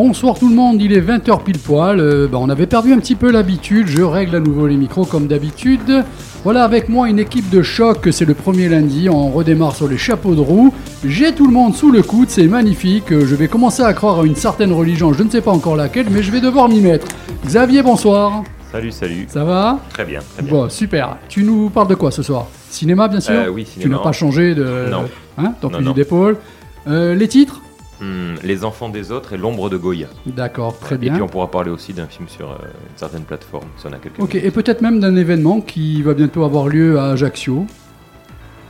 Bonsoir tout le monde, il est 20h pile poil. Euh, bah, on avait perdu un petit peu l'habitude, je règle à nouveau les micros comme d'habitude. Voilà, avec moi une équipe de choc, c'est le premier lundi, on redémarre sur les chapeaux de roue. J'ai tout le monde sous le coude, c'est magnifique. Je vais commencer à croire à une certaine religion, je ne sais pas encore laquelle, mais je vais devoir m'y mettre. Xavier, bonsoir. Salut, salut. Ça va? Très bien, très bien. Bon, super. Tu nous parles de quoi ce soir? Cinéma, bien sûr? Euh, oui, Tu cinéma. n'as pas changé de. Non. Hein, ton Non, non. d'épaule. Euh, les titres? Hmm, les enfants des autres et l'ombre de Goya. D'accord, très Et bien. puis on pourra parler aussi d'un film sur euh, une certaine plateforme, si on a quelques Ok, et peut-être même d'un événement qui va bientôt avoir lieu à Ajaccio.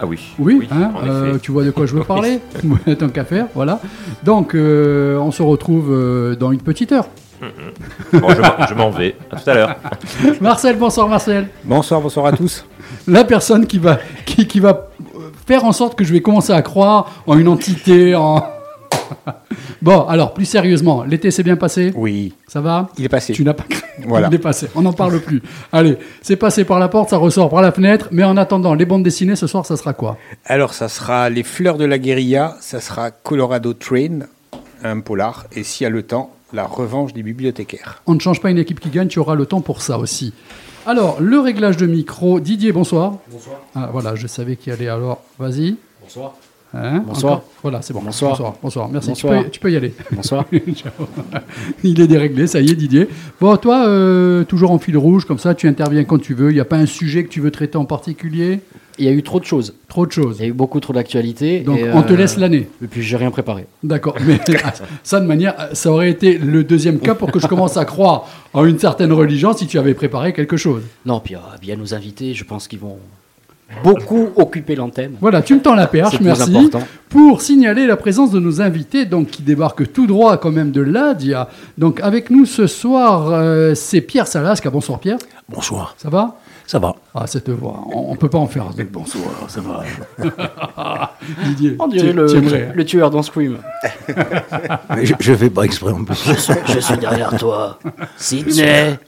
Ah oui. Oui, hein, en euh, effet. tu vois de quoi je veux parler Tant qu'à faire, voilà. Donc, euh, on se retrouve euh, dans une petite heure. Bon, je m'en- vais. À tout à l'heure. Marcel, bonsoir Marcel. Bonsoir, bonsoir à tous. La personne qui va, qui, qui va faire en sorte que je vais commencer à croire en une entité, en... bon, alors, plus sérieusement, l'été s'est bien passé Oui, Ça va il est passé. Tu n'as pas Voilà. Il est passé, on n'en parle plus. Allez, c'est passé par la porte, ça ressort par la fenêtre, mais en attendant, les bandes dessinées, ce soir, ça sera quoi? Alors, ça sera Les Fleurs de la Guérilla, ça sera Colorado Train, un polar, et s'il y a le temps, La Revanche des bibliothécaires. On ne change pas une équipe qui gagne, tu auras le temps pour ça aussi. Alors, le réglage de micro, Didier, bonsoir. Bonsoir. Ah, voilà, je savais qu'il allait, alors, vas-y. Bonsoir. Hein, Bonsoir. encore Voilà, c'est bon. Bonsoir. Bonsoir, bonsoir. merci. Tu Bonsoir. peux, tu peux y aller. Bonsoir. Il est déréglé, ça y est, Didier. Bon, toi, euh, toujours en fil rouge, comme ça, tu interviens quand tu veux. Il n'y a pas un sujet que tu veux traiter en particulier? Il y a eu trop de choses. Trop de choses. Il y a eu beaucoup trop d'actualités. Donc, et, on te euh, laisse l'année. Et puis j'ai rien préparé. D'accord, mais ça de manière, ça aurait été le deuxième cas pour que je commence à croire en une certaine religion si tu avais préparé quelque chose. Non, puis euh, bien nos invités, je pense qu'ils vont beaucoup occuper l'antenne. Voilà, tu me tends la perche, merci. important. Pour signaler la présence de nos invités, donc qui débarquent tout droit quand même de l'Adia. Donc avec nous ce soir, euh, c'est Pierre Salasca. Bonsoir Pierre, Bonsoir, ça va? Ça va. Ah, cette voix, on, on peut pas en faire avec bonsoir. Ça va. Didier, On dirait tu- le, tu aimerais. le tueur dans Scream. Mais je, je fais pas exprès en plus. Je suis derrière toi. Sydney.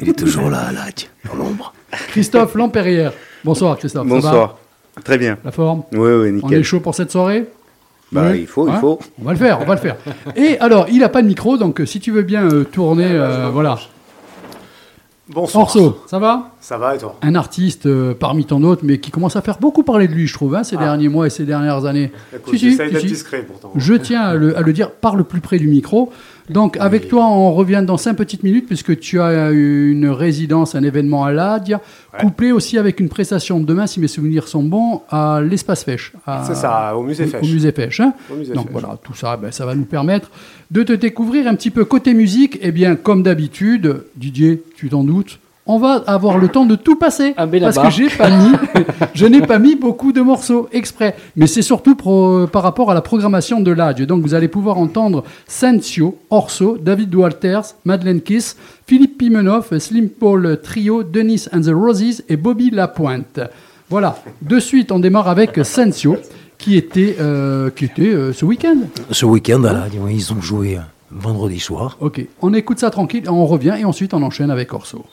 Il est toujours là, là, dans l'ombre. Christophe Lampérière. Bonsoir Christophe. ça va Bonsoir. Très bien. La forme Oui, oui, On est nickel. chaud pour cette soirée Bah, Oui. il faut, il Hein faut. On va le faire, on va le faire. Et alors, il n'a pas de micro, donc euh, si tu veux bien euh, tourner, euh, voilà. Bonsoir. Orso, ça va? Ça va et toi? Un artiste euh, parmi tant d'autres, mais qui commence à faire beaucoup parler de lui, je trouve, hein, ces Ah. derniers mois et ces dernières années. Écoute, Si, discret pourtant. Je tiens à le, à le dire, parle plus près du micro. Donc, avec toi, on revient dans cinq petites minutes, puisque tu as une résidence, un événement à l'Adia, Ouais. couplé aussi avec une prestation demain, si mes souvenirs sont bons, à l'Espace Fèche. à- C'est ça, au musée Fèche. Au musée Fèche. hein. Au musée Donc Fèche. voilà, tout ça, ben, ça va nous permettre de te découvrir un petit peu côté musique. Eh bien, comme d'habitude, Didier, tu t'en doutes, on va avoir le temps de tout passer. Un parce que j'ai pas mis, je n'ai pas mis beaucoup de morceaux exprès. Mais c'est surtout pro- par rapport à la programmation de l'ADIO. Donc vous allez pouvoir entendre Sancio, Orso, David Walters, Madeleine Kiss, Philippe Pimenoff, Slim Paul Trio, Denis and the Roses et Bobby Lapointe. Voilà. De suite, on démarre avec Sancio, qui était, euh, qui était euh, ce week-end. Ce week-end, là, ils ont joué euh, vendredi soir. Ok. On écoute ça tranquille, on revient et ensuite on enchaîne avec Orso.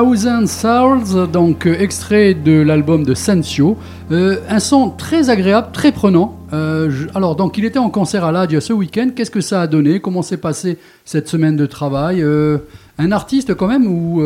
Thousand Souls, donc euh, extrait de l'album de Sensio. Euh, un son très agréable, très prenant. Euh, alors, donc, il était en concert à l'Adia ce week-end. Qu'est-ce que ça a donné? Comment s'est passé cette semaine de travail? Euh, Un artiste, quand même, où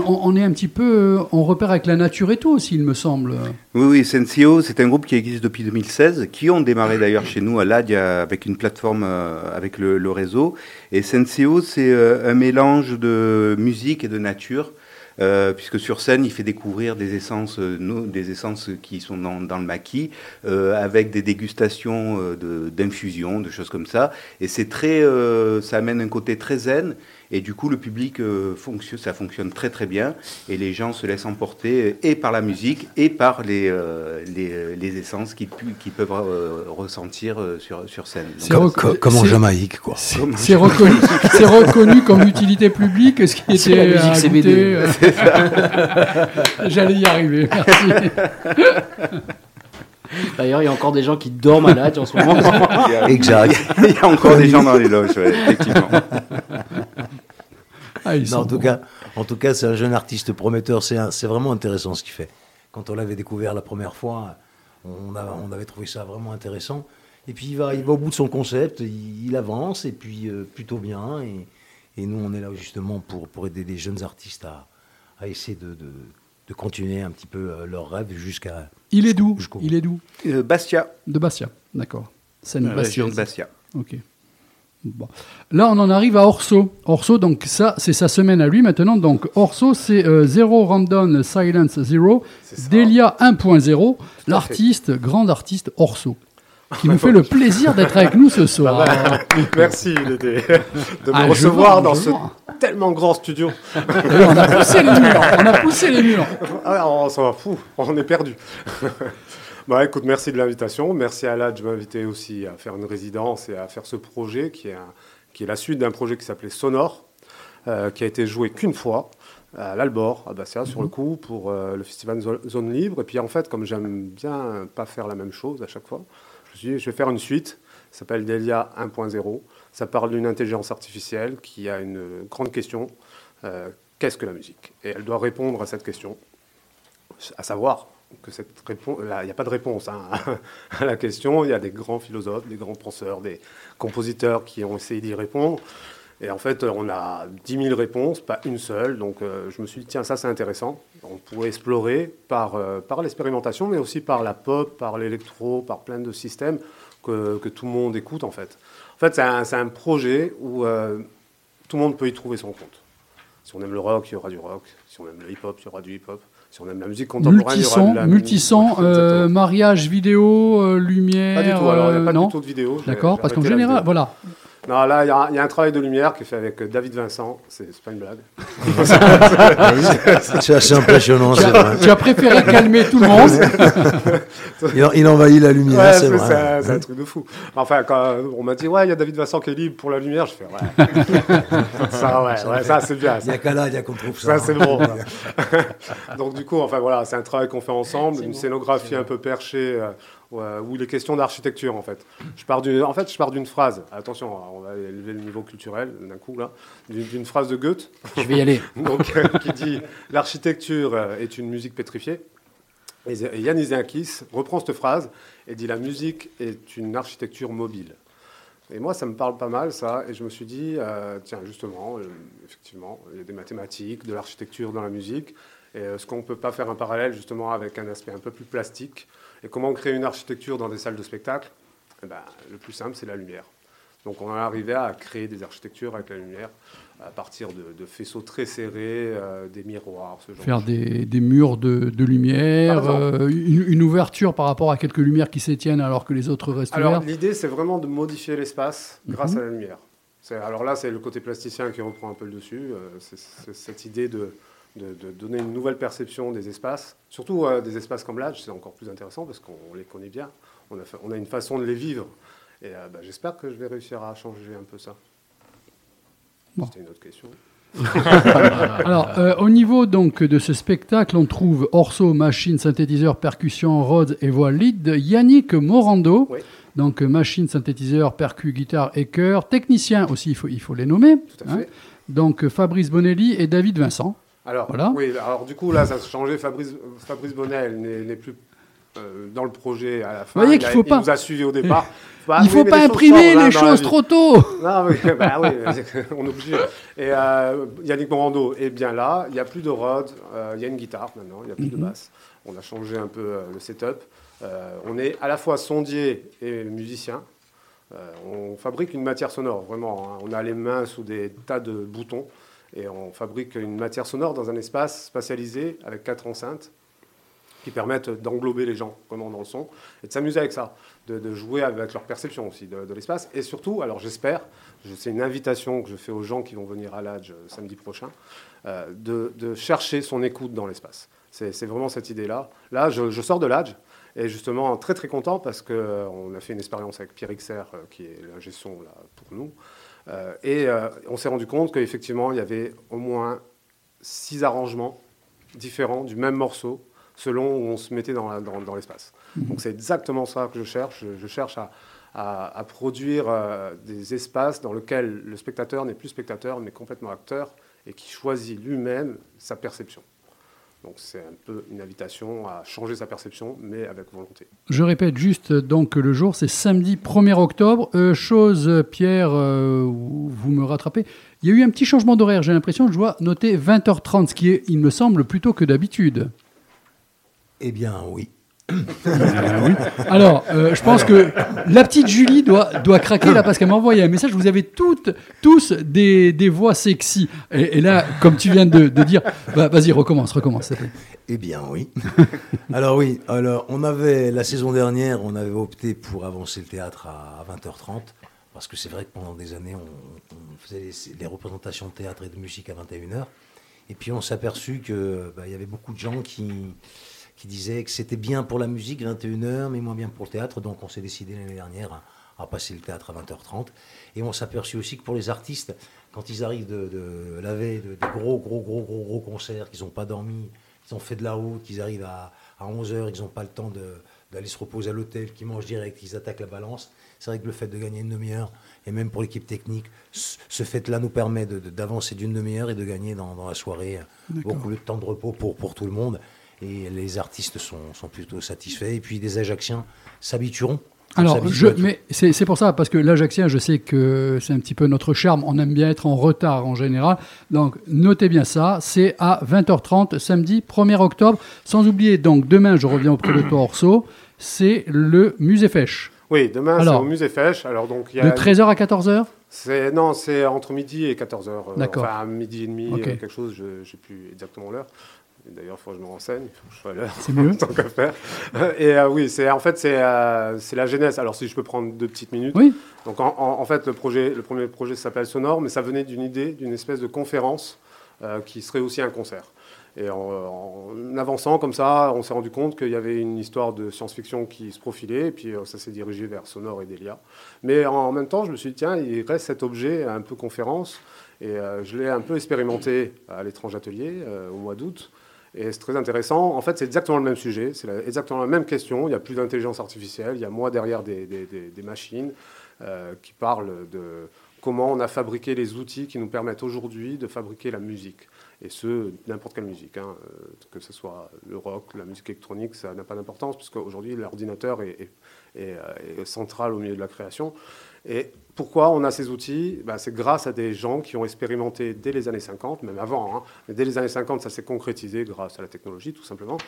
on, est un petit peu euh, en repère avec la nature et tout aussi, il me semble. Oui, oui, Sensio, c'est un groupe qui existe depuis 2016, qui ont démarré d'ailleurs chez nous à l'ADIA avec une plateforme euh, avec le, réseau. Et Sensio, c'est euh, un mélange de musique et de nature. euh, puisque sur scène, il fait découvrir des essences, euh, des essences qui sont dans, dans le maquis, euh, avec des dégustations euh, de- d'infusions, de, choses comme ça. Et c'est très, euh, ça amène un côté très zen. Et du coup, le public euh, fonctionne, ça fonctionne très très bien. Et les gens se laissent emporter euh, et par la musique et par les, euh, les, les essences qu'ils qu'ils peuvent euh, ressentir sur, sur scène. Donc, C'est rec- Co- comme en Jamaïque, quoi. C'est reconnu, c'est reconnu comme utilité publique, ce qui C'est la était musique euh, J'allais y arriver, merci. D'ailleurs, il y a encore des gens qui dorment à l'âge en ce moment. il y a- Exact. Il y a encore des gens dans les loges, ouais, effectivement. Ah, Non, en tout cas, en tout cas, c'est un jeune artiste prometteur. C'est vraiment intéressant ce qu'il fait. Quand on l'avait découvert la première fois, on, a- on avait trouvé ça vraiment intéressant. Et puis il va, il va au bout de son concept, il, il avance et puis euh, plutôt bien. Et, et nous, on est là justement pour, pour aider les jeunes artistes à, à essayer de, de, de continuer un petit peu euh, leur rêve jusqu'à. Il est d'où Il est d'où Euh, Bastia, De Bastia, d'accord. Seine la région de Bastia. Ok. Bon. Là, on en arrive à Orso. Orso, donc ça, c'est sa semaine à lui maintenant. Donc Orso, c'est euh, Zero Random Silence Zero. Delia 1.0, fait. l'artiste, grand artiste Orso. qui nous fait le plaisir d'être avec nous ce soir. Ah bah, merci Dédé, de me Ah, recevoir vois, dans ce vois. tellement grand studio. On a poussé les murs, on a poussé les murs. Ah, on s'en va fou, on est perdu. Bah, écoute, merci de l'invitation. Merci à l'AD de m'inviter aussi à faire une résidence et à faire ce projet qui est, un- qui est la suite d'un projet qui s'appelait Sonore, euh, qui a été joué qu'une fois à l'Albor, à Bastia, sur le coup, pour euh, le festival Zo- Zone Libre. Et puis en fait, comme j'aime bien pas faire la même chose à chaque fois, je me suis dit, je vais faire une suite. Ça s'appelle Delia 1.0. Ça parle d'une intelligence artificielle qui a une grande question. euh, Qu'est-ce que la musique? Et elle doit répondre à cette question à savoir que cette réponse, il n'y a pas de réponse hein, à la question. Il y a des grands philosophes, des grands penseurs, des compositeurs qui ont essayé d'y répondre. Et en fait, on a 10 000 réponses, pas une seule. Donc, euh, je me suis dit, tiens, ça, c'est intéressant. On pourrait explorer par, euh, par l'expérimentation, mais aussi par la pop, par l'électro, par plein de systèmes que, que tout le monde écoute, en fait. En fait, c'est un, c'est un projet où euh, tout le monde peut y trouver son compte. Si on aime le rock, il y aura du rock. Si on aime le hip-hop, il y aura du hip-hop. Si on aime la musique contemporaine, il y aura Multison, de la multison, musique. euh, mariage vidéo, euh, lumière. Pas du tout, alors il n'y euh, a pas non du tout de vidéo. D'accord, parce qu'en général, voilà. Non, là, il y, a un- il y a un travail de lumière qui est fait avec David Vincent. C'est pas une blague. C'est assez impressionnant, Tu c'est as, vrai. tu as préféré calmer tout le monde. Il, en- il envahit la lumière, Ouais, c'est vrai. c'est un, truc de fou. Enfin, quand on m'a dit, ouais, il y a David Vincent qui est libre pour la lumière, je fais, ouais. ça, ouais, ouais, ça, c'est bien. Il n'y a qu'à là, il y a qu'on trouve ça. ça c'est bon. Donc, du coup, enfin, voilà, c'est un travail qu'on fait ensemble, une scénographie un peu perchée, euh, où il est question d'architecture, en fait. Je pars d'une, en fait, je pars d'une phrase. Attention, on va élever le niveau culturel d'un coup, là. D'une phrase de Goethe. Je vais y aller. Donc, euh, qui dit L'architecture euh, est une musique pétrifiée. Et Yannis Ziakis reprend cette phrase et dit La musique est une architecture mobile. Et moi, ça me parle pas mal, ça. Et je me suis dit euh, Tiens, justement, euh, effectivement, il y a des mathématiques, de l'architecture dans la musique. Et est-ce qu'on ne peut pas faire un parallèle, justement, avec un aspect un peu plus plastique Et comment créer une architecture dans des salles de spectacle? Eh ben, Le plus simple, c'est la lumière. Donc on est arrivé à créer des architectures avec la lumière à partir de, de faisceaux très serrés, euh, des miroirs, ce genre Faire de choses. des, des murs de, de lumière, euh, une, une ouverture par rapport à quelques lumières qui s'étiennent alors que les autres restent Alors ouvertes. l'idée c'est vraiment de modifier l'espace grâce Mhm. à la lumière. Alors là c'est le côté plasticien qui reprend un peu le dessus, euh, c'est cette idée de, de, de donner une nouvelle perception des espaces, surtout euh, des espaces comme l'âge, c'est encore plus intéressant parce qu'on les connaît bien, on a, fa- on a une façon de les vivre. Et euh, bah, j'espère que je vais réussir à changer un peu ça. Bon. C'était une autre question. Alors, euh, au niveau donc de ce spectacle, on trouve orso, machine, synthétiseur, percussion, Rhodes et voix lead, Yannick Morando, Oui. donc machine, synthétiseur, percu, guitare et chœur, technicien aussi, il faut, il faut les nommer, Tout à hein. fait. donc Fabrice Bonelli et David Vincent. Alors, Voilà. oui, alors du coup, là, ça a changé. Fabrice, Fabrice Bonnel n'est plus euh, dans le projet à la fin. Vous voyez il, qu'il faut il pas- nous a suivis au départ. Bah, il oui, faut pas imprimer hein, les choses vie. trop tôt. Non, oui, bah oui, on est obligé. Et euh, Yannick Morando est bien là. Il n'y a plus de Rhodes. euh, il y a une guitare maintenant. Il n'y a plus de Mhm. basse. On a changé un peu le setup. On est à la fois sondier et musicien. On fabrique une matière sonore, vraiment. hein. On a les mains sous des tas de boutons et on fabrique une matière sonore dans un espace spatialisé avec quatre enceintes qui permettent d'englober les gens vraiment dans le son et de s'amuser avec ça, de, jouer avec leur perception aussi de, l'espace. Et surtout, alors j'espère, je- c'est une invitation que je fais aux gens qui vont venir à l'âge samedi prochain, euh, de, chercher son écoute dans l'espace. C'est vraiment cette idée-là. Là, je, sors de l'âge et justement très très content parce qu'on a fait une expérience avec Pierre Xer, euh, qui est la gestion pour nous. Euh, et euh, on s'est rendu compte qu'effectivement, il y avait au moins six arrangements différents du même morceau selon où on se mettait dans, la- dans- dans l'espace. Donc c'est exactement ça que je cherche. Je, je cherche à, à- à produire euh, des espaces dans lesquels le spectateur n'est plus spectateur, mais complètement acteur, et qui choisit lui-même sa perception. Donc c'est un peu une invitation à changer sa perception, mais avec volonté. Je répète juste donc que le jour, c'est samedi 1er octobre. Euh, chose, Pierre, euh, vous me rattrapez. Il y a eu un petit changement d'horaire, j'ai l'impression, je dois noter 20h30, ce qui est, il me semble, plutôt que d'habitude. Eh bien, oui. Euh. Alors, euh, je pense que la petite Julie doit, doit craquer là parce qu'elle m'a envoyé un message. Vous avez toutes, tous des, des voix sexy. Et, là, comme tu viens de, dire, bah, vas-y, recommence, recommence. Eh bien, oui. alors oui, alors on avait la saison dernière, on avait opté pour avancer le théâtre à, à 20h30 parce que c'est vrai que pendant des années, on, faisait les, représentations de théâtre et de musique à 21h. Et puis on s'est aperçu que bah, y avait beaucoup de gens qui qui disaient que c'était bien pour la musique 21h, mais moins bien pour le théâtre. Donc on s'est décidé l'année dernière à, à passer le théâtre à 20h30. Et on s'est aperçu aussi que pour les artistes, quand ils arrivent de, de la veille de, de gros, gros, gros, gros, gros concerts, qu'ils n'ont pas dormi, qu'ils ont fait de la route, qu'ils arrivent à, à 11h, ils n'ont pas le temps d'aller se reposer à l'hôtel, qu'ils mangent direct, qu'ils attaquent la balance. C'est vrai que le fait de gagner une demi-heure, et même pour l'équipe technique, ce fait-là nous permet de- d'avancer d'une demi-heure et de gagner dans, dans la soirée beaucoup de temps de repos pour, pour tout le monde. Et les artistes sont, sont plutôt satisfaits. Et puis les Ajaxiens s'habitueront. Alors, je, mais c'est c'est pour ça, parce que l'Ajaxien, je sais que c'est un petit peu notre charme. On aime bien être en retard en général. Donc, notez bien ça. C'est à 20h30, samedi 1er octobre. Sans oublier, donc, demain, je reviens auprès de toi, Orso. C'est le musée Fèche. Oui, demain c'est Alors, au musée Fèche. Alors donc il y De a 13h à 14h C'est non, c'est entre midi et 14 h D'accord. Enfin midi et demi, euh, quelque chose. Je ne sais plus exactement l'heure. D'ailleurs, il faut que je me renseigne. Il faut que je sois à l'heure. C'est mieux. Tant qu'à faire. Et euh, oui, c'est en fait c'est euh, c'est la genèse. Alors si je peux prendre deux petites minutes. Oui. Donc en, en- en fait le projet, le premier projet s'appelle Sonore, mais ça venait d'une idée, d'une espèce de conférence euh, qui serait aussi un concert. Et en, en avançant comme ça, on s'est rendu compte qu'il y avait une histoire de science-fiction qui se profilait, et puis ça s'est dirigé vers Sonore et Delia. Mais en même temps, je me suis dit, tiens, il reste cet objet un peu conférence, et euh, je l'ai un peu expérimenté à l'étrange atelier euh, au mois d'août. Et c'est très intéressant. En fait, c'est exactement le même sujet, c'est exactement la même question. Il n'y a plus d'intelligence artificielle, il y a moi derrière des, machines euh, qui parlent de comment on a fabriqué les outils qui nous permettent aujourd'hui de fabriquer la musique. Et ce, n'importe quelle musique, hein, euh, que ce soit le rock, la musique électronique, ça n'a pas d'importance, puisque aujourd'hui l'ordinateur est, euh, est central au milieu de la création. Et pourquoi on a ces outils? Ben, C'est grâce à des gens qui ont expérimenté dès les années 50, même avant, hein, mais dès les années 50, ça s'est concrétisé grâce à la technologie, tout simplement.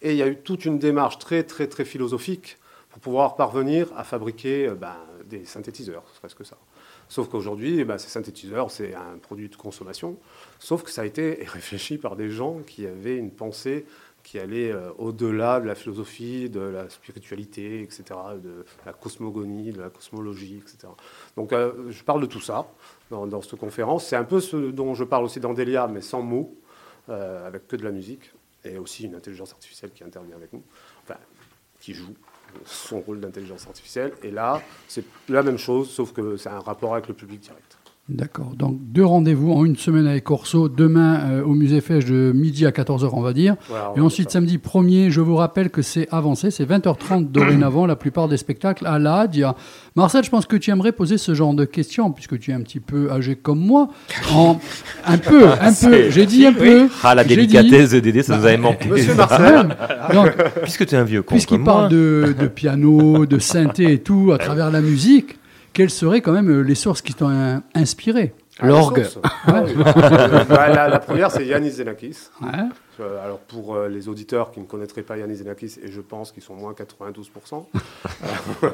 Et il y a eu toute une démarche très, très, très philosophique pour pouvoir parvenir à fabriquer euh, ben, des synthétiseurs, serait-ce que ça. Sauf qu'aujourd'hui, eh ben, ces synthétiseurs, c'est un produit de consommation. Sauf que ça a été réfléchi par des gens qui avaient une pensée qui allait euh, au-delà de la philosophie, de la spiritualité, etc., de la cosmogonie, de la cosmologie, etc. Donc euh, je parle de tout ça dans, cette conférence. C'est un peu ce dont je parle aussi dans Delia, mais sans mots, euh, avec que de la musique, et aussi une intelligence artificielle qui intervient avec nous, enfin, qui joue son rôle d'intelligence artificielle. Et là, c'est la même chose, sauf que c'est un rapport avec le public direct. D'accord. Donc, deux rendez-vous en une semaine avec Corso. Demain, euh, au musée Fèche de midi à 14h, on va dire. Voilà, on Et ensuite, samedi 1er, je vous rappelle que c'est avancé. C'est 20h30 dorénavant, la plupart des spectacles à l'ADIA. Marcel, je pense que tu aimerais poser ce genre de questions, puisque tu es un petit peu âgé comme moi. En... Un peu, un peu. J'ai dit un peu. Ah, la délicatesse de Dédé, ça nous avait manqué. Monsieur Quand Marcel. Donc, Puisque tu es un vieux con Puisqu'il parle de, de piano, de synthé et tout, à travers la musique, quelles seraient quand même euh, les sources qui t'ont euh, inspiré Ah, L'orgue. Ah oui. Euh, bah, la, la première, c'est Yanis Xenakis. Ouais. Euh, Alors pour euh, les auditeurs qui ne connaîtraient pas Yanis Xenakis, et je pense qu'ils sont moins 92%. euh,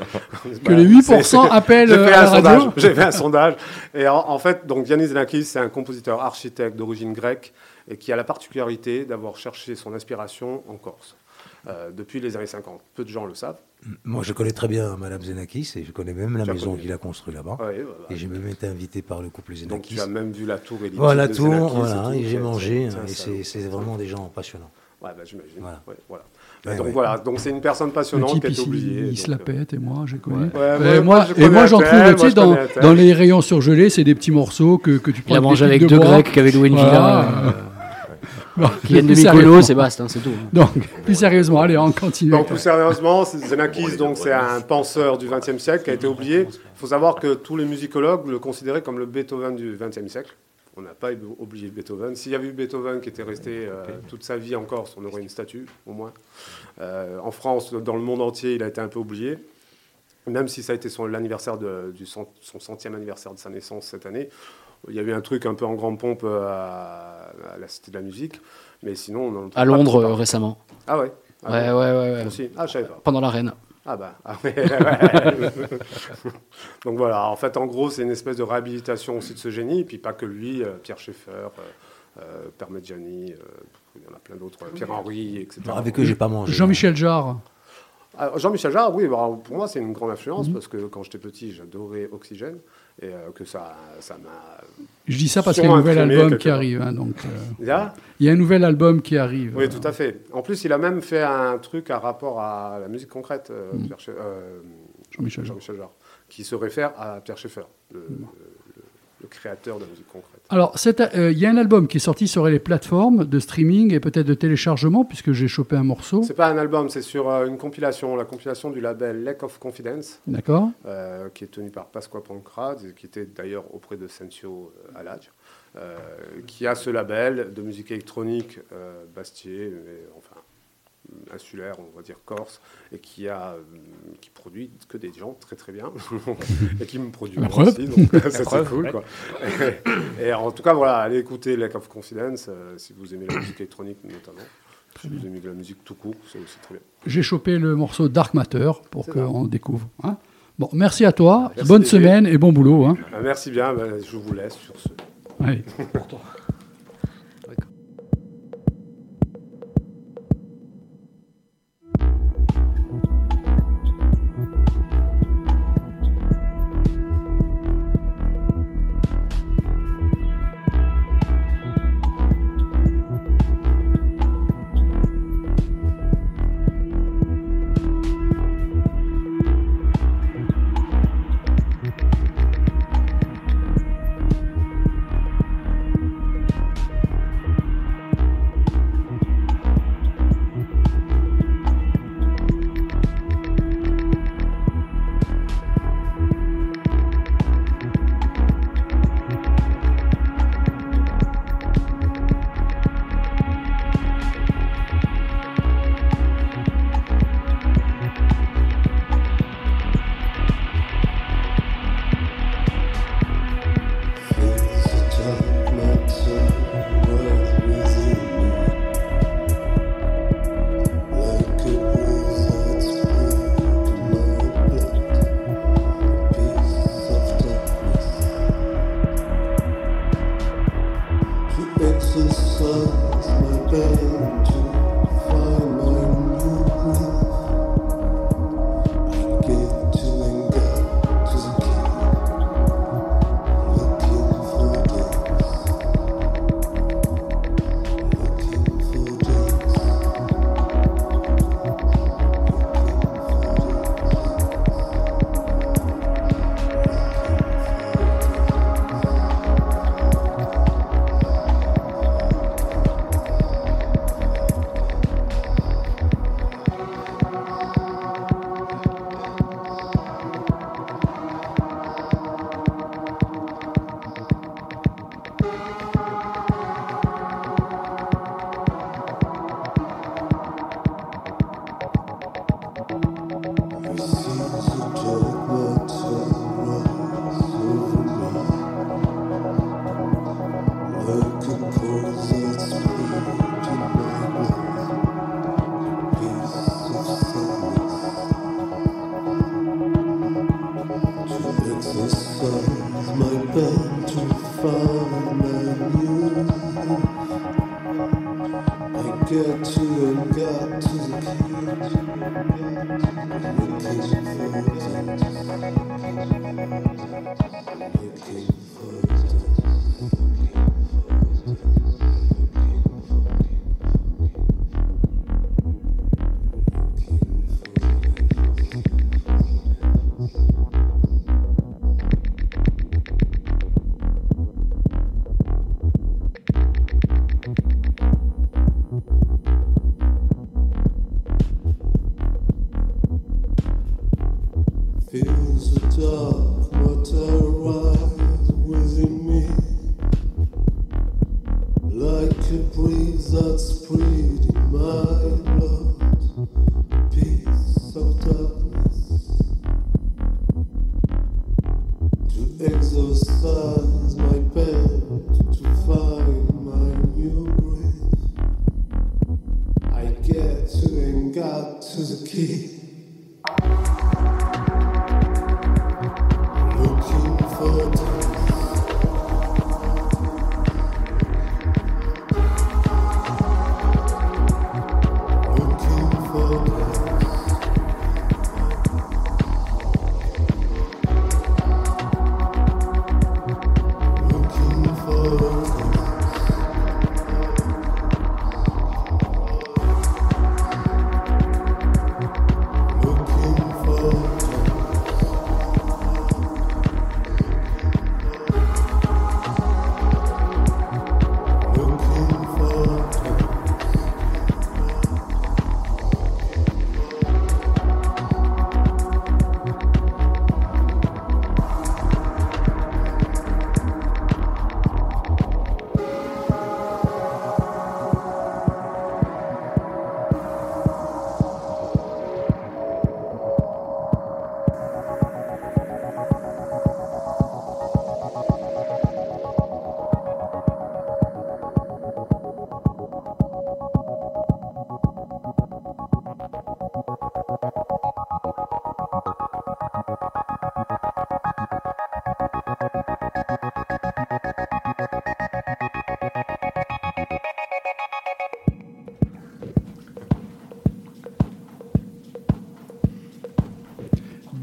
Que les 8% appellent J'ai fait, à un la radio. sondage. J'ai fait un sondage. Et en, en fait, donc Yanis Xenakis, c'est un compositeur architecte d'origine grecque et qui a la particularité d'avoir cherché son inspiration en Corse. Euh, depuis les années 50. Peu de gens le savent. Moi, je connais très bien Madame Zenakis et je connais même la maison qu'il a construite là-bas. Ouais, voilà. Et j'ai même été invité par le couple Donc Zenakis. tu as même vu la tour elliptique Voilà, tout, Xenakis voilà, et j'ai mangé, et salaud. c'est vraiment des gens passionnants. Ouais, bah, j'imagine. Voilà. Ouais, voilà. Ouais, donc ouais. voilà, donc c'est une personne Le passionnante type qui ici, oubliée. il se la donc, euh, pète et moi, j'ai connu. Ouais, Euh, moi- moi, moi, je et moi, j'en trouve, tu sais, dans, les rayons surgelés, c'est des petits morceaux que, que tu prends. Il a avec mangé avec deux bois. Grecs qui avaient loué une Voilà. villa. Bon, Qui viennent de plus Mykonos, sérieusement. Sébastien, c'est tout. Donc, plus sérieusement, allez, on continue. Donc plus sérieusement, Xenakis, donc c'est un penseur du XXe siècle qui a été oublié. Il faut savoir que tous les musicologues le considéraient comme le Beethoven du XXe siècle. On n'a pas oublié Beethoven. S'il y avait eu Beethoven qui était resté euh, toute sa vie en Corse, on aurait une statue, au moins. Euh, en France, dans le monde entier, il a été un peu oublié. Même si ça a été son, l'anniversaire de, du cent- son centième anniversaire de sa naissance cette année, il y a eu un truc un peu en grande pompe euh, à, à la Cité de la Musique. Mais sinon, on en À Londres euh, récemment. Ah ouais? Ah Ouais, ouais, ouais, ouais. Aussi Ah, je savais pas. Pendant l'arène. Ah bah, ah ouais, ouais. Donc voilà, en fait, en gros, c'est une espèce de réhabilitation aussi de ce génie, et puis pas que lui, euh, Pierre Schaeffer, euh, euh, euh, il y en a plein d'autres, euh, Pierre-Henri, etc. Non, avec eux, j'ai pas mangé. Jean-Michel Jarre. Ah, Jean-Michel Jarre, oui, bah, pour moi, c'est une grande influence, parce que quand j'étais petit, j'adorais Oxygène, et euh, que ça ça m'a... Je dis ça parce qu'il y a un nouvel album qui arrive. hein, donc, euh, Il y a un nouvel album qui arrive. Oui, tout à fait. En plus, il a même fait un truc à rapport à la musique concrète, euh, euh, Jean-Michel Jarre. Qui se réfère à Pierre Schaeffer, le, le- le créateur de la musique concrète. Alors, euh, il y a un album qui est sorti sur les plateformes de streaming et peut-être de téléchargement, puisque j'ai chopé un morceau. C'est pas un album, c'est sur euh, une compilation, la compilation du label Lack of Confidence, D'accord. Euh, qui est tenu par Pasqua Pancrad, et qui était d'ailleurs auprès de Sensio euh, qui a ce label de musique électronique Bastier, mais, enfin insulaire, on va dire corse, et qui a euh, qui produit que des gens très très bien, et qui me produit moi aussi, donc ça c'est cool. ouais. Quoi. Et, et en tout cas, voilà, allez écouter Lack of Confidence euh, si vous aimez la musique électronique notamment. Si vous aimez la musique tout court, c'est aussi très bien. J'ai chopé le morceau Dark Matter pour qu'on découvre. hein. Bon, merci à toi. Merci, Bonne semaine et bon boulot. hein. Ah, merci bien, ben, je vous laisse sur ce. Allez.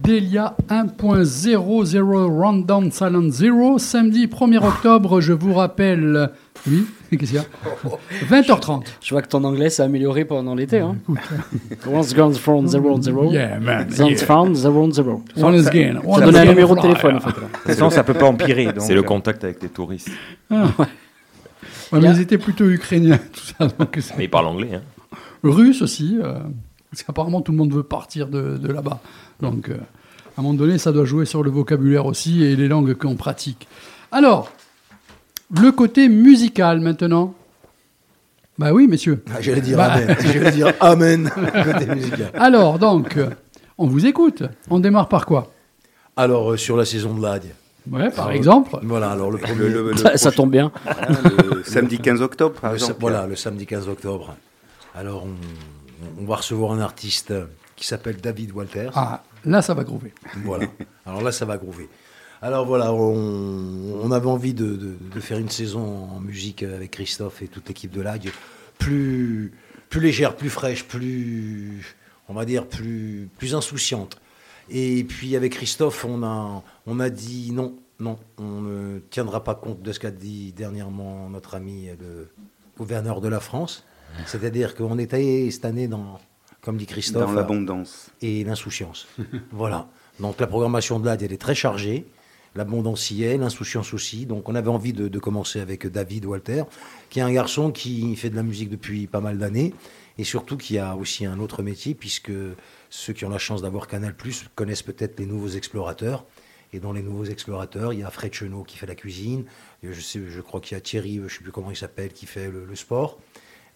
Delia 1.00 Rundown Silent Zero, samedi 1er octobre, je vous rappelle. Oui, qu'est-ce qu'il y a? 20h30. Je vois que ton anglais s'est amélioré pendant l'été. Hein. Once gone from zero zero. Yeah, man. Once yeah. found zero zero. Once again. Ça donne un numéro de téléphone en fait. là. De toute façon, ça peut pas empirer. C'est le euh, contact avec les touristes. Ouais, mais ils étaient plutôt ukrainiens, tout ça. Donc Mais ils parlent anglais. Hein. Russes aussi, euh, parce qu'apparemment tout le monde veut partir de, de là-bas. Donc, euh, à un moment donné, ça doit jouer sur le vocabulaire aussi et les langues qu'on pratique. Alors, le côté musical maintenant. Bah oui, messieurs. Ah, J'allais dire Bah. amen. J'allais dire amen côté musical. Alors, donc, euh, on vous écoute. On démarre par quoi? Alors, euh, sur la saison de l'Ague. Ouais, par Alors, exemple. Voilà, alors le premier. Le- le- le Ça, tombe bien. le samedi 15 octobre, par Le sa- exemple. voilà, le samedi 15 octobre. Alors, on, on va recevoir un artiste qui s'appelle David Walters. Ah, là, ça va groover. Voilà. Alors là, ça va groover. Alors voilà, on, avait envie de, faire une saison en musique avec Christophe et toute l'équipe de l'AG plus, plus légère, plus fraîche, plus, on va dire, plus, plus insouciante. Et puis avec Christophe, on a, on a dit non, non, on ne tiendra pas compte de ce qu'a dit dernièrement notre ami le gouverneur de la France. C'est-à-dire qu'on était cette année dans, comme dit Christophe, Dans l'abondance. et l'insouciance. voilà. Donc la programmation de l'AD, elle est très chargée. L'abondance y est, l'insouciance aussi. Donc on avait envie de, de commencer avec David Walter, qui est un garçon qui fait de la musique depuis pas mal d'années, et surtout qui a aussi un autre métier, puisque ceux qui ont la chance d'avoir Canal Plus connaissent peut-être les nouveaux explorateurs. Et dans les nouveaux explorateurs, il y a Fred Chenot qui fait la cuisine. Je, sais, je crois qu'il y a Thierry, je ne sais plus comment il s'appelle, qui fait le, le sport.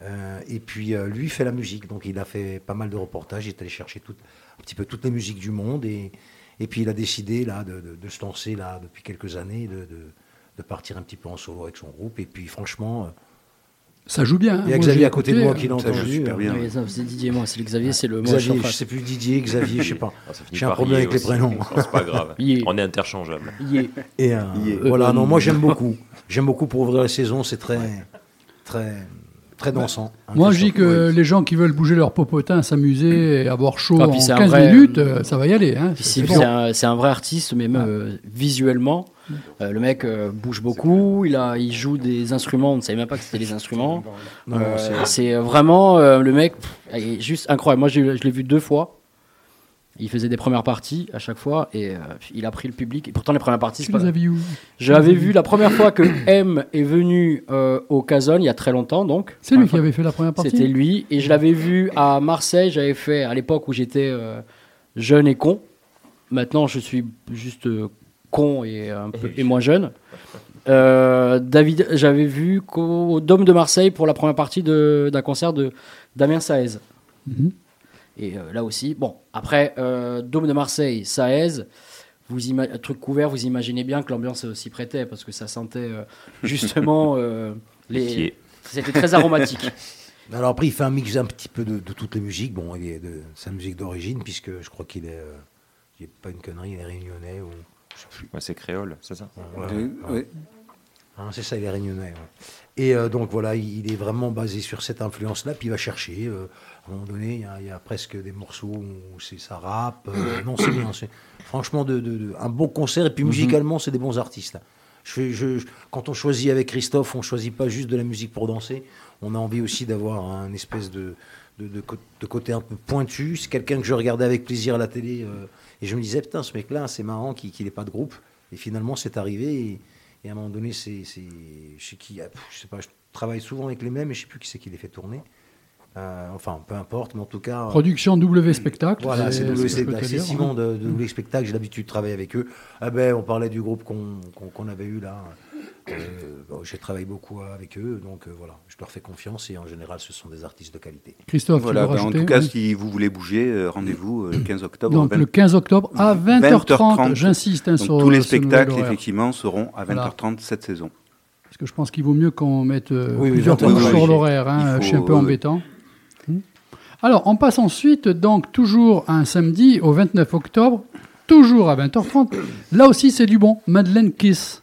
Euh, et puis euh, lui fait la musique, donc il a fait pas mal de reportages, il est allé chercher tout, un petit peu toutes les musiques du monde et, et puis il a décidé là de, de- de se lancer là depuis quelques années, de, de- de partir un petit peu en solo avec son groupe. Et puis franchement, euh, Ça joue bien. hein. il y a Xavier à côté de moi qui l'a Ça joue entendu. super bien. Oui, ça, c'est Didier moi, c'est Xavier, c'est le moi Xavier, je sais plus Didier, Xavier, je sais pas. Ah, ça finit J'ai un par problème avec les prénoms. C'est pas grave. Yé. On est interchangeable. Yeah. Et euh, voilà, non, moi j'aime beaucoup. J'aime beaucoup pour ouvrir la saison, c'est très, très, très dansant. hein, Moi, je dis que les gens qui veulent bouger leur popotin, s'amuser et avoir chaud Ah, en puis 15 c'est un vrai- minutes, euh, ça va y aller. Hein. C'est bon. un, vrai artiste, mais même euh, visuellement, euh, le mec euh, bouge beaucoup. Il a, il joue des instruments. On ne savait même pas que c'était des instruments. Euh, c'est- vraiment euh, le mec, pff, il est juste incroyable. Moi, je l'ai vu deux fois. Il faisait des premières parties à chaque fois et euh, il a pris le public. Et pourtant, les premières parties, c'est pas. J'avais vu la première fois que M est venu euh, au Casone il y a très longtemps, donc. C'est lui qui avait fait la première partie C'était lui. Et je l'avais vu à Marseille. J'avais fait à l'époque où j'étais euh, jeune et con. Maintenant, je suis juste euh, con et, un peu, et moins jeune. Euh, David, j'avais vu qu'au Dôme de Marseille pour la première partie de- d'un concert de Damien Saez. Mhm. Et euh, là aussi, bon, après, euh, Dôme de Marseille, Saez, vous ima- truc couvert, vous imaginez bien que l'ambiance s'y prêtait parce que ça sentait euh, justement euh, les. C'était très aromatique. Alors après, il fait un mix un petit peu de, de toutes les musiques. Bon, il est de sa musique d'origine, puisque je crois qu'il est, euh, il pas une connerie, il est réunionnais ou je sais plus. Ouais, c'est créole, c'est ça Ouais, De- ouais. ouais. Hein, c'est ça, il est réunionnais. ouais. Et euh, donc voilà, il il est vraiment basé sur cette influence-là, puis il va chercher. euh, à un moment donné, il y a, il y a presque des morceaux où c'est ça rappe. euh, non, c'est bien. Franchement, de, de- de- un bon concert. Et puis musicalement, c'est des bons artistes. Là. Je fais, je, je- quand on choisit avec Christophe, on choisit pas juste de la musique pour danser. On a envie aussi d'avoir un espèce de, côté un peu pointu. C'est quelqu'un que je regardais avec plaisir à la télé. euh, et je me disais, putain, ce mec-là, c'est marrant qu'il n'ait pas de groupe. Et finalement, c'est arrivé. Et, et à un moment donné, c'est. qui. ah, Je sais pas, je travaille souvent avec les mêmes, et je sais plus qui c'est qui les fait tourner. Euh, enfin, peu importe, mais en tout cas. Production W Spectacle. Voilà, c'est ce W Spectacle. C'est Simon hein. de, de W Spectacle, j'ai l'habitude de travailler avec eux. Ah ben, on parlait du groupe qu'on qu'on- qu'on avait eu là. Euh, bon, J'ai travaillé beaucoup avec eux, donc euh, voilà, je leur fais confiance et en général, ce sont des artistes de qualité. Christophe, Voilà, tu veux ben, en tout cas, Oui. si vous voulez bouger, euh, rendez-vous euh, le 15 octobre. Donc 20 le 15 octobre à 20h30, j'insiste hein, tous les spectacles, effectivement, seront à Voilà. 20h30 cette saison. Parce que je pense qu'il vaut mieux qu'on mette euh, Oui, plusieurs oui, sur oui. l'horaire. hein, je suis un peu euh, embêtant. Alors, on passe ensuite, donc, toujours un samedi au 29 octobre, toujours à 20h30. Là aussi, c'est du bon. Madeleine Kiss.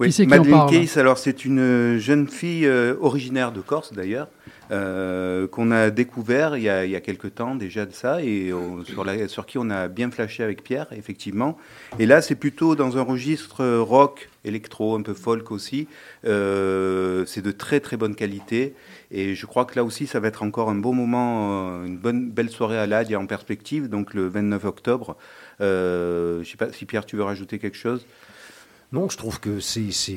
Oui, Qui c'est qui en Madeleine Case, alors c'est une euh, jeune fille euh, originaire de Corse d'ailleurs, euh, qu'on a découvert il y a, il y a quelque temps déjà de ça, et sur, la, sur qui on a bien flashé avec Pierre, effectivement. Et là, c'est plutôt dans un registre rock, électro, un peu folk aussi. Euh, c'est de très très bonne qualité, et je crois que là aussi, ça va être encore un beau moment, euh, une bonne belle soirée à l'AD en perspective, donc le 29 octobre. Euh, je sais pas si Pierre, tu veux rajouter quelque chose? Non, je trouve que c'est c'est-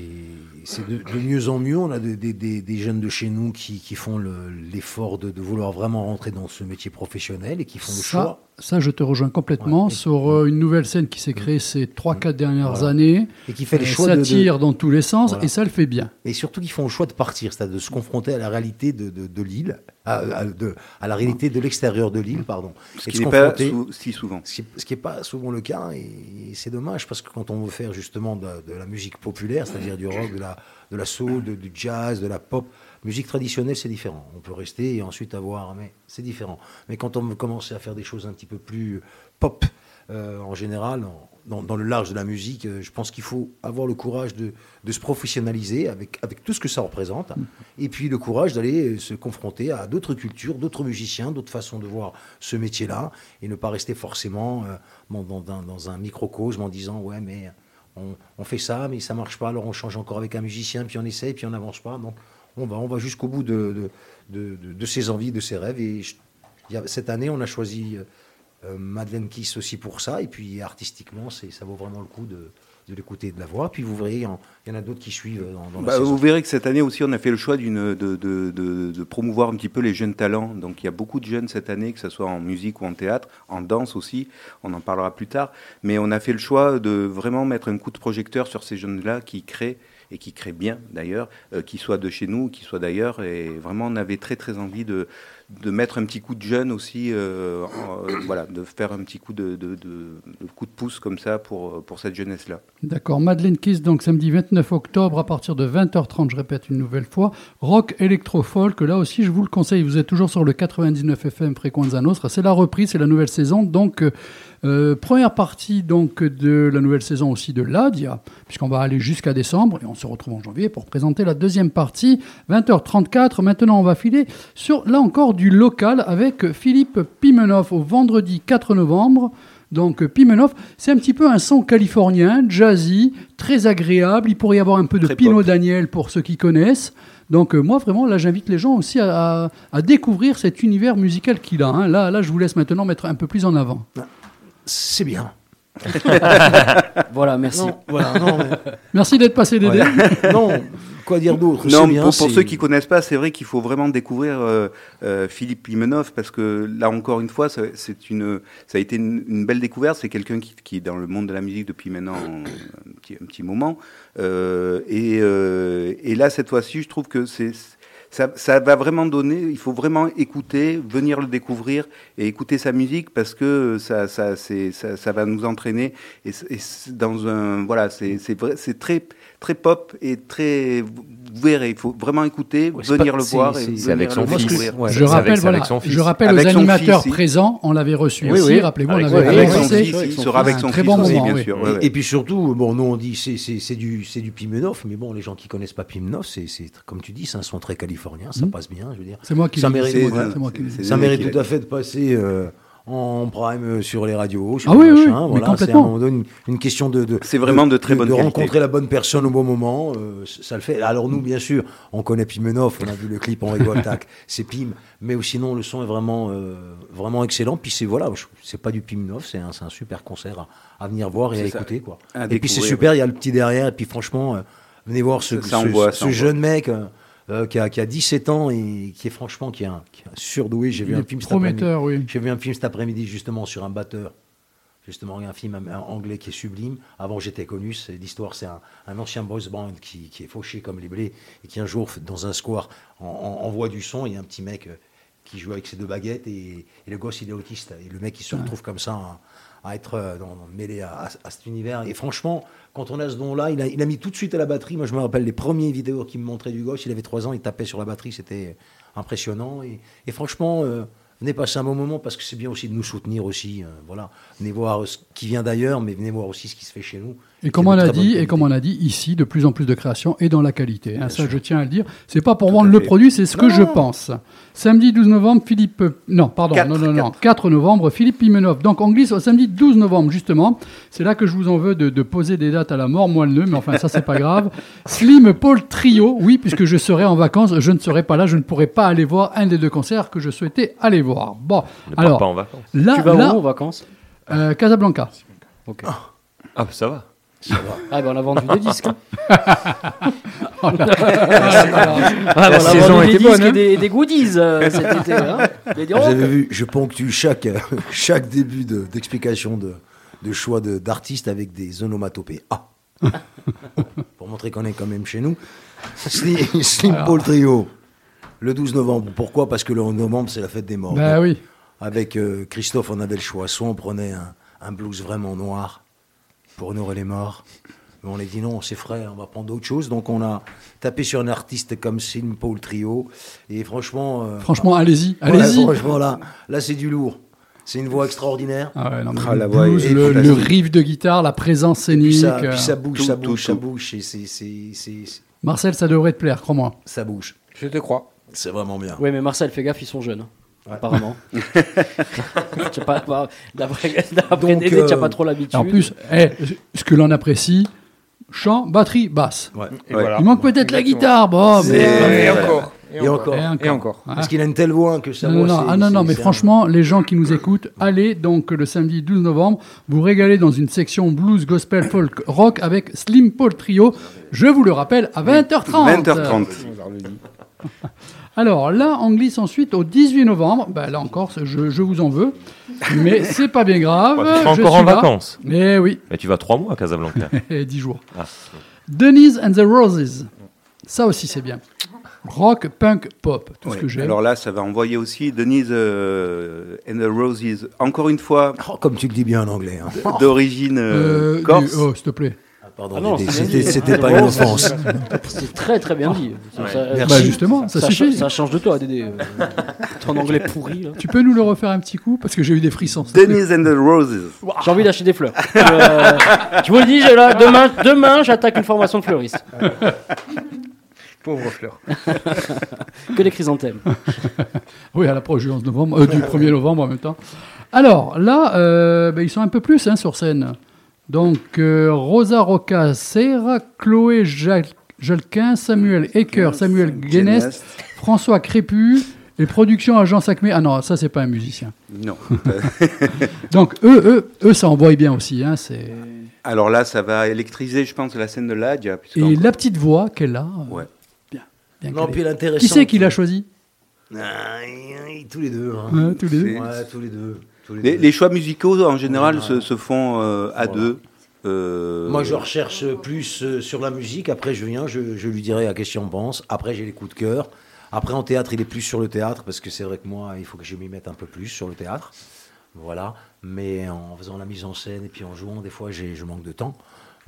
c'est de, de mieux en mieux. On a des, des- des- des jeunes de chez nous qui, qui font le- l'effort de, de vouloir vraiment rentrer dans ce métier professionnel et qui font le Ça, choix. Ça, je te rejoins complètement Ouais. sur euh, une nouvelle scène qui s'est créée ces 3-4 dernières Voilà. années. Et qui fait les choix ça de- tire dans tous les sens Voilà. et ça le fait bien. Et surtout qu'ils font le choix de partir, c'est-à-dire de se confronter à la réalité de, de, de l'île, à, à- de- à la réalité de l'extérieur de l'île, pardon. Ce Et qui n'est pas sou- si souvent. Ce qui n'est pas souvent le cas, et, c'est dommage, parce que quand on veut faire justement de, de la musique populaire, c'est-à-dire du rock, de la, de la soul, de- du jazz, de la pop, musique traditionnelle, c'est différent. On peut rester et ensuite avoir, mais c'est différent. Mais quand on veut commencer à faire des choses un petit peu plus pop, euh, en général, en- dans, dans le large de la musique, euh, je pense qu'il faut avoir le courage de, de se professionnaliser avec, avec tout ce que ça représente, et puis le courage d'aller euh, se confronter à d'autres cultures, d'autres musiciens, d'autres façons de voir ce métier-là, et ne pas rester forcément euh, dans, dans- dans- dans un microcosme en disant ouais mais on, on fait ça mais ça marche pas, alors on change encore avec un musicien, puis on essaye, puis on n'avance pas. Donc on va, on va jusqu'au bout de, de, de- ses envies, de ses rêves. Et je- cette année, on a choisi euh, Madeleine Kiss aussi pour ça, et puis artistiquement, ça vaut vraiment le coup de, de l'écouter et de la voir. Puis vous verrez, il y en, a d'autres qui suivent euh, dans, dans la Bah, vous verrez que cette année aussi, on a fait le choix de, de- de- de promouvoir un petit peu les jeunes talents. Donc il y a beaucoup de jeunes cette année, que ce soit en musique ou en théâtre, en danse aussi, on en parlera plus tard. Mais on a fait le choix de vraiment mettre un coup de projecteur sur ces jeunes-là qui créent et qui créent bien d'ailleurs, euh, qu'ils soient de chez nous ou qu'ils soient d'ailleurs. Et vraiment, on avait très très envie de, de mettre un petit coup de jeune aussi, euh, euh, voilà, de faire un petit coup de, de- coup de pouce comme ça pour, pour cette jeunesse-là. D'accord. Madeleine Kiss, donc samedi 29 octobre à partir de 20h30, je répète une nouvelle fois. Rock électro-folk, là aussi, je vous le conseille. Vous êtes toujours sur le 99 FM Frequenza Nostra. C'est la reprise, c'est la nouvelle saison. Donc, euh, première partie donc de la nouvelle saison aussi de l'ADIA, puisqu'on va aller jusqu'à décembre et on se retrouve en janvier pour présenter la deuxième partie, 20h34. Maintenant, on va filer sur, là encore, du local avec Philippe Pimenov au vendredi 4 novembre. Donc Pimenov, c'est un petit peu un son californien, jazzy, très agréable. Il pourrait y avoir un peu de Très Pino pop. Daniel pour ceux qui connaissent. Donc euh, moi vraiment là j'invite les gens aussi à, à- à découvrir cet univers musical qu'il a. hein. Là, là je vous laisse maintenant mettre un peu plus en avant. C'est bien. Voilà, merci. Non, voilà, non, mais- Merci d'être passé Dédé. ouais. non, quoi dire d'autre? Non, bien, pour, ceux qui connaissent pas, c'est vrai qu'il faut vraiment découvrir euh, euh, Philippe Limenov parce que là encore une fois, ça, c'est une, ça a été une, une belle découverte. C'est quelqu'un qui, qui est dans le monde de la musique depuis maintenant un petit, un petit moment. Euh, et, euh, et là, cette fois-ci, je trouve que c'est ça, ça va vraiment donner. Il faut vraiment écouter, venir le découvrir et écouter sa musique parce que ça, ça, ça, va nous entraîner. Et, dans un, voilà, c'est très, très pop et très. Vous verrez, il faut vraiment écouter, Ouais, venir pas- le voir c'est- et avec son fils. Je rappelle, voilà, je rappelle aux animateurs fils, présents, on l'avait reçu Oui, aussi, oui. rappelez-vous, on Avec, l'avait avec son annoncé. fils, avec il sera avec son Un très fils bon aussi, moment, bien oui. sûr. Et, puis surtout, bon, nous on dit c'est c'est c'est du c'est du Pimenov, mais bon, les gens qui connaissent pas Pimenov, c'est c'est comme tu dis, c'est un son très californien, ça Mhm. passe bien, je veux dire. C'est moi qui Ça mérite- tout à fait de passer euh, en prime euh, sur les radios, sur Ah les oui, mais voilà, c'est à un complètement. moment donné une, une question de, de C'est vraiment de très bonne de rencontrer la bonne personne au bon moment, euh, ça le fait. Alors nous, bien sûr, on connaît Pimenov, on a vu le clip, on rigole, tac, c'est Pim, mais sinon le son est vraiment euh, vraiment excellent. Puis c'est voilà, c'est pas du Pimenov, c'est un, c'est un super concert à, à venir voir et à ça. écouter quoi. À et puis c'est super, il y a le petit derrière, et puis franchement, euh, venez voir ce, Ça ce- envoie, ce ça envoie. jeune mec. Euh, qui, a, qui a 17 ans et qui est franchement qui est un, qui est un surdoué. J'ai vu un film cet après-midi. J'ai vu un film cet après-midi justement sur un batteur. Justement, un film anglais qui est sublime. Avant, j'étais connu. C'est l'histoire, c'est un, un ancien boys band qui, qui est fauché comme les blés et qui un jour, dans un square, en- en- envoie du son. Il y a un petit mec euh, qui joue avec ses deux baguettes et, et le gosse, il est autiste. Et le mec, il se retrouve comme ça à être euh, mêlé à, cet univers. Et franchement, quand on a ce don-là, il a, il a mis tout de suite à la batterie. Moi, je me rappelle les premières vidéos qu'il me montrait du gosse. Il avait trois ans, il tapait sur la batterie. C'était impressionnant. Et, et franchement, euh, venez passer un bon moment parce que c'est bien aussi de nous soutenir aussi. euh, voilà. Venez voir ce qui vient d'ailleurs, mais venez voir aussi ce qui se fait chez nous. Et comme on a dit, et comme on a dit ici, de plus en plus de créations et dans la qualité. hein, ça, je tiens à le dire. C'est pas pour Tout vendre le fait. produit, c'est ce que Non. je pense. Samedi 12 novembre, Philippe. Non, pardon, Quatre, non, non, non. 4 novembre, Philippe Pimenov. Donc on glisse au samedi 12 novembre, justement. C'est là que je vous en veux de, de poser des dates à la mort, moi le nœud, mais enfin, ça, c'est pas grave. Slim Paul Trio, oui, puisque je serai en vacances, je ne serai pas là, je ne pourrai pas aller voir un des deux concerts que je souhaitais aller voir. Bon, Ne pars alors, pas en vacances. là, Tu vas là, où en vacances? euh, Casablanca. Ok. Ah, bah, ça va. Ah, ben on a vendu des disques. hein. Oh là. Ah, ben, on a saison vendu des était bonne, disques hein. et des, et des goodies euh, cet été. Hein. Vous avez vu, je ponctue chaque, chaque début de- d'explication de, de choix de- d'artistes avec des onomatopées. Ah Pour montrer qu'on est quand même chez nous. Slim, Slim Paul Trio, le 12 novembre. Pourquoi? Parce que le 11 novembre, c'est la fête des morts. Ben Donc, oui. Avec euh, Christophe, on avait le choix. Soit on prenait un, un blues vraiment noir pour honorer les morts. Mais on a dit non, c'est frais, on va prendre d'autres choses. Donc on a tapé sur un artiste comme Slim Paul Trio. Et franchement. euh, Franchement, allez-y, allez-y. franchement, là, là c'est du lourd. C'est une voix extraordinaire. Ah ouais, non, Ah, le la voix blues, est le, le riff de guitare, la présence Puis scénique. ça, euh, puis ça bouge, tout, ça tout, bouge, ça bouge. et c'est- c'est- c'est- c'est- Marcel, ça devrait te plaire, crois-moi. Ça bouge. Je te crois. C'est vraiment bien. Oui, mais Marcel, fais gaffe, ils sont jeunes. Apparemment. D'après Dédé, tu n'as euh, pas trop l'habitude. Et en plus, eh, ce que l'on apprécie, chant, batterie, basse. Ouais. Et Ouais. voilà. Il manque peut-être la guitare, bon, mais... Et Voilà. encore. Et encore. Et Et encore. Parce qu'il a une telle voix que ça Non, non, non, ah non, non, mais franchement, les gens qui nous écoutent, allez donc le samedi 12 novembre, vous régaler dans une section blues, gospel, folk, rock avec Slim Paul Trio. Je vous le rappelle, à 20h30. 20h30. Alors là, on glisse ensuite au 18 novembre. Ben, là encore, je, je vous en veux. Mais c'est pas bien grave. Ouais, tu seras je encore suis en là. vacances. Mais oui, Mais tu vas trois mois à Casablanca. et 10 jours. Ah. Denise and the Roses. Ça aussi, c'est bien. Rock, punk, pop. Tout ce que j'aime. Alors là, ça va envoyer aussi Denise euh, and the Roses, encore une fois, Oh, comme tu le dis bien en anglais. hein. d'origine euh, Euh, corse. du- oh, s'il te plaît. Ah, pardon, Ah c'était pas une offense. C'est très très bien dit. Ça- ça- Merci. Bah, justement, ça, ça, suffit. ça change de toi, Dédé. Ton anglais pourri. là. Tu peux nous le refaire un petit coup Parce que j'ai eu des frissons. Denise and the Roses. J'ai envie d'acheter des fleurs. Euh, je vous le dis, là, demain, demain j'attaque une formation de fleuriste. Pauvre fleur. Que des chrysanthèmes. Oui, à l'approche du 11 novembre, euh, du 1er novembre en même temps. Alors là, euh, ben, ils sont un peu plus hein, sur scène. Donc euh, Rosa Roca Serra, Chloé Jalquin, Samuel Ecker, Samuel Guénest, François Crépu, les productions Agence Acme. Ah non, ça c'est pas un musicien. Non. Donc eux, eux, eux, ça envoie bien aussi. Hein, c'est... Alors là, ça va électriser, je pense, la scène de l'Adia. Et la petite voix qu'elle a. euh, Ouais. Bien. bien Non, puis l'intéressant. Qui c'est qui l'a choisi Ah, Tous les deux. hein. Tous les deux. Ouais, tous les deux. Les Les, deux. les choix musicaux, en général, Ouais. se, se font euh, à Voilà. deux. Euh, Moi, je recherche plus euh, sur la musique. Après, je viens, je, je lui dirai à qu'est-ce qu'il en pense. Après, j'ai les coups de cœur. Après, en théâtre, il est plus sur le théâtre parce que c'est vrai que moi, il faut que je m'y mette un peu plus sur le théâtre. Voilà. Mais en faisant la mise en scène et puis en jouant, des fois, j'ai- je manque de temps.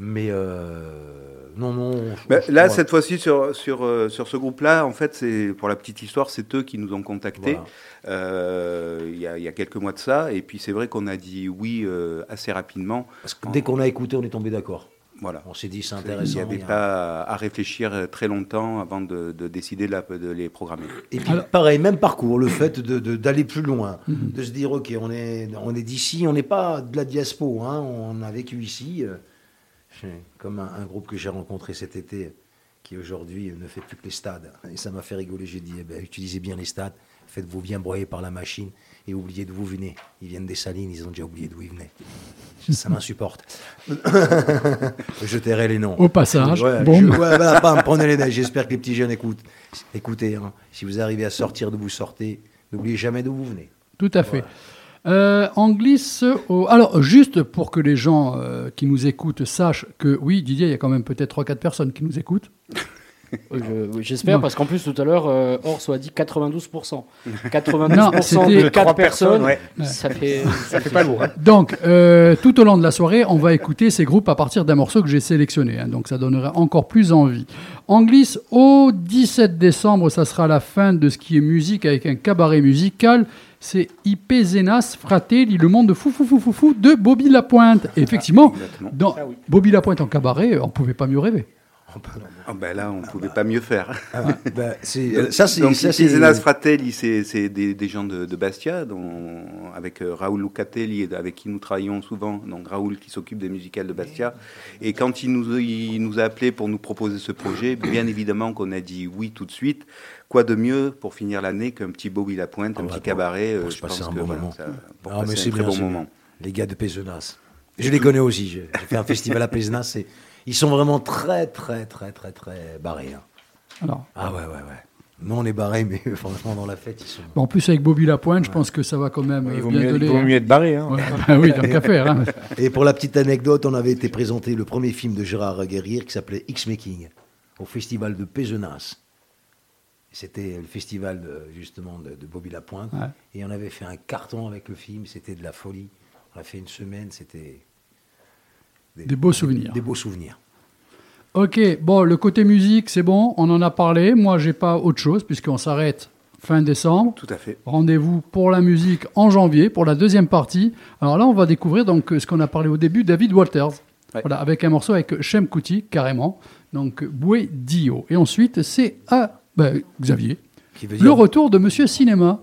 Mais euh, non, non. Ben, je- là, cette fois-ci, sur, sur, euh, sur ce groupe-là, en fait, c'est pour la petite histoire, c'est eux qui nous ont contactés Voilà. euh, il y, a, il y a quelques mois de ça. Et puis, c'est vrai qu'on a dit oui euh, assez rapidement. Parce que dès qu'on a écouté, on est tombé d'accord. Voilà. On s'est dit c'est Il intéressant. n'y avait il y a- pas à réfléchir très longtemps avant de, de décider de, la- de les programmer. Et puis pareil, même parcours, le fait de- de- d'aller plus loin, de se dire ok, on est, on est d'ici, on n'est pas de la diaspo, hein, on a vécu ici, euh, comme un, un groupe que j'ai rencontré cet été, qui aujourd'hui ne fait plus que les stades. Et ça m'a fait rigoler, j'ai dit, eh ben, utilisez bien les stades, faites-vous bien broyer par la machine et oubliez d'où vous venez. Ils viennent des salines, ils ont déjà oublié d'où ils venaient. Ça m'insupporte. je tairai les noms. Au passage, Ouais, bon. je- ouais, voilà, bam, prenez les. J'espère que les petits jeunes écoutent. Écoutez, hein, si vous arrivez à sortir d'où vous sortez, n'oubliez jamais d'où vous venez. Tout à fait. Euh, on glisse au... Alors, juste pour que les gens euh, qui nous écoutent sachent que, oui, Didier, il y a quand même peut-être 3-4 personnes qui nous écoutent. Je- J'espère, Non. parce qu'en plus, tout à l'heure, euh, Orso a dit 92%. Non, 92% c'était- de 4 personnes, ouais. ça fait, Ça fait pas lourd. hein. Donc, euh, tout au long de la soirée, on va écouter ces groupes à partir d'un morceau que j'ai sélectionné. hein. donc, ça donnerait encore plus envie. On glisse au 17 décembre, ça sera la fin de ce qui est musique avec un cabaret musical. C'est IP Zenas Fratelli, le monde de fou fou fou fou fou de Bobby Lapointe. Et effectivement, Exactement. dans Bobby Lapointe en cabaret, on pouvait pas mieux rêver. Ah ben là, on ne pouvait pas mieux faire. Bah, c'est- ça, c'est. Donc, ça, ici, c'est- Zenas Fratelli, c'est des, des gens de, de Bastia, dont, avec euh, Raoul Lucatelli, avec qui nous travaillons souvent. Donc Raoul qui s'occupe des musicales de Bastia. Et quand il nous, il nous a appelé pour nous proposer ce projet, bien évidemment qu'on a dit oui tout de suite. Quoi de mieux pour finir l'année qu'un petit Bobby Lapointe, un Ah, petit pour- cabaret pour euh, se Je passer pense un que bon voilà, moment. ça- pour Ah, mais passer c'est un très bien, bon moment. bien. Les gars de Pézenas. Je les connais aussi. J'ai fait un festival à Pézenas. et Ils sont vraiment très, très, très, très, très barrés. hein. Alors, Ah ouais, ouais, ouais. Nous, on est barrés, mais franchement, dans la fête, ils sont. en plus, avec Bobby Lapointe, je pense que ça va quand même Il euh, vaut bien mieux, il donner. vaut hein. mieux être barré. Hein. Ouais, bah oui, tant qu'à faire. hein. Et pour la petite anecdote, on avait été présenté le premier film de Gérard Guerrier qui s'appelait X-Making au festival de Pézenas. C'était le festival de- justement de, de Bobby Lapointe. Ouais. Et on avait fait un carton avec le film, c'était de la folie. On a fait une semaine, c'était. Des beaux souvenirs. Des beaux souvenirs. Ok, bon, le côté musique, c'est bon, on en a parlé. Moi, j'ai pas autre chose, puisqu'on s'arrête fin décembre. Tout à fait. Rendez-vous pour la musique en janvier, pour la deuxième partie. Alors là, on va découvrir donc ce qu'on a parlé au début, David Walters. Ouais. Voilà, avec un morceau avec Shem Kuti, carrément. Donc, Boué Dio. Et ensuite, c'est à ben, Xavier. Qui veut Le retour de Monsieur Cinéma.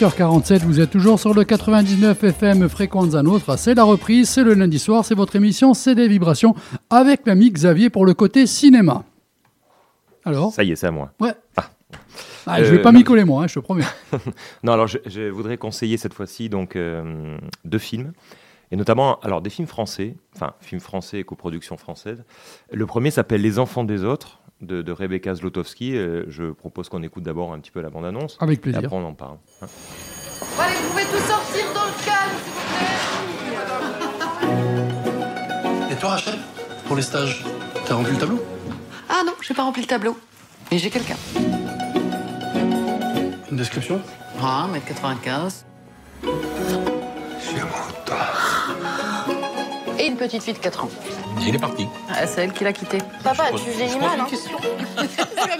20h47, vous êtes toujours sur le 99 FM Fréquence à Autre. C'est la reprise, c'est le lundi soir, c'est votre émission C'est des vibrations avec l'ami Xavier pour le côté cinéma. Alors Ça y est, c'est à moi. Ouais. Ah, je vais Euh, pas m'y coller moi, hein, je te promets. non, alors je, je voudrais conseiller cette fois-ci donc euh, deux films, et notamment alors des films français, enfin films français et coproduction française. Le premier s'appelle Les Enfants des autres de, de Rebecca Zlotowski. Euh, je propose qu'on écoute d'abord un petit peu la bande-annonce. Avec plaisir. Et après on en parle. hein. Allez, vous pouvez tous sortir dans le calme, s'il vous plaît. Et toi, Rachel, pour les stages, t'as rempli le tableau? Ah non, j'ai pas rempli le tableau. Mais j'ai quelqu'un. Une description? Ah, 1m95. Et une petite fille de 4 ans. Il est parti. Ah, c'est elle qui l'a quitté. Papa, tu vieillis mal, hein Je veux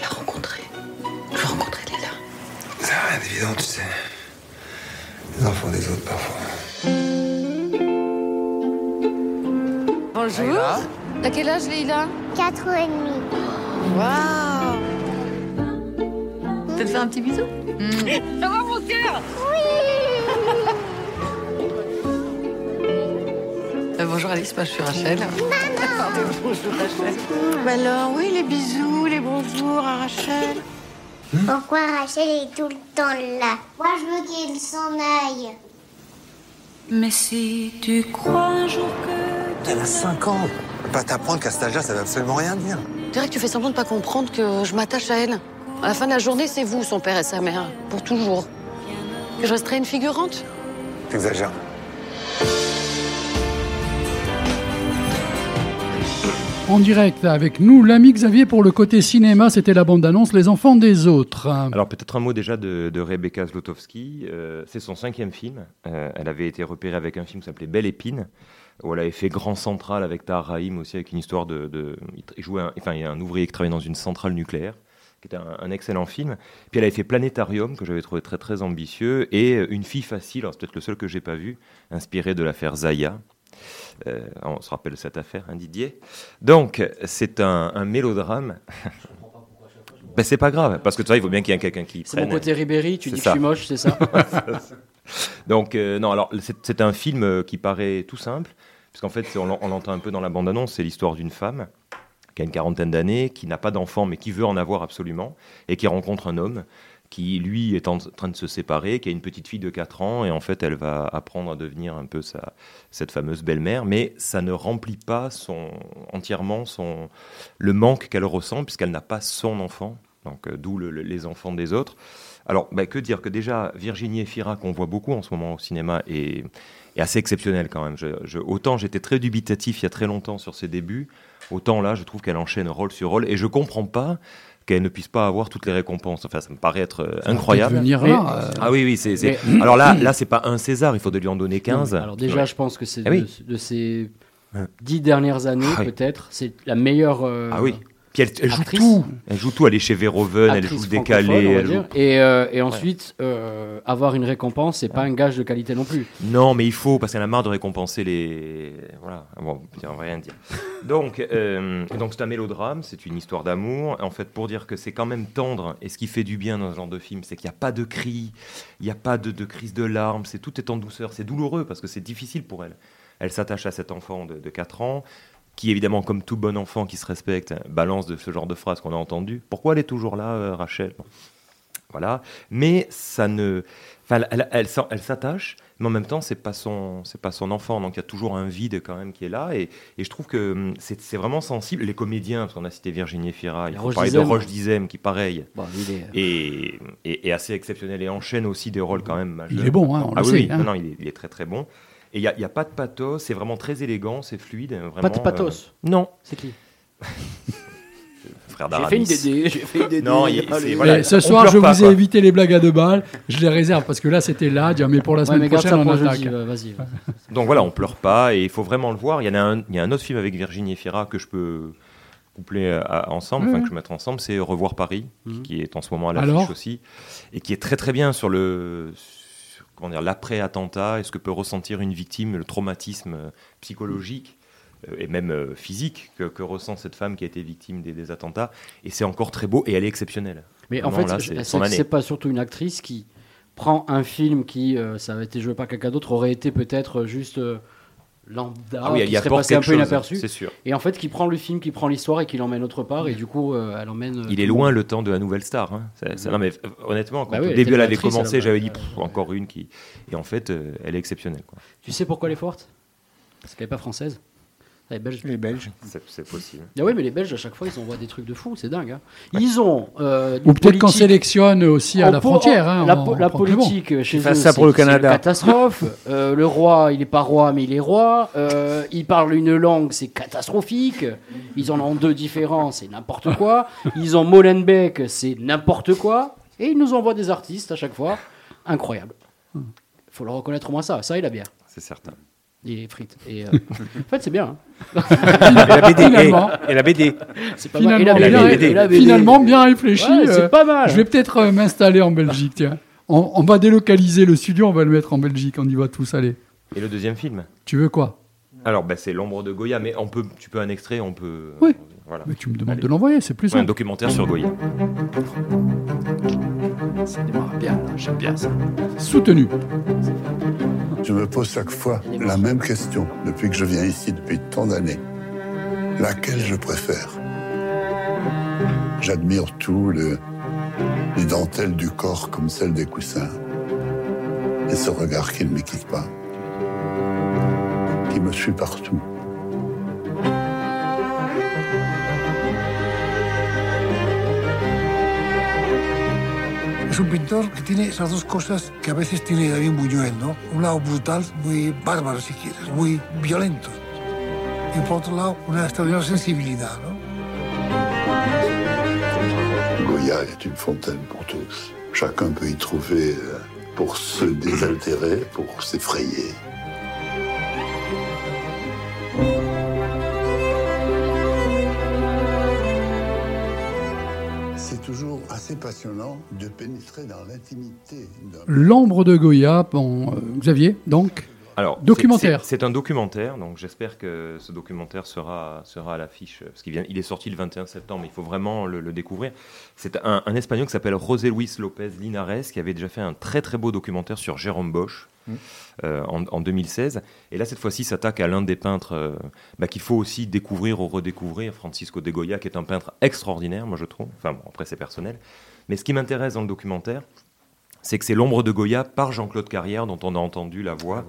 la rencontrer. Je veux rencontrer Léla. C'est rien d'évident, tu sais. Les enfants des autres, parfois. Bonjour. T'as quel âge, Leïla 4 ans et demi. Waouh T'as te faire un petit bisou? Ça va, mon cœur? Euh, bonjour Alice, moi je suis Rachel. Pardon, bonjour Rachel. Bah alors, oui, les bisous, les bonjours à Rachel. Pourquoi Rachel est tout le temps là Moi, je veux qu'elle s'en aille. Mais si tu crois un jour que. Elle a 5 ans. Pas t'apprendre qu'à cet âge-là, ça veut absolument rien dire. Je dirais que tu fais semblant de pas comprendre que je m'attache à elle. À la fin de la journée, c'est vous, son père et sa mère, pour toujours. Que je resterai une figurante? T'exagères. En direct avec nous, l'ami Xavier pour le côté cinéma, c'était la bande-annonce Les enfants des autres. Alors peut-être un mot déjà de, Rebecca Zlotowski. Euh, c'est son cinquième film. Euh, elle avait été repérée avec un film qui s'appelait Belle Épine, où elle avait fait Grand Central avec Tahar Rahim aussi, avec une histoire de... de il un, enfin, il y a un ouvrier qui travaillait dans une centrale nucléaire, qui était un, excellent film. Puis elle avait fait Planétarium, que j'avais trouvé très très ambitieux, et Une fille facile, c'est peut-être le seul que j'ai pas vu, inspiré de l'affaire Zaya. Euh, on se rappelle cette affaire, hein, Didier. Donc, c'est un, un mélodrame. ben, c'est pas grave, parce que tu vois, il faut bien qu'il y ait quelqu'un qui C'est mon côté Ribéry, tu dis que je suis moche, c'est ça Donc, euh, non, alors, c'est un film euh, qui paraît tout simple, puisqu'en fait, on l'entend un peu dans la bande-annonce, c'est l'histoire d'une femme qui a une quarantaine d'années, qui n'a pas d'enfant, mais qui veut en avoir absolument, et qui rencontre un homme qui, lui, est en train de se séparer, qui a une petite fille de 4 ans, et en fait, elle va apprendre à devenir un peu cette fameuse belle-mère, mais ça ne remplit pas son, entièrement son, le manque qu'elle ressent, puisqu'elle n'a pas son enfant, donc euh, d'où le- le- les enfants des autres. Alors, bah, que dire que déjà, Virginie Efira, qu'on voit beaucoup en ce moment au cinéma, est, assez exceptionnelle quand même. Autant j'étais très dubitatif il y a très longtemps sur ses débuts, autant là, je trouve qu'elle enchaîne rôle sur rôle, et je comprends pas qu'elle ne puisse pas avoir toutes les récompenses. Enfin, ça me paraît être euh, Ça incroyable. venir là, euh. Ah oui, oui, c'est... Mais- Alors là, là c'est pas un César, il faut de lui en donner 15. Non, Alors déjà, Ouais. je pense que c'est Ah de, oui. de ces dix dernières années, Ah oui. peut-être, c'est la meilleure. euh, Ah oui. Puis elle, elle joue actrice. tout. Elle joue tout. Elle est chez Verhoeven, elle joue décalée. elle joue- Et, euh, et ensuite, euh, avoir une récompense, c'est pas un gage de qualité non plus. Non, mais il faut, parce qu'elle a marre de récompenser les. Voilà, bon, on va rien dire. Donc, euh, donc c'est un mélodrame, c'est une histoire d'amour. En fait, pour dire que c'est quand même tendre, et ce qui fait du bien dans ce genre de film, c'est qu'il n'y a pas de cris, il n'y a pas de, de crise de larmes, c'est tout est en douceur. C'est douloureux parce que c'est difficile pour elle. Elle s'attache à cet enfant de, de 4 ans. Qui évidemment, comme tout bon enfant qui se respecte, balance de ce genre de phrase qu'on a entendu. Pourquoi elle est toujours là, euh, Rachel? Voilà. Mais ça ne. Enfin, elle, elle, elle s'en- elle s'attache, mais en même temps, c'est pas son, c'est pas son enfant. Donc il y a toujours un vide quand même qui est là. Et, et je trouve que hum, c'est vraiment sensible. Les comédiens, parce qu'on a cité Virginie Fira, il faut Roche parler de. Roche Dizem, qui pareil Bon, il est- et, et- et assez exceptionnel et enchaîne aussi des rôles quand même majeurs. Il est bon, hein, on ah le oui, sait, oui. hein. Non, non, il, est, il est très très bon. Et il n'y a, y a pas de pathos, c'est vraiment très élégant, c'est fluide. Vraiment, Pas de pathos euh, Non. C'est qui Frère J'ai d'Aramis. fait une DD, j'ai fait une DD. Non, il- voilà, ce soir, je pas, vous ai quoi. évité les blagues à deux balles. Je les réserve parce que là, c'était là, mais pour la Ouais, semaine garde prochaine, on attaque. jeudi, euh, vas-y. Donc voilà, on pleure pas et il faut vraiment le voir. Il y en a un, il y a un autre film avec Virginie Fira que je peux coupler euh, à- ensemble, enfin Mhm. que je mettrai ensemble, c'est Revoir Paris, Mhm. qui est en ce moment à Alors? l'affiche aussi et qui est très très bien sur le sur, comment dire l'après attentat et ce que peut ressentir une victime, le traumatisme euh, psychologique euh, et même euh, physique que, que ressent cette femme qui a été victime des, des attentats? Et c'est encore très beau et elle est exceptionnelle. Mais en fait, c'est- pas surtout une actrice qui prend un film qui, euh, ça avait été joué par quelqu'un d'autre, aurait été peut-être juste euh, lambda, Ah oui, qui y serait passé un peu chose, inaperçu. sûr. Et en fait, qui prend le film, qui prend l'histoire et qui l'emmène autre part, et du coup, euh, elle emmène. euh, Il est loin le temps de la nouvelle star. hein. C'est- non, mais euh, honnêtement, quand Bah oui, au début elle avait commencé, j'avais dit Pff, encore une qui. Et en fait, euh, elle est exceptionnelle. quoi. Tu sais pourquoi elle est forte? Parce qu'elle n'est pas française. Les Belges. C'est c'est possible. Ah oui, mais les Belges, à chaque fois, ils envoient des trucs de fou, c'est dingue. hein. Ils ont. euh, Ou peut-être qu'on sélectionne aussi à la po- frontière. hein, la, on- po- on la prend plus bon. politique chez eux, ça pour le Canada. une catastrophe. Euh, le roi, il est pas roi, mais il est roi. Euh, il parle une langue, c'est catastrophique. Ils en ont deux différents, c'est n'importe quoi. Ils ont Molenbeek, c'est n'importe quoi. Et ils nous envoient des artistes à chaque fois. Incroyable. faut le reconnaître au moins ça. Ça et la bière. C'est certain. Et les frites. Et, euh, en fait, c'est bien. hein. Et la BD. Finalement. Et, et la BD. C'est pas mal. Et Finalement, la bien, BD, et la BD. finalement, bien réfléchi. Ouais, c'est euh, pas mal. Je vais peut-être euh, m'installer en Belgique, tiens. On, on va délocaliser le studio, on va le mettre en Belgique, on y va tous aller. Et le deuxième film? Tu veux quoi? Alors, bah, c'est L'ombre de Goya, mais on peut, tu peux un extrait, on peut. Oui. Voilà. Mais tu me demandes Allez. de l'envoyer, c'est plus Ouais, un simple. documentaire sur Goya. Ça démarre bien, j'aime bien ça. Soutenu. Je me pose chaque fois la même question depuis que je viens ici depuis tant d'années. Laquelle je préfère? J'admire tout, le- les dentelles du corps comme celles des coussins. Et ce regard qui ne me quitte pas, qui me suit partout. Es un pintor que tiene esas dos cosas que a veces tiene David Buñuel, ¿no? Un lado brutal, muy bárbaro si quieres, muy violento. Y por otro lado, una extraordinaria sensibilidad, ¿no? Goya est une fontaine pour tous. Chacun peut y trouver euh, pour se désaltérer, pour s'effrayer. Toujours assez passionnant de pénétrer dans l'intimité L'ombre de Goya, bon, euh, Xavier, donc Alors, Documentaire. C'est c'est un documentaire, donc j'espère que ce documentaire sera, sera à l'affiche, parce qu'il vient, il est sorti le 21 septembre, il faut vraiment le, le découvrir. C'est un, un Espagnol qui s'appelle José Luis López Linares, qui avait déjà fait un très très beau documentaire sur Jérôme Bosch. Euh, en, en 2016. Et là, cette fois-ci, s'attaque à l'un des peintres euh, bah, qu'il faut aussi découvrir ou redécouvrir, Francisco de Goya, qui est un peintre extraordinaire, moi je trouve. Enfin, bon, après, c'est personnel. Mais ce qui m'intéresse dans le documentaire, c'est que c'est l'ombre de Goya par Jean-Claude Carrière, dont on a entendu la voix.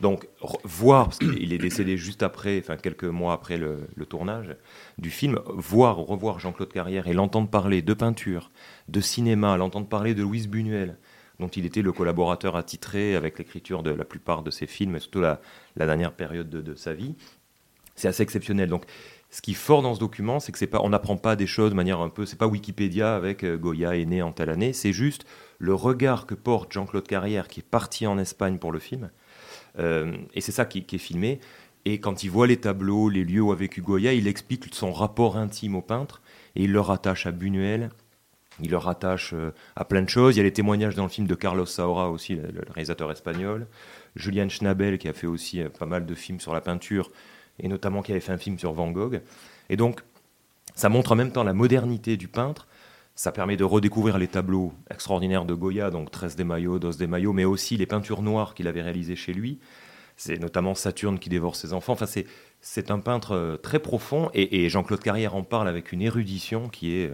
Donc, voir, parce qu'il il est décédé juste après, enfin quelques mois après le, le tournage du film, voir, revoir Jean-Claude Carrière et l'entendre parler de peinture, de cinéma, l'entendre parler de Louise Buñuel, dont il était le collaborateur attitré avec l'écriture de la plupart de ses films, et surtout la, la dernière période de, sa vie, c'est assez exceptionnel. Donc, ce qui est fort dans ce document, c'est que c'est pas, on n'apprend pas des choses de manière un peu, c'est pas Wikipédia avec euh, Goya est né en telle année, c'est juste le regard que porte Jean-Claude Carrière, qui est parti en Espagne pour le film, Euh, et c'est ça qui, qui est filmé. Et quand il voit les tableaux, les lieux où a vécu Goya, il explique son rapport intime au peintre, et il le rattache à Buñuel, il le rattache euh, à plein de choses. Il y a les témoignages dans le film de Carlos Saura aussi, le, réalisateur espagnol. Julian Schnabel qui a fait aussi euh, pas mal de films sur la peinture et notamment qui avait fait un film sur Van Gogh. Et donc, ça montre en même temps la modernité du peintre. Ça permet de redécouvrir les tableaux extraordinaires de Goya, donc 13 de Mayo, Dos de Mayo, mais aussi les peintures noires qu'il avait réalisées chez lui. C'est notamment Saturne qui dévore ses enfants. Enfin, c'est un peintre euh, très profond et, Jean-Claude Carrière en parle avec une érudition qui est,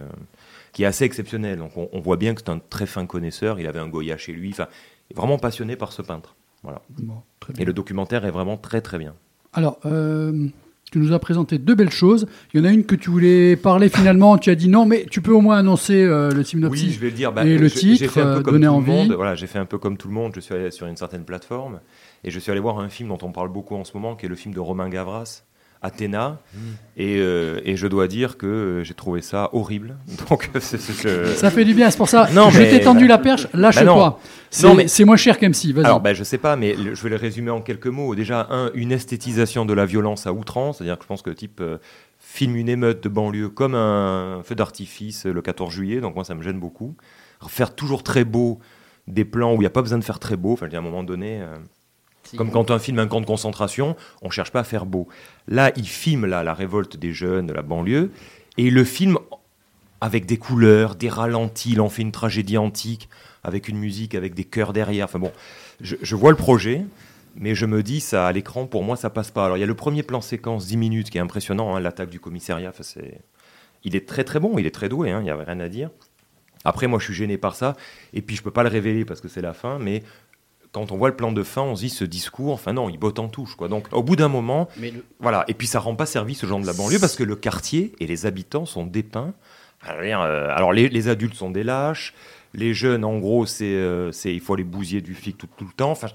qui est assez exceptionnelle. Donc on, on voit bien que c'est un très fin connaisseur. Il avait un Goya chez lui. Enfin, vraiment passionné par ce peintre. Voilà. Bon, et le documentaire est vraiment très très bien. Alors, euh, tu nous as présenté deux belles choses. Il y en a une que tu voulais parler finalement. Tu as dit non, mais tu peux au moins annoncer euh, le synopsis Oui, je vais le dire. Bah, et le j'ai titre, fait un peu euh, comme tout le envie. monde. Voilà, j'ai fait un peu comme tout le monde. Je suis allé sur une certaine plateforme et je suis allé voir un film dont on parle beaucoup en ce moment, qui est le film de Romain Gavras, Athéna. Mmh. Et, euh, et je dois dire que j'ai trouvé ça horrible. Donc, Ça fait du bien, c'est pour ça. Non, je t'ai tendu la perche, Bah lâche-toi. non. C'est Non, mais- c'est moins cher qu'MC, vas-y. Alors, ben, je sais pas, mais le- je vais le résumer en quelques mots. Déjà, un, une esthétisation de la violence à outrance, c'est-à-dire que je pense que le type euh, filme une émeute de banlieue comme un feu d'artifice le 14 juillet, donc moi ça me gêne beaucoup. Faire toujours très beau des plans où il n'y a pas besoin de faire très beau, enfin, je dire, à un moment donné. euh, Comme quand un film un camp de concentration, on cherche pas à faire beau. Là, il filme là, la révolte des jeunes de la banlieue, et le filme avec des couleurs, des ralentis, il en fait une tragédie antique, avec une musique, avec des chœurs derrière. Enfin bon, je, je vois le projet, mais je me dis, ça à l'écran, pour moi, ça passe pas. Alors il y a le premier plan séquence, 10 minutes, qui est impressionnant, hein, l'attaque du commissariat. Enfin, c'est... Il est très très bon, il est très doué, hein, il n'y a rien à dire. Après, moi, je suis gêné par ça, et puis je peux pas le révéler parce que c'est la fin, mais quand on voit le plan de fin, on se dit ce discours, enfin non, il botte en touche. Quoi. Donc au bout d'un moment, Mais le- voilà, et puis ça rend pas service aux gens de la banlieue parce que le quartier et les habitants sont dépeints. Alors, euh, alors, les, les adultes sont des lâches, les jeunes, en gros, c'est, euh, il faut les bousiller du flic tout, tout le temps. Enfin,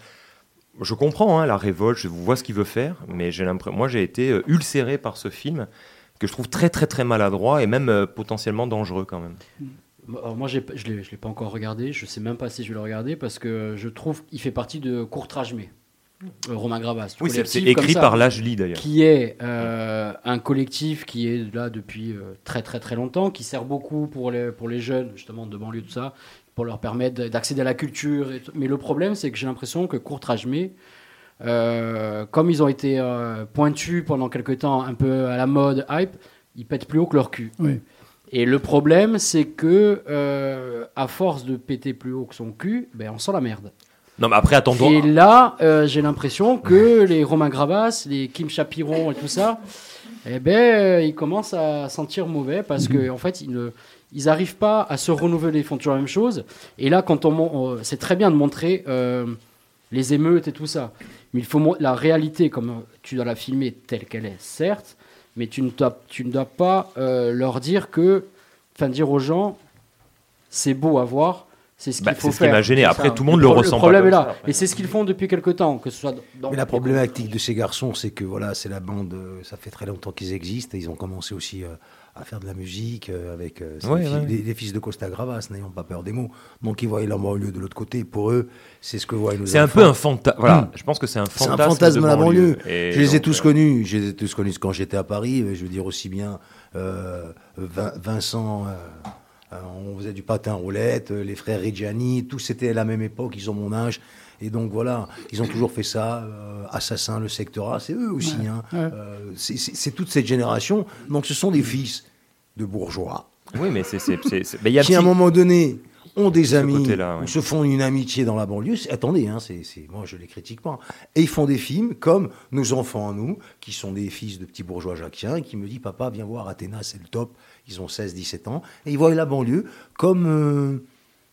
je comprends hein, la révolte, je vois ce qu'il veut faire, mais j'ai l'impression, moi j'ai été euh, ulcéré par ce film que je trouve très très très maladroit et même euh, potentiellement dangereux quand même. Alors moi, j'ai je ne l'ai je l'ai pas encore regardé. Je sais même pas si je vais le regarder parce que je trouve qu'il fait partie de Courtrage-Mé. Euh, Romain Gravas. Oui, c'est- écrit comme ça, par Lajli, d'ailleurs. Qui est euh, un collectif qui est là depuis euh, très très très longtemps, qui sert beaucoup pour les, pour les jeunes, justement, de banlieue, tout ça, pour leur permettre d'accéder à la culture. et. Mais le problème, c'est que j'ai l'impression que Courtrage-Mé, euh, comme ils ont été euh, pointus pendant quelque temps, un peu à la mode, hype, ils pètent plus haut que leur cul. Oui. Et le problème, c'est que euh, à force de péter plus haut que son cul, ben, on sent la merde. Non, mais après, attendons. Et là, euh, j'ai l'impression que les Romain Gravas, les Kim Chapiron et tout ça, eh ben, euh, ils commencent à sentir mauvais parce que en fait, ils ne, ils n'arrivent pas à se renouveler, ils font toujours la même chose. Et là, quand on, c'est très bien de montrer euh, les émeutes et tout ça, mais il faut la réalité comme tu dois la filmer telle qu'elle est, certes, mais tu ne dois, tu ne dois pas euh, leur dire que, enfin, dire aux gens, c'est beau à voir. C'est ce qu'il Bah, faut c'est ce qui faire. m'a gêné. Après, ça. tout le monde le ressent pas problème comme est là. ça. Et c'est ce qu'ils font depuis quelque temps, que ce soit dans Mais la problématique de ces garçons, c'est que voilà, c'est la bande, euh, ça fait très longtemps qu'ils existent et ils ont commencé aussi euh, à faire de la musique euh, avec euh, c'est Ouais, les, fi- ouais. les- les fils de Costa Gravas, n'ayons pas peur des mots. Donc ils voyaient la banlieue de l'autre côté. Pour eux, c'est ce que voient nos C'est un peu un fanta- voilà, Hum. je pense que c'est un C'est un fantasme fantasme de la banlieue. Et Je les ai tous euh, connus. Je les ai tous connus quand j'étais à Paris. Je veux dire aussi bien euh, Vin- Vincent. on faisait du patin roulette, les frères Reggiani, tous c'était à la même époque, ils ont mon âge. Et donc voilà, ils ont toujours fait ça. euh, Assassin, le secteur A, c'est eux aussi. Ouais, hein. ouais. Euh, c'est- toute cette génération. Donc ce sont des fils de bourgeois. Oui, mais c'est. c'est- c'est- c'est- mais il y a qui à un moment donné ont des amis côté-là, ouais. ou se font une amitié dans la banlieue. Attendez, hein, c'est, c'est- moi je les critique pas. Et ils font des films comme Nos enfants à nous, qui sont des fils de petits bourgeois jacquiens, et qui me dit Papa, viens voir Athéna, c'est le top. Ils ont 16-17 ans. Et ils voient la banlieue comme, euh,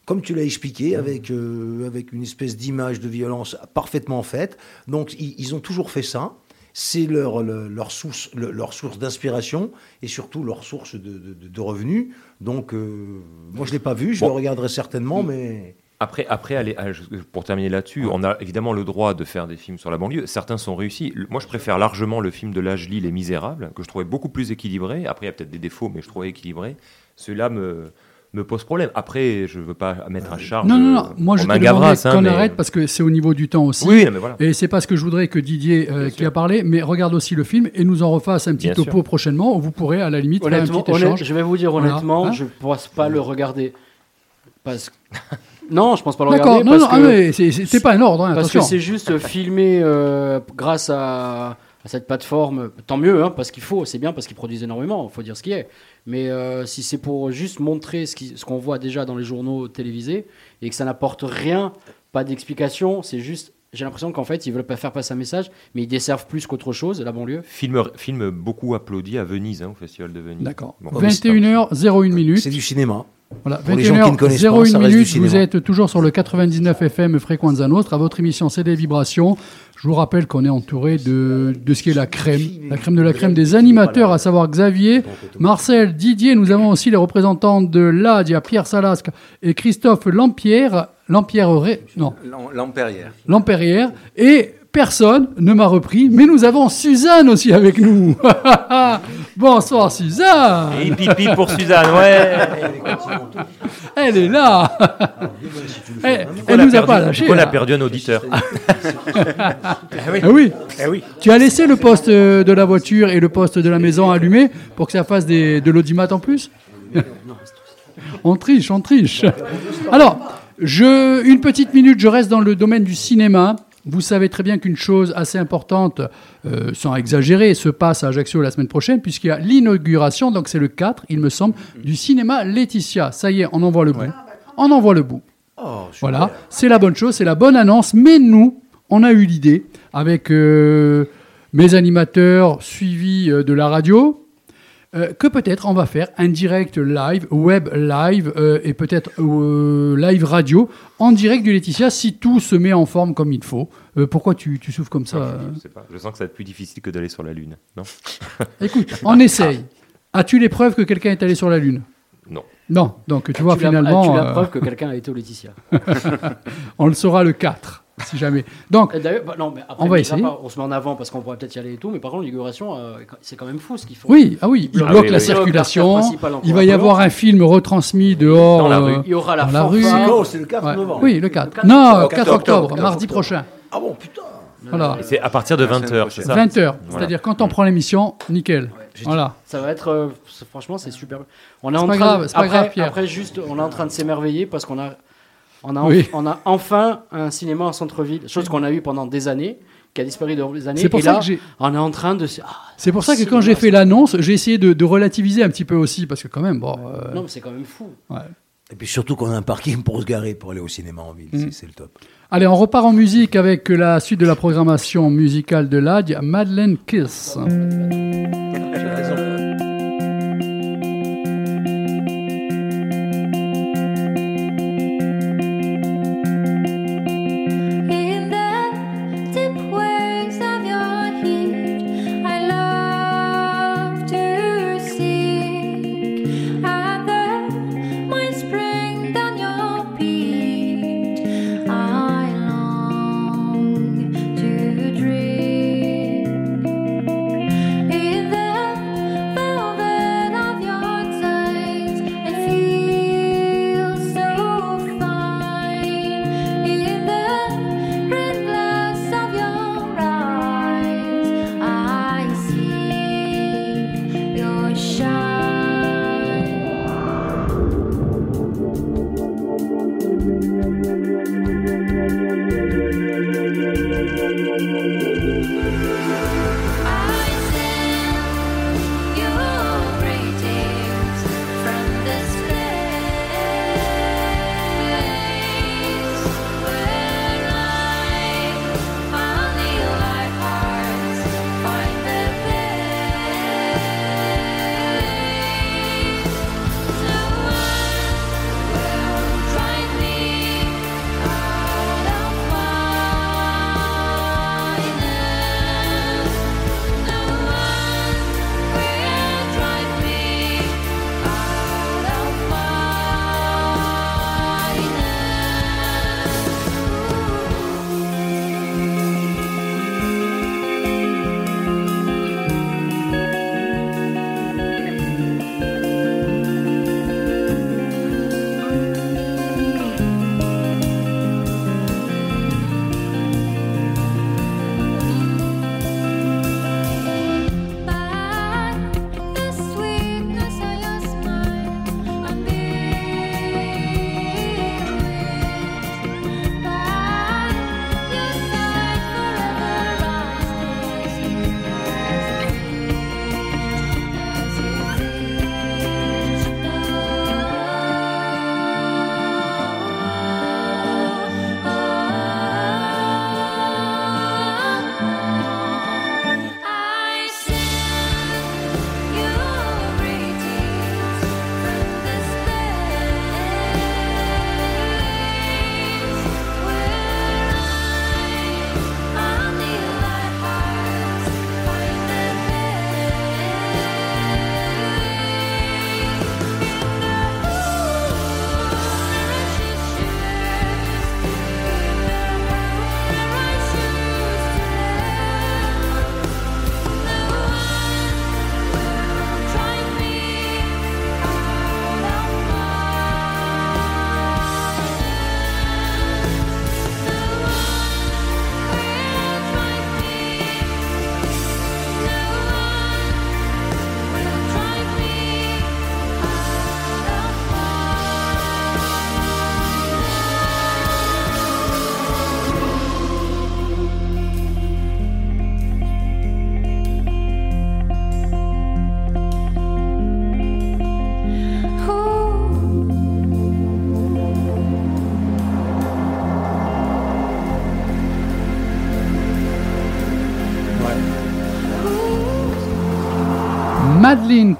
comme tu l'as expliqué, avec, euh, avec une espèce d'image de violence parfaitement faite. Donc ils, ils ont toujours fait ça. C'est leur, le- leur source, le- leur source d'inspiration et surtout leur source de, de- revenus. Donc, euh, moi, je ne l'ai pas vu, je Bon. le regarderai certainement, mais. Après, après allez, je- pour terminer là-dessus, on a évidemment le droit de faire des films sur la banlieue. Certains sont réussis. Moi, je préfère largement le film de Lajli, Les Misérables, que je trouvais beaucoup plus équilibré. Après, il y a peut-être des défauts, mais je trouvais équilibré. Celui-là me, me pose problème. Après, je ne veux pas mettre à charge. Non, non, non. Moi, je te demandais hein, qu'on mais- arrête parce que c'est au niveau du temps aussi. Oui, non, mais voilà. Et c'est pas ce que je voudrais que Didier, euh, qui a parlé, mais regarde aussi le film et nous en refasse un petit Bien topo sûr. prochainement où vous pourrez à la limite faire un petit honnête- échange. je vais vous dire Voilà. honnêtement, Hein je ne pense pas le regarder. Parce que- Non, je pense pas le D'accord, regarder. non, parce non, que- ah, c'est- pas un ordre, hein, parce attention. que c'est juste filmé euh, grâce à, à cette plateforme. Tant mieux, hein, parce qu'il faut, c'est bien parce qu'ils produisent énormément, il faut dire ce qui est. Mais euh, si c'est pour juste montrer ce qu'on voit déjà dans les journaux télévisés et que ça n'apporte rien, pas d'explication, c'est juste j'ai l'impression qu'en fait, ils veulent pas faire passer un message, mais ils desservent plus qu'autre chose, la banlieue. Film, film beaucoup applaudi à Venise, hein, au Festival de Venise. D'accord. Bon, 21h, 01 minute. C'est du cinéma. Voilà, Pour les gens qui ne 21h, connaissent 01 pas, ça reste du minutes, vous êtes toujours sur le 99 FM Fréquenza Nostra, votre émission c'est des vibrations. Je vous rappelle qu'on est entouré de, de ce qui est la crème, la crème de la crème des animateurs, à savoir Xavier, Marcel, Didier, nous avons aussi les représentants de l'ADIA, Pierre Salasque et Christophe Lampierre, Lampierre, Ré- non, L'Ampérière. Lampérière, et personne ne m'a repris, mais nous avons Suzanne aussi avec nous. Bonsoir Suzanne. Et pipi pour Suzanne, ouais. Elle est là. Elle, coup, elle a nous a perdu- pas lâché. on a perdu un auditeur. Ah oui. Eh oui. Tu as laissé le poste euh, de la voiture et le poste de la maison allumé pour que ça fasse des, de l'audimat en plus? On triche, on triche. Alors, je, une petite minute, je reste dans le domaine du cinéma. Vous savez très bien qu'une chose assez importante, euh, sans exagérer, se passe à Ajaccio la semaine prochaine, puisqu'il y a l'inauguration, donc c'est le 4, il me semble, du cinéma Laetitia. Ça y est, on envoie le bout. On envoie le bout. Voilà, c'est la bonne chose, c'est la bonne annonce. Mais nous, on a eu l'idée avec euh, mes animateurs suivis euh, de la radio euh, que peut-être on va faire un direct live, web live euh, et peut-être euh, live radio en direct du Laetitia si tout se met en forme comme il faut. Euh, pourquoi tu, tu souffles comme ça Je sais pas. Je sens que ça va être plus difficile que d'aller sur la Lune, non? Écoute, on essaye. As-tu les preuves que quelqu'un est allé sur la Lune? Non. Non, donc tu vois tu l'as- finalement. Tu as euh, preuve que quelqu'un a été au Laetitia. on le saura le 4, si jamais. Donc, bah, non, mais après, on va essayer. part, on se met en avant parce qu'on pourrait peut-être y aller et tout, mais par contre, l'inauguration, euh, c'est quand même fou ce qu'ils font. Oui, ah oui, il bloquent- bloque ils la bloquent circulation. principale en Il va y avoir un film retransmis dehors. Dans la euh, rue. Il y aura la dans la rue. C'est le 4 Ouais. novembre. Oui, le 4. 4 non, octobre. 4 octobre, mardi octobre. prochain. Ah bon, putain. Voilà. Et C'est à partir de 20h, c'est ça 20h. Voilà. C'est-à-dire quand on prend l'émission, nickel. Voilà. Ça va être, euh, franchement, c'est super. On est C'est en pas train grave, de- c'est pas après, grave, Pierre. Après, juste, on est en train de s'émerveiller parce qu'on a, on a, Oui. on a enfin un cinéma en centre-ville, chose qu'on a eu pendant des années, qui a disparu dans les années. C'est pour et ça là, que j'ai- on est en train de. Ah, C'est pour ça que quand j'ai fait l'annonce, j'ai essayé de, de relativiser un petit peu aussi, parce que quand même, bon. euh, Non, mais c'est quand même fou. ouais. Et puis surtout qu'on a un parking pour se garer pour aller au cinéma en ville. Mm. C'est- le top. Allez, on repart en musique avec la suite de la programmation musicale de l'AD, Madeleine Kiss.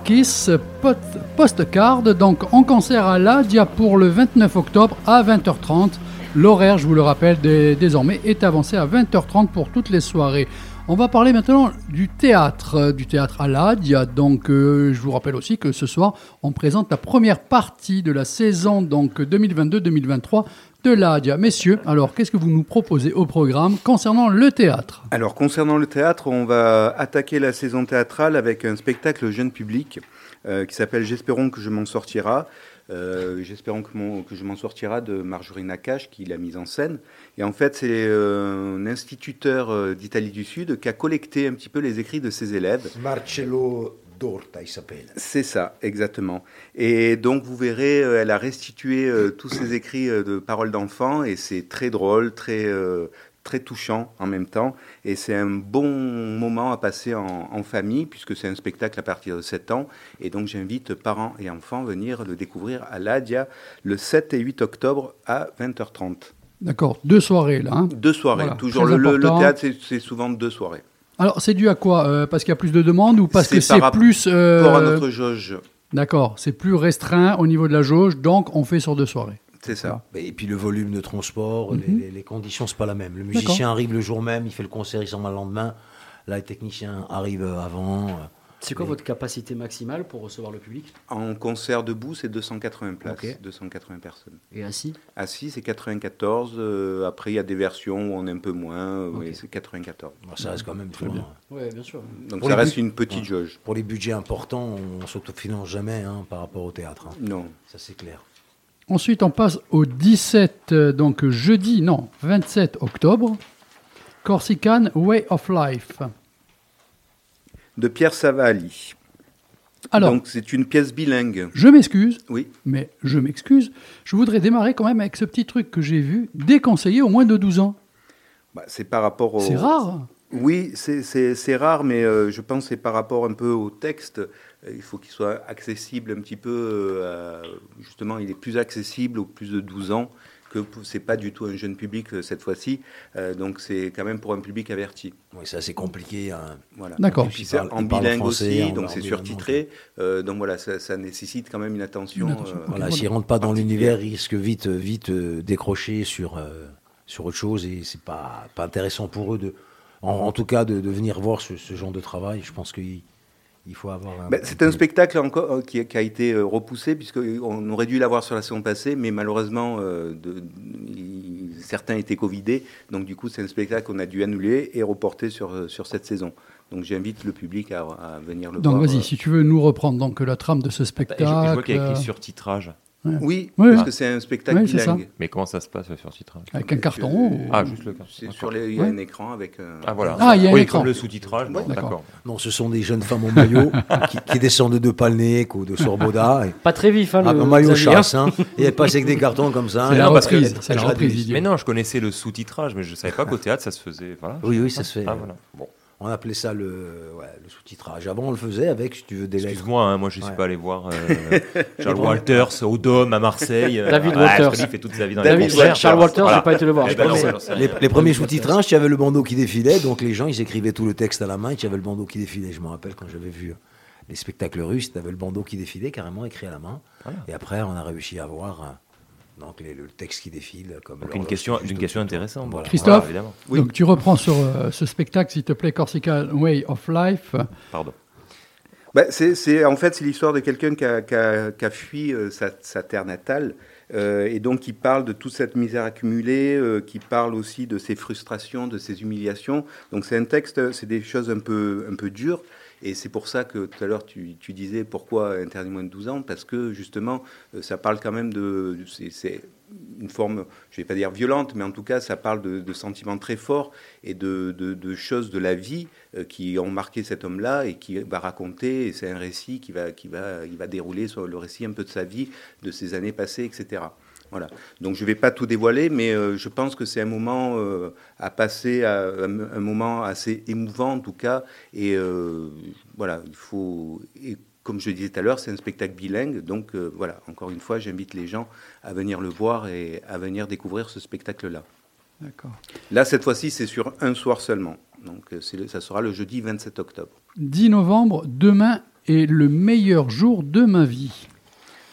Kiss Postcard, donc en concert à l'Adia pour le 29 octobre à 20h30. L'horaire, je vous le rappelle, dé- désormais est avancé à 20h30 pour toutes les soirées. On va parler maintenant du théâtre, euh, du théâtre à l'Adia. Donc, euh, je vous rappelle aussi que ce soir, on présente la première partie de la saison donc 2022-2023 de l'Adia. Messieurs, alors qu'est-ce que vous nous proposez au programme concernant le théâtre? Alors, concernant le théâtre, on va attaquer la saison théâtrale avec un spectacle jeune public euh, qui s'appelle J'espérons que je m'en sortira. Euh, J'espérons que, mon- que je m'en sortira de Marjorie Nakache qui l'a mise en scène. Et en fait, c'est euh, un instituteur euh, d'Italie du Sud qui a collecté un petit peu les écrits de ses élèves. Marcello Dorta, il s'appelle. C'est ça, exactement. Et donc, vous verrez, euh, elle a restitué euh, tous ses écrits de paroles d'enfants et c'est très drôle, très, très touchant en même temps. Et c'est un bon moment à passer en, en famille puisque c'est un spectacle à partir de 7 ans. Et donc, j'invite parents et enfants à venir le découvrir à l'Adia le 7 et 8 octobre à 20h30. D'accord, deux soirées là. hein. Deux soirées. Voilà, Toujours le, théâtre, c'est- souvent deux soirées. Alors, c'est dû à quoi Euh, Parce qu'il y a plus de demandes ou parce que c'est plus. euh, rapport à notre jauge. D'accord, c'est plus restreint au niveau de la jauge, donc on fait sur deux soirées. C'est ça. Et puis le volume de transport, les- Mhm. les, les conditions, c'est pas la même. Le musicien arrive le jour même, il fait le concert, il s'en va le lendemain. Là, les techniciens arrivent avant. euh, C'est quoi votre capacité maximale pour recevoir le public? En concert debout, c'est 280 places, Ok. 280 personnes. Et assis? Assis, c'est 94. euh, après, il y a des versions où on est un peu moins. euh, oui, c'est 94. ça reste quand même très bien. Ouais, bien sûr. Donc Pour ça reste une petite Ouais. jauge. Pour les budgets importants, on s'autofinance jamais hein, par rapport au théâtre. hein. Non. Ça, c'est clair. Ensuite, on passe au 17, euh, donc jeudi, non, 27 octobre, Corsican Way of Life. De Pierre Savali. Alors- Donc c'est une pièce bilingue. Je m'excuse, Oui. mais je m'excuse, je voudrais démarrer quand même avec ce petit truc que j'ai vu, déconseillé au moins de 12 ans. Bah, c'est par rapport au. C'est rare. Oui, c'est- rare, mais euh, je pense que c'est par rapport un peu au texte. Euh, il faut qu'il soit accessible un petit peu. euh, à- justement, il est plus accessible aux plus de 12 ans que c'est pas du tout un jeune public euh, cette fois-ci. Euh, donc c'est quand même pour un public averti. Oui, c'est assez compliqué. hein. Voilà. D'accord. Et puis Il c'est parle- en bilingue français, aussi, en- donc c'est surtitré. Euh, donc voilà, ça, ça nécessite quand même une attention. Une attention, euh. Voilà, s'il rentre pas dans l'univers, il risque vite, vite euh, décrocher sur, euh, sur autre chose et c'est pas, pas intéressant pour eux de, en, en tout cas, de, de venir voir ce, ce genre de travail. Je pense qu'il il faut avoir. Un, Ben, c'est un spectacle encore euh, qui, qui a été euh, repoussé puisqu'on aurait dû l'avoir sur la saison passée, mais malheureusement euh, de- il- certains étaient covidés, donc du coup c'est un spectacle qu'on a dû annuler et reporter sur, euh, sur cette saison. Donc j'invite le public à, à venir le Donc voir. vas-y, euh. si tu veux nous reprendre donc la trame de ce Bah, je, spectacle. je vois qu'il y a euh, écrit surtitrage. Oui, Oui, parce que c'est un spectacle Oui, bilingue. Mais comment ça se passe le surtitrage Avec un carton. Euh, ou- Ah, juste le carton. Sur les, il y a un écran avec. un- Ah voilà. Ah, il y a un oui, écran. comme le sous-titrage. bon, D'accord. Non, ce sont des jeunes femmes au maillot qui, qui descendent de Palnec ou de Sorboda. Et, Pas très vif, hein, ah, le en maillot chasse, hein, et elles passent avec des cartons comme ça. C'est la non, parce reprise, que- c'est la reprise. Mais non, je connaissais le sous-titrage, mais je savais pas qu'au théâtre ça se faisait. Voilà. Oui, oui, ça se fait. Ah, voilà. Bon. On appelait ça le, ouais, le sous-titrage. Avant, on le faisait avec, si tu veux, des lettres. Excuse-moi, hein, moi je suis Ouais. pas allé voir euh, Charles Walters au Dôme à Marseille. euh, David Walters. qu'il fait toute sa vie dans les David concerts. Charles Walters, Voilà. j'ai pas été le voir. Eh je ben non, Les, les premiers sous-titrages, tu avais le bandeau qui défilait, donc les gens, ils écrivaient tout le texte à la main et tu avais le bandeau qui défilait. Je me rappelle quand j'avais vu les spectacles russes, tu avais le bandeau qui défilait carrément écrit à la main. Voilà. Et après, on a réussi à voir euh, donc, les- le texte qui défile. Comme Donc une question, une question intéressante. Voilà. Christophe Voilà, évidemment. Oui. Donc tu reprends sur euh, ce spectacle, s'il te plaît, Corsican Way of Life. Pardon. Bah, c'est, c'est- en fait, c'est l'histoire de quelqu'un qui a, qui a- qui a fui euh, sa, sa terre natale euh, et donc qui parle de toute cette misère accumulée, euh, qui parle aussi de ses frustrations, de ses humiliations. Donc c'est un texte, c'est des choses un peu, un peu dures. Et c'est pour ça que tout à l'heure tu, disais pourquoi interdit moins de 12 ans, parce que justement euh, ça parle quand même de... C'est, une forme, je ne vais pas dire violente, mais en tout cas ça parle de, sentiments très forts et de, choses de la vie euh, qui ont marqué cet homme-là et qui va raconter, et c'est un récit qui va, qui va, va dérouler sur le récit un peu de sa vie, de ses années passées, etc. Voilà. Donc je ne vais pas tout dévoiler, mais euh, je pense que c'est un moment euh, à passer, à, un, un moment assez émouvant en tout cas. Et euh, voilà, il faut. Et comme je le disais tout à l'heure, c'est un spectacle bilingue. Donc voilà, encore une fois, j'invite les gens à venir le voir et à venir découvrir ce spectacle-là. D'accord. Là, cette fois-ci, c'est sur un soir seulement. Donc ça sera le jeudi 27 octobre. 10 novembre, demain et le meilleur jour de ma vie.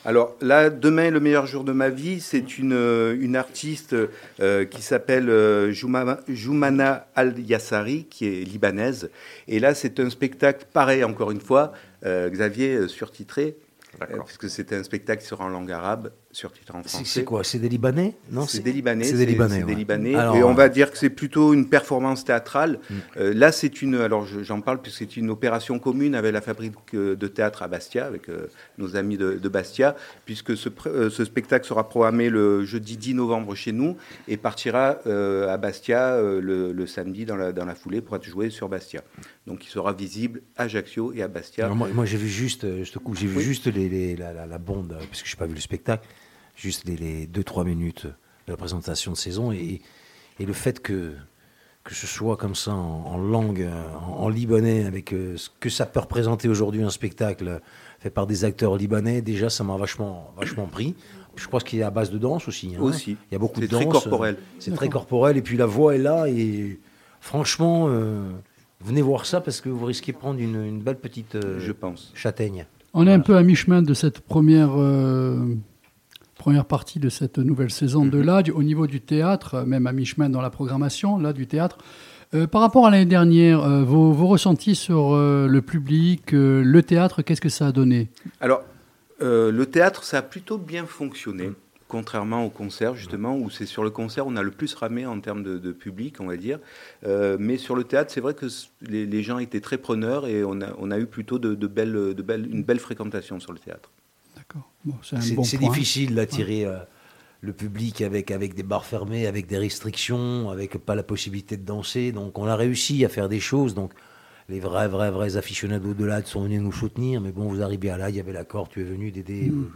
Alors là, demain, le meilleur jour de ma vie, c'est une, euh, une artiste euh, qui s'appelle euh, Jouma- Joumana Al-Yassari, qui est libanaise. Et là, c'est un spectacle, pareil, encore une fois, euh, Xavier, surtitré, euh, puisque c'était un spectacle qui sera en langue arabe, surtitré en C'est français. c'est quoi C'est des Libanais Non, C'est des Libanais. C'est des Libanais. c'est des ouais. Libanais. Alors, et on euh, va dire que c'est plutôt une performance théâtrale. Mm. Euh, là, c'est une. Alors, je- j'en parle puisque c'est une opération commune avec la fabrique euh, de théâtre à Bastia, avec euh, nos amis de, de Bastia, puisque ce, euh, spectacle sera programmé le jeudi 10 novembre chez nous et partira euh, à Bastia euh, le, le samedi dans la, dans la foulée pour être joué sur Bastia. Donc, il sera visible à Ajaccio et à Bastia. Alors moi, moi, j'ai vu juste, euh, je te coupe, j'ai vu Oui. juste les, les- la, la, la bande, euh, parce que je n'ai pas vu le spectacle, juste les, les 2-3 minutes de la présentation de saison et, et le fait que, que ce soit comme ça en, en langue, en, en libanais, avec euh, ce que ça peut représenter aujourd'hui un spectacle fait par des acteurs libanais, déjà ça m'a vachement, vachement pris. Je crois qu'il est à base de danse aussi. hein. Aussi. Il y a beaucoup de C'est danse. très corporel. C'est très corporel et puis la voix est là et franchement, euh, venez voir ça parce que vous risquez de prendre une, une belle petite euh, Je pense. châtaigne. On est un peu à mi-chemin de cette première, euh, première partie de cette nouvelle saison Mhm. de l'ADJ au niveau du théâtre, même à mi-chemin dans la programmation là, du théâtre. Euh, par rapport à l'année dernière, euh, vos, vos ressentis sur euh, le public, le théâtre, qu'est-ce que ça a donné? Alors, le théâtre, ça a plutôt bien fonctionné, contrairement au concert, justement, où c'est sur le concert on a le plus ramé en termes de, de public, on va dire. Mais sur le théâtre, c'est vrai que les, les gens étaient très preneurs et on a, on a eu plutôt de, de belles, de belles, une belle fréquentation sur le théâtre. Bon, c'est bon difficile d'attirer euh, le public avec, avec des bars fermés, avec des restrictions, avec pas la possibilité de danser. Donc on a réussi à faire des choses. Donc les vrais, vrais, vrais aficionados de l'AD sont venus nous soutenir. Mais bon, vous arrivez à l'AD, il y avait l'accord, tu es venu d'aider. Mm.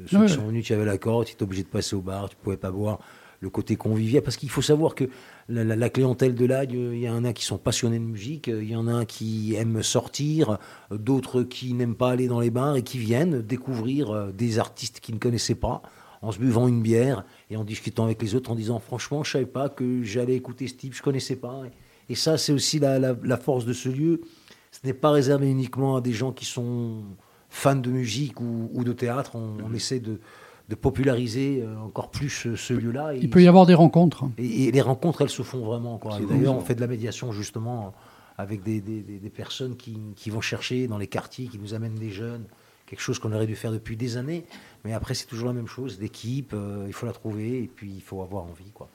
euh, Ceux Ouais. qui sont venus, tu avais l'accord, tu étais obligé de passer au bar, tu pouvais pas boire. Le côté convivial, parce qu'il faut savoir que la, la- la clientèle de l'AD, il y en a qui sont passionnés de musique, euh, il y en a qui aiment sortir, euh, d'autres qui n'aiment pas aller dans les bars et qui viennent découvrir euh, des artistes qu'ils ne connaissaient pas en se buvant une bière et en discutant avec les autres en disant franchement je savais pas que j'allais écouter ce type, je connaissais pas. Et ça c'est aussi la, la- la force de ce lieu. Ce n'est pas réservé uniquement à des gens qui sont fans de musique ou, ou de théâtre. On, on essaie de, de populariser euh, encore plus ce, ce lieu-là. Il peut y avoir des rencontres. et, et les rencontres, elles se font vraiment. D'ailleurs, on fait de la médiation justement avec des, des- des- des personnes qui, qui vont chercher dans les quartiers, qui nous amènent des jeunes, quelque chose qu'on aurait dû faire depuis des années. Mais après, c'est toujours la même chose, l'équipe, euh, il faut la trouver et puis il faut avoir envie. Quoi.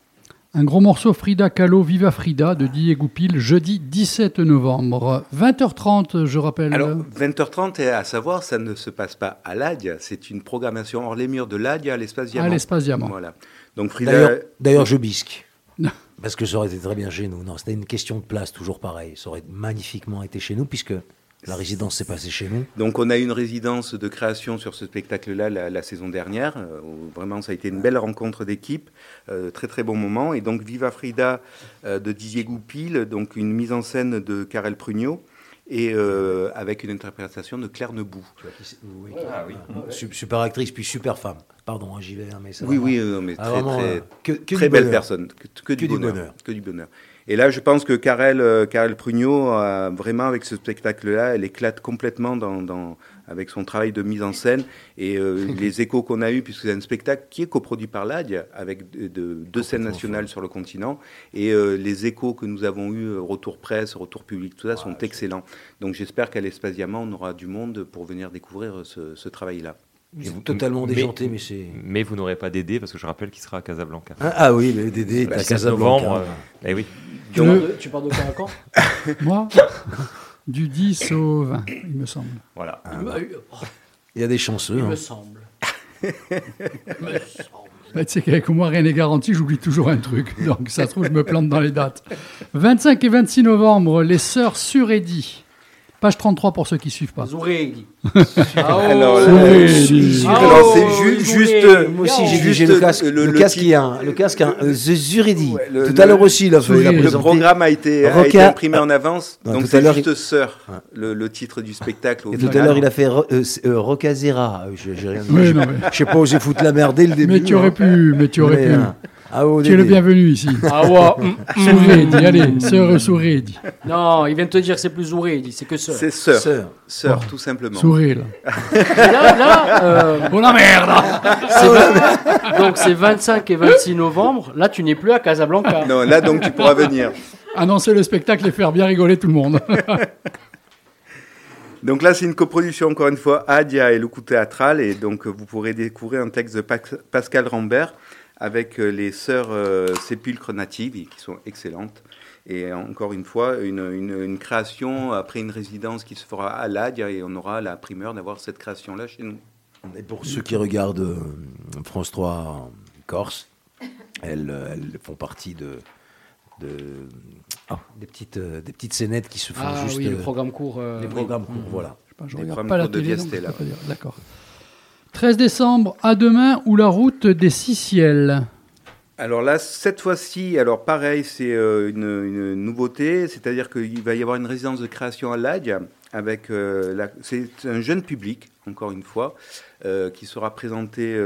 Un gros morceau Frida Kahlo, Viva Frida de Didier Goupil, jeudi 17 novembre. 20h30, je rappelle. Alors, 20h30, et à savoir, ça ne se passe pas à l'ADIA, c'est une programmation hors les murs de l'ADIA à l'espace Diamant. À l'espace Diamant. Voilà. Donc, Frida. D'ailleurs, d'ailleurs, je bisque. Parce que ça aurait été très bien chez nous. Non, c'était une question de place, toujours pareil. Ça aurait magnifiquement été chez nous, puisque la résidence s'est passée chez nous. Donc on a eu une résidence de création sur ce spectacle-là la, la saison dernière, euh, où vraiment ça a été une belle rencontre d'équipe, euh, très très bon moment. Et donc Viva Frida euh, de Didier Goupil, donc une mise en scène de Karel Prugnot, et euh, avec une interprétation de Claire Nebou. Ah oui. Su- Super actrice, puis super femme. Pardon, hein, j'y vais, hein, mais c'est Oui, vraiment- oui, mais Ah, très, vraiment, très, que- que très belle bonheur. personne, que, que du, Que du bonheur, bonheur. que du bonheur. Et là, je pense que Karel, euh, Karel Prugnot, a vraiment avec ce spectacle-là, elle éclate complètement dans, dans- avec son travail de mise en scène et euh, les échos qu'on a eus, puisque c'est un spectacle qui est coproduit par l'ADIA, avec de- de- deux scènes nationales sur le continent, et euh, les échos que nous avons eus, euh, retour presse, retour public, tout ça, sont excellents. Donc j'espère qu'à l'Espace Diamant, on aura du monde pour venir découvrir euh, ce, ce travail-là. C'est totalement déjanté, mais c'est- Mais vous n'aurez pas Dédé, parce que je rappelle qu'il sera à Casablanca. Ah, ah oui, mais Dédé est Le à 7 Casablanca. novembre, euh, eh oui. Tu, de, tu pars de quand à quand Moi, du 10 au 20, il me semble. Voilà. Ah, bah. Il y a des chanceux. Il hein. me semble. Il me semble. Bah, tu sais qu'avec moi, rien n'est garanti, j'oublie toujours un truc. Donc, ça se trouve, je me plante dans les dates. 25 et 26 novembre, les Sœurs Suredi. Page 33 pour ceux qui suivent pas. Zouredi. Alors, Souris, euh, c'est Oh, juste. donc. Moi aussi, j'ai dit, juste j'ai le casque. Le, le casque, il y a un, le casque, un, euh, The Zuridi. Le- Tout à l'heure aussi, il a fait. il a Le programme a été, a Roca- été imprimé en avance, donc tout à c'est l'heure, juste il- Sœur, le, le titre du spectacle. Au Et tout à l'heure, il a fait euh, euh, Rocazera. Euh, Je sais pas, j'ai foutu la merde dès le début. Mais tu aurais hein. pu, mais tu aurais pu. Ah, oh, tu es le bienvenu ici. Ah ouais. mm, Souredi, mm. allez, sœur Souredi. Non, il vient de te dire que c'est plus dit c'est que sœur. C'est Sœur. Sœur. Sœur, tout simplement. Souré, là. Et là, là, euh, Oh la merde donc c'est 25 et 26 novembre. Là, tu n'es plus à Casablanca. Non, là donc tu pourras venir. Annoncer le spectacle et faire bien rigoler tout le monde. Donc là, c'est une coproduction, encore une fois, Adia et le coup théâtral. Et donc, vous pourrez découvrir un texte de Pascal Rambert avec euh, les sœurs euh, Sépulcres Natives, qui sont excellentes. Et encore une fois, une, une- une création après une résidence qui se fera à l'Adia. Et on aura la primeur d'avoir cette création-là chez nous. Et pour ceux qui regardent euh, France 3 Corse, elles, elles font partie de, de ah, des petites euh, des petites scénettes qui se font Ah juste. oui, le programme court. euh, les oui. programmes courts, Mhm. voilà. Je sais pas, je regarde pas la télé. D'accord. 13 décembre, à demain ou la route des six ciels. Alors là, cette fois-ci, alors pareil, c'est euh, une, nouveauté, c'est-à-dire qu'il va y avoir une résidence de création à l'ADIA avec euh, c'est un jeune public, encore une fois, euh, qui sera présenté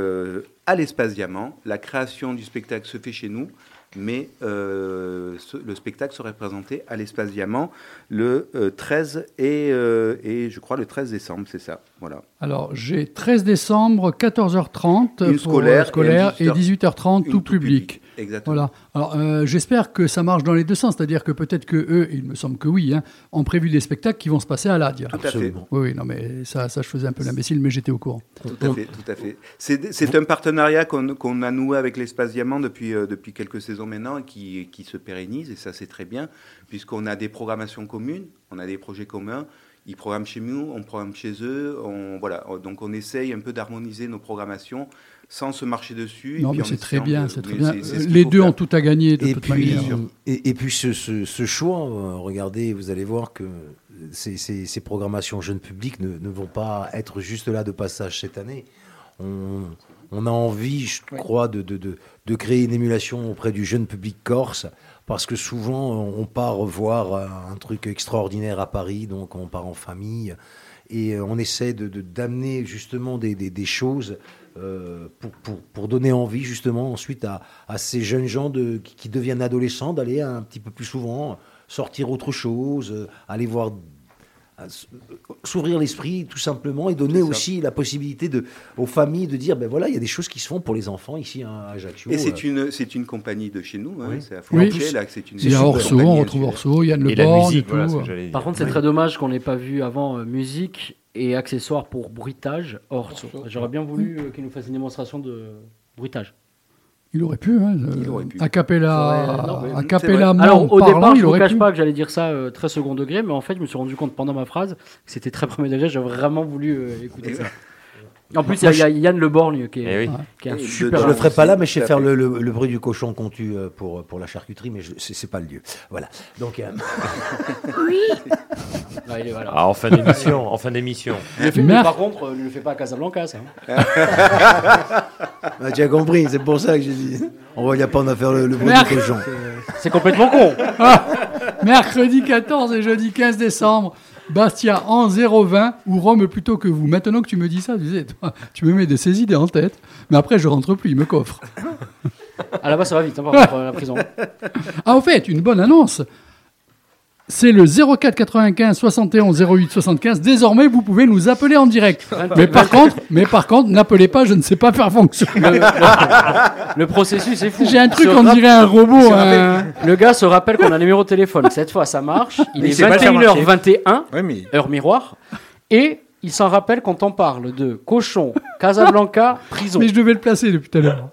à l'espace Diamant. La création du spectacle se fait chez nous, mais euh, ce- le spectacle sera présenté à l'espace Diamant le euh, 13 et, euh, et je crois le 13 décembre, c'est ça. Voilà. Alors, j'ai 13 décembre, 14h30 Une pour scolaire euh, scolaire et et un 18h30 une tout public. Exactement. Voilà. Alors, euh, j'espère que ça marche dans les deux sens, c'est-à-dire que peut-être que eux, il me semble que oui, hein, ont prévu des spectacles qui vont se passer à l'Adia. Tout à fait. Absolument. Oui, oui, non, mais ça, ça, je faisais un peu l'imbécile, mais j'étais au courant. Tout à fait, tout à fait. C'est c'est un partenariat qu'on qu'on a noué avec l'Espace Diamant depuis, euh, depuis quelques saisons maintenant et qui, qui se pérennise, et ça c'est très bien, puisqu'on a des programmations communes, on a des projets communs, ils programment chez nous, on programme chez eux, on, voilà. donc on essaye un peu d'harmoniser nos programmations sans se marcher dessus. Non, mais c'est très bien, de- c'est très mais bien. c'est- c'est ce qu'il Les deux faire. ont tout à gagner de Et toute puis, manière. et, et puis ce, ce- ce choix, euh, regardez, vous allez voir que ces, ces- ces programmations jeunes publics ne, ne vont pas être juste là de passage cette année. On, on a envie, je crois, de, de, de- de créer une émulation auprès du jeune public corse, parce que souvent on part voir euh, un truc extraordinaire à Paris, donc on part en famille, et euh, on essaie de- de- d'amener justement des, des- des choses euh, pour, pour, pour donner envie justement ensuite à, à ces jeunes gens de, qui, qui deviennent adolescents d'aller un petit peu plus souvent sortir autre chose, euh, aller voir, euh, s'ouvrir l'esprit tout simplement et donner aussi la possibilité de, aux familles de dire ben voilà il y a des choses qui se font pour les enfants ici hein, à Ajaccio. Et c'est une, c'est une compagnie de chez nous, hein, Oui. c'est à Oui. C'est une Il y a Orso, on retrouve Orso, Yann Le et voilà. Par contre, c'est très dommage qu'on n'ait pas vu avant euh, musique et accessoires pour bruitage Orso. J'aurais bien voulu euh, qu'il nous fasse une démonstration de bruitage. Il aurait pu, hein, euh, Il aurait pu. a cappella, Ouais, non, mais- a c'est cappella vrai. Alors, au parlant, départ, il je ne vous cache pu. pas que j'allais dire ça euh, très second degré, mais en fait, je me suis rendu compte pendant ma phrase que c'était très premier degré. J'ai vraiment voulu euh, écouter ça. En plus, il y a- il y, a Yann Le Borgne qui est, Eh oui. qui est un de- super. Je le ferai pas là, mais je sais faire le, le- le bruit du cochon qu'on tue euh, pour, pour la charcuterie, mais c'est pas le lieu. Voilà. Donc, euh, Ouais, il est- voilà. Ah, en fin d'émission, en fin d'émission. Par contre, euh, ne le fais pas à Casablanca, ça. hein. ah, tu as compris, c'est pour ça que j'ai dit. On va y a pas en à faire le, le bruit du cochon. C'est complètement con. Ah, mercredi 14 et jeudi 15 décembre, Bastia en 020 ou Rome plutôt que vous. Maintenant que tu me dis ça, tu, sais, toi, tu me mets de ces idées en tête, mais après je rentre plus, il me coffre. Ah là-bas, ça va vite, hein, par contre, euh, la prison. Ah, au fait, une bonne annonce. C'est le 04 95 71 08 75. Désormais, vous pouvez nous appeler en direct. Mais par contre, mais par contre, n'appelez pas, je ne sais pas faire fonctionner. Le, le- le processus est fou. J'ai un truc, Se on dirait un robot. hein. Le gars se rappelle qu'on a un numéro de téléphone. Cette fois, ça marche. Il Mais est il sait pas le faire 21h21, Ouais, mais heure miroir. Et il s'en rappelle quand on parle de cochon, Casablanca, prison. Mais je devais le placer depuis tout à l'heure.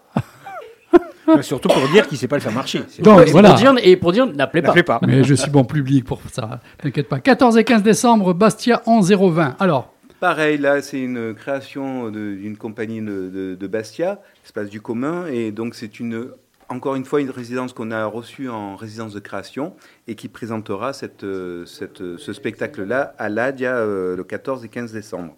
Mais surtout pour dire qu'il sait pas le faire marcher. C'est- Donc, et, voilà. pour dire, et pour dire, n'appelez pas. Pas. Mais je suis bon public pour ça. T'inquiète pas. 14 et 15 décembre, Bastia en 020. Alors, Pareil, là, c'est une création d'une compagnie de, de- de Bastia, Espace du commun, et donc c'est une, encore une fois une résidence qu'on a reçue en résidence de création et qui présentera cette, cette, ce spectacle-là à l'ADIA euh, le 14 et 15 décembre.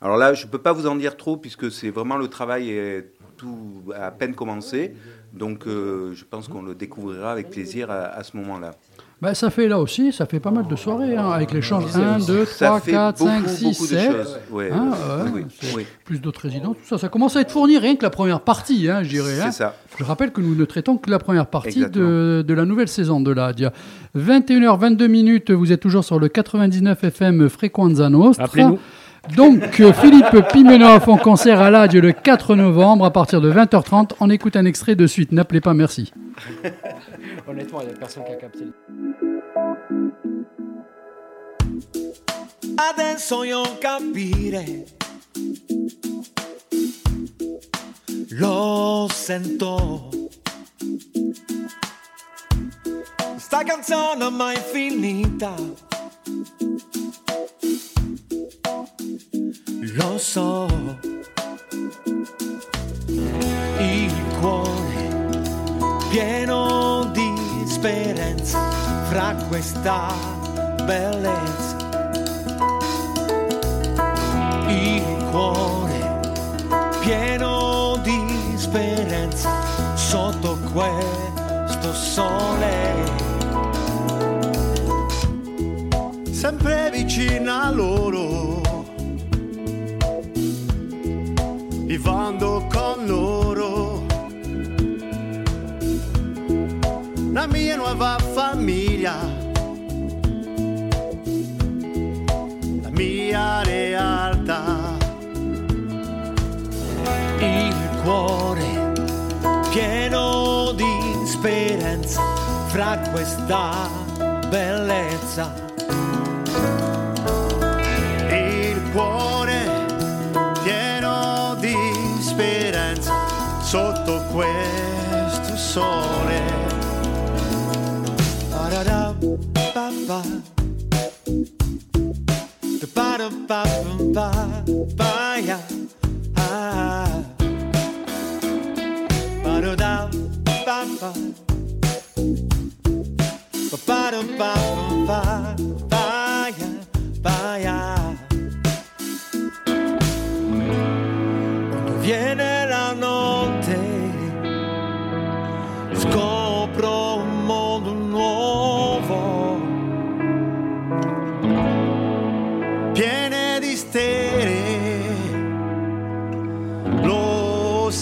Alors là, je ne peux pas vous en dire trop puisque c'est vraiment le travail est tout à peine commencé. Donc euh, je pense qu'on le découvrira avec plaisir à, à ce moment-là. Bah, ça fait là aussi, ça fait pas mal de soirées, hein, avec l'échange Ça 1, 2, ça 3, fait 4, 5, beaucoup, 6, beaucoup de 7. choses. Ouais, Hein, oui, ouais, oui, c'est oui. Plus d'autres résidents, tout ça. Ça commence à être fourni rien que la première partie, hein, je dirais. hein. C'est ça. Je rappelle que nous ne traitons que la première partie de, de la nouvelle saison de l'ADIA. 21h22 minutes, vous êtes toujours sur le 99 FM Frequenza Nostra. Appelez-nous. Donc, euh, Philippe Pimenov en concert à l'ADIA le 4 novembre à partir de 20h30. On écoute un extrait de suite. N'appelez pas, merci. Honnêtement, il n'y a personne qui a capté. Adesso io capire. Lo sento. Sta canzone mai finita. Lo so. Il cuore pieno di speranza fra questa bellezza il cuore pieno di speranza sotto questo sole. Sempre vicina a loro, vivendo con loro. La mia nuova famiglia. la mia realtà. Il cuore pieno di speranza fra questa bellezza. Il cuore sole. Ba da da ba ba. Da ba da ba ba ba ya. Ah. Ba da da ba ba. Ba ba da ba ba ba ya ba ya.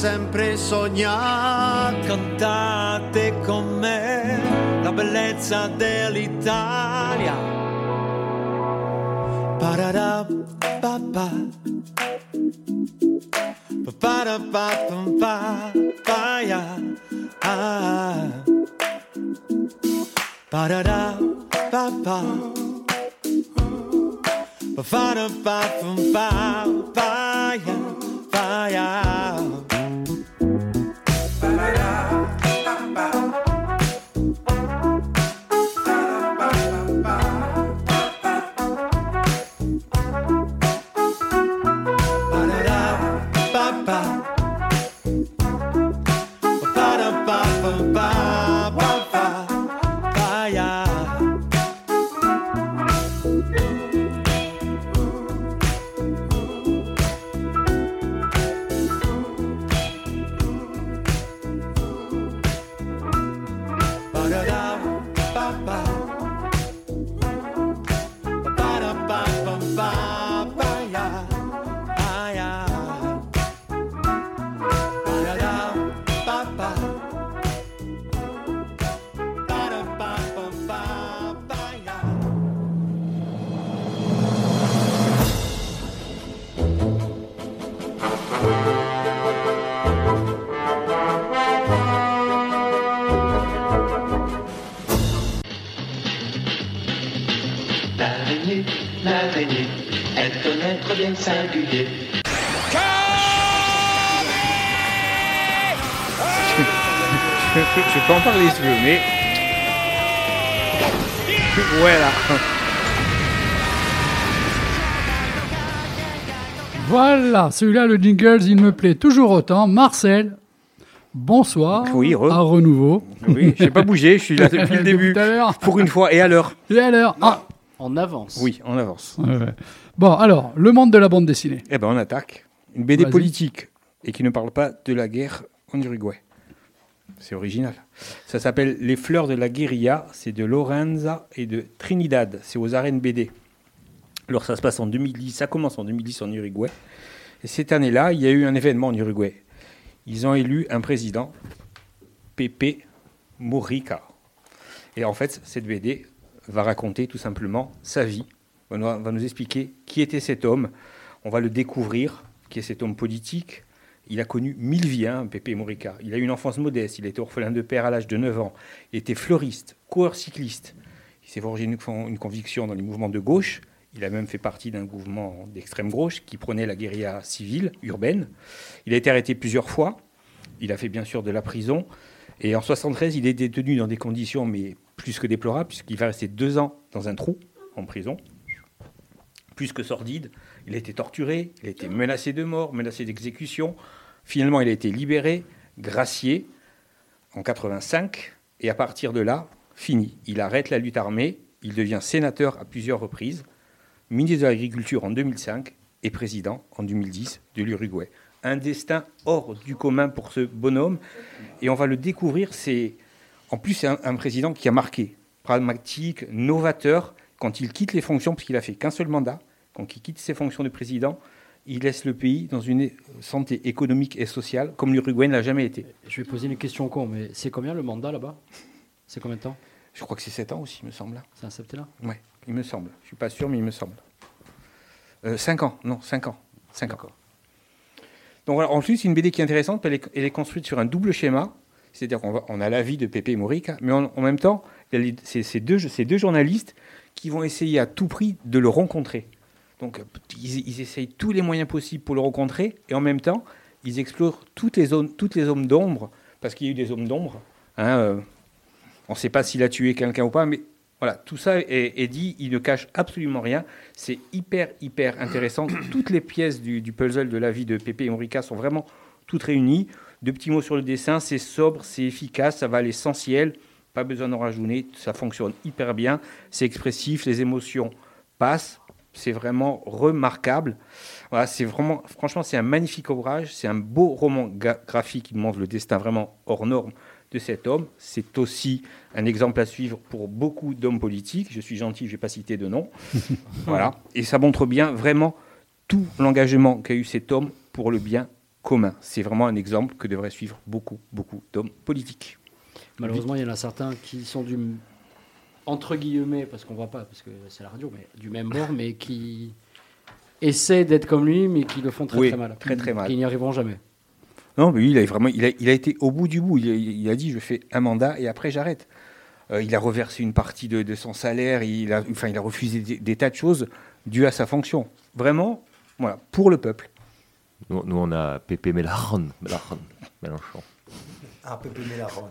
Sempre sognato, cantate con me la bellezza dell'Italia. Pararà, papà. Pa-pa-da-pa-pam-pa-pa-ya. Ah. Pararà, papà. Ba-ba-da-ba-bum-ba-ba-ya, ba-ya. Ba-da-da-ba-ba. Singulier. Je, peux en parler si tu veux, mais. Voilà. Voilà, celui-là, le jingles, il me plaît toujours autant. Marcel, bonsoir. Oui, re. À renouveau. Oui, j'ai pas bougé, je suis là depuis le début. tout à l'heure. Pour une fois, et à l'heure. Et à l'heure. Ah, En avance. Oui, on avance. Ouais, ouais. Bon, alors, le monde de la bande dessinée. Eh ben, on attaque. Une BD Vas-y. politique et qui ne parle pas de la guerre en Uruguay. C'est original. Ça s'appelle Les fleurs de la guérilla. C'est de Lorenza et de Trinidad. C'est aux arènes BD. Alors ça se passe en 2010. Ça commence en 2010 en Uruguay. Et cette année-là, il y a eu un événement en Uruguay. Ils ont élu un président, Pepe Mujica. Et en fait, cette BD va raconter tout simplement sa vie, va va nous expliquer qui était cet homme. On va le découvrir, qui est cet homme politique. Il a connu mille vies, hein, Pepe Mujica. Il a eu une enfance modeste, il été orphelin de père à l'âge de 9 ans. Il était fleuriste, coureur cycliste. Il s'est forgé une, une conviction dans les mouvements de gauche. Il a même fait partie d'un mouvement d'extrême gauche qui prenait la guérilla civile, urbaine. Il a été arrêté plusieurs fois. Il a fait bien sûr de la prison. Et en 73, il est détenu dans des conditions mais plus que déplorables, puisqu'il va rester deux ans dans un trou en prison, plus que sordide. Il a été torturé, il a été menacé de mort, menacé d'exécution. Finalement, il a été libéré, gracié en 85, et à partir de là, fini. Il arrête la lutte armée, il devient sénateur à plusieurs reprises, ministre de l'Agriculture en 2005 et président en 2010 de l'Uruguay. Un destin hors du commun pour ce bonhomme, et on va le découvrir. C'est en plus un président qui a marqué, pragmatique, novateur. Quand il quitte les fonctions, parce qu'il a fait qu'un seul mandat, quand il quitte ses fonctions de président, il laisse le pays dans une santé économique et sociale comme l'Uruguay ne l'a jamais été. Je vais poser une question con, mais c'est combien le mandat là-bas? C'est combien de temps? Je crois que c'est 7 ans aussi, il me semble. C'est un septennat? Oui, il me semble. Je suis pas sûr, mais il me semble. 5 ans, non, 5 ans. 5 ans. Donc voilà, en plus, c'est une BD qui est intéressante, elle est, elle est construite sur un double schéma. C'est-à-dire qu'on on a la vie de Pepe Morica, mais en, en même temps, il y a les- c'est ces deux, ces deux journalistes qui vont essayer à tout prix de le rencontrer. Donc, ils, essayent tous les moyens possibles pour le rencontrer, et en même temps, ils explorent toutes les zones, toutes les zones d'ombre, parce qu'il y a eu des zones d'ombre. hein, euh, on ne sait pas s'il a tué quelqu'un ou pas, mais voilà, tout ça est, dit, il ne cache absolument rien. C'est hyper, hyper intéressant. Toutes les pièces du, du puzzle de la vie de Pepe et Enrica sont vraiment toutes réunies. Deux petits mots sur le dessin, c'est sobre, c'est efficace, ça va à l'essentiel, pas besoin d'en rajouter, ça fonctionne hyper bien, c'est expressif, les émotions passent, c'est vraiment remarquable. Voilà, c'est vraiment, franchement, c'est un magnifique ouvrage, c'est un beau roman graphique qui montre le destin vraiment hors norme de cet homme. C'est aussi un exemple à suivre pour beaucoup d'hommes politiques. Je suis gentil, je ne vais pas citer de nom. voilà. Et ça montre bien vraiment tout l'engagement qu'a eu cet homme pour le bien commun. C'est vraiment un exemple que devraient suivre beaucoup, beaucoup d'hommes politiques. Malheureusement, il y en a certains qui sont du entre guillemets, parce qu'on voit pas, parce que c'est la radio, mais du même bord, mais qui essaient d'être comme lui, mais qui le font très Oui, très mal. très, très mal. Qui n'y arriveront jamais. Non, mais lui, il a vraiment, il a, il a été au bout du bout. Il a, il a dit, je fais un mandat et après j'arrête. Euh, il a reversé une partie de, de son salaire. Il a, enfin, il a refusé des, des tas de choses dues à sa fonction. Vraiment, voilà, pour le peuple. Nous, nous, on a Pépé Mélaron, Mélaron, Mélenchon. Ah, Pépé Mélaron.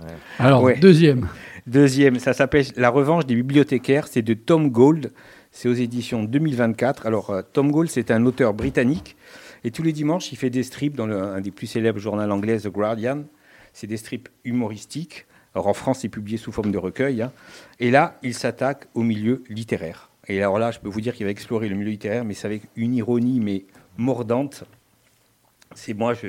Ouais. Alors, deuxième. Deuxième, ça s'appelle La revanche des bibliothécaires. C'est de Tom Gold. C'est aux éditions 2024. Alors, euh, Tom Gold, c'est un auteur britannique. Et tous les dimanches, il fait des strips dans le- un des plus célèbres journaux anglais, The Guardian. C'est des strips humoristiques. Alors, en France, c'est publié sous forme de recueil. hein. Et là, il s'attaque au milieu littéraire. Et alors là, je peux vous dire qu'il va explorer le milieu littéraire, mais c'est avec une ironie, mais mordante. C'est moi, je,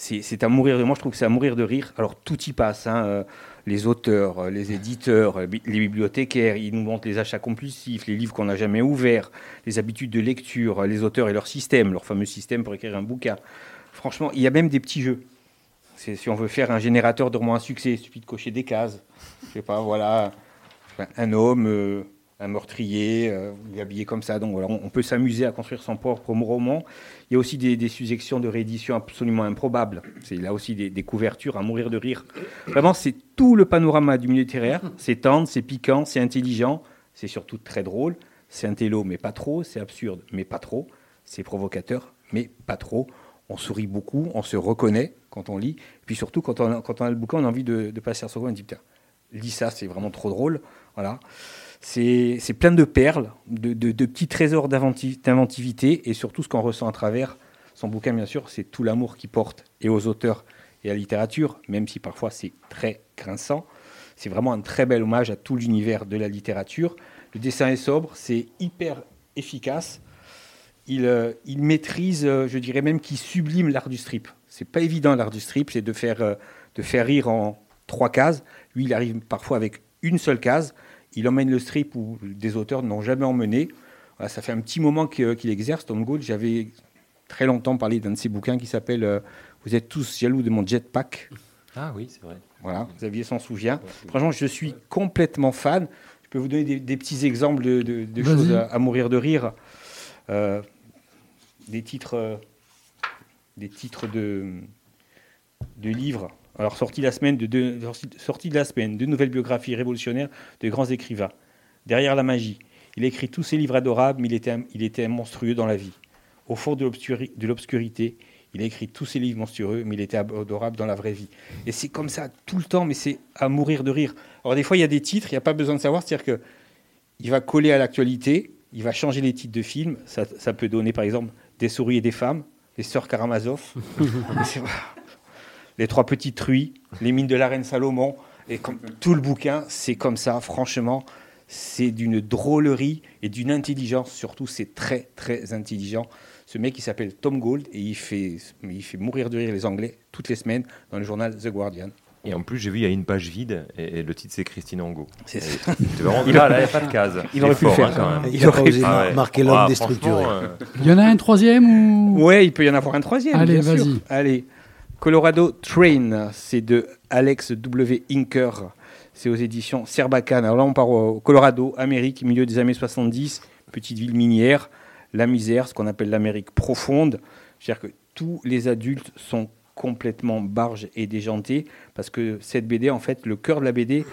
c'est à mourir de moi je trouve que c'est à mourir de rire. Alors tout y passe hein, euh, les auteurs euh, les éditeurs euh, les bibliothécaires ils nous montrent les achats compulsifs les livres qu'on n'a jamais ouverts les habitudes de lecture les auteurs et leur système leur fameux système pour écrire un bouquin. Franchement il y a même des petits jeux. Si on veut faire un générateur de romans à succès il suffit de cocher des cases. Je sais pas voilà. Un homme, un meurtrier, euh, il habillé comme ça. Donc voilà, on, peut s'amuser à construire son propre roman. Il y a aussi des, des de réédition absolument improbables. C'est là aussi des, couvertures à mourir de rire. Vraiment, c'est tout le panorama du milieu littéraire. C'est tendre, c'est piquant, c'est intelligent, c'est surtout très drôle. C'est un télo, mais pas trop. C'est absurde, mais pas trop. C'est provocateur, mais pas trop. On sourit beaucoup, on se reconnaît quand on lit. Puis surtout, quand on a, le bouquin, on a envie de, de passer à son coin. On dit, putain, lis ça, c'est vraiment trop drôle. Voilà. C'est plein de perles, de, petits trésors d'inventi- d'inventivité et surtout ce qu'on ressent à travers son bouquin, bien sûr, c'est tout l'amour qu'il porte et aux auteurs et à la littérature, même si parfois c'est très grinçant. C'est vraiment un très bel hommage à tout l'univers de la littérature. Le dessin est sobre, c'est hyper efficace. Il, euh, maîtrise, euh, je dirais même qu'il sublime l'art du strip. C'est pas évident l'art du strip, c'est de faire, euh, de faire rire en trois cases. Lui, il arrive parfois avec une seule case. Il emmène le strip où des auteurs n'ont jamais emmené. Voilà, ça fait un petit moment qu'il exerce, Tom Gould. J'avais très longtemps parlé d'un de ses bouquins qui s'appelle euh, Vous êtes tous jaloux de mon jetpack. Ah oui, c'est vrai. Voilà, Xavier s'en souvient. Franchement, je suis complètement fan. Je peux vous donner des, des petits exemples de, de- de Vas-y. choses à, à mourir de rire. Euh, des titres, euh, des titres de, de livres. Alors, sorti la semaine de deux, la semaine, deux nouvelles biographies révolutionnaires de grands écrivains. Derrière la magie, il a écrit tous ses livres adorables, mais il était, il était monstrueux dans la vie. Au fond de l'obscuri- de l'obscurité, il a écrit tous ses livres monstrueux, mais il était adorable dans la vraie vie. Et c'est comme ça tout le temps, mais c'est à mourir de rire. Alors des fois, il y a des titres, il n'y a pas besoin de savoir, c'est-à-dire que il va coller à l'actualité, il va changer les titres de films. Ça, ça peut donner, par exemple, Des souris et des femmes, Les sœurs Karamazov, C'est- Les trois petites truies, Les mines de la reine Salomon. Et comme tout le bouquin, c'est comme ça, franchement. C'est d'une drôlerie et d'une intelligence, surtout, c'est très, très intelligent. Ce mec, il s'appelle Tom Gold et il fait, il fait mourir de rire les Anglais toutes les semaines dans le journal The Guardian. Et en plus, j'ai vu, il y a une page vide et, et le titre c'est Christine Angot. C'est ça. Vraiment Il- là, là, il n'y a pas de case. il aurait pu le fort, faire, hein, quand même. Il a pas osé mar- marquer l'homme Ah, déstructuré. euh, Il y en a un troisième ou? Ouais, il peut y en avoir un troisième. Allez, vas-y. Allez. Colorado Train, c'est de Alex W. Inker. C'est aux éditions Serbacane. Alors là, on part au Colorado, Amérique, milieu des années 70, petite ville minière, la misère, ce qu'on appelle l'Amérique profonde. C'est-à-dire que tous les adultes sont complètement barges et déjantés parce que cette BD, en fait, le cœur de la BD,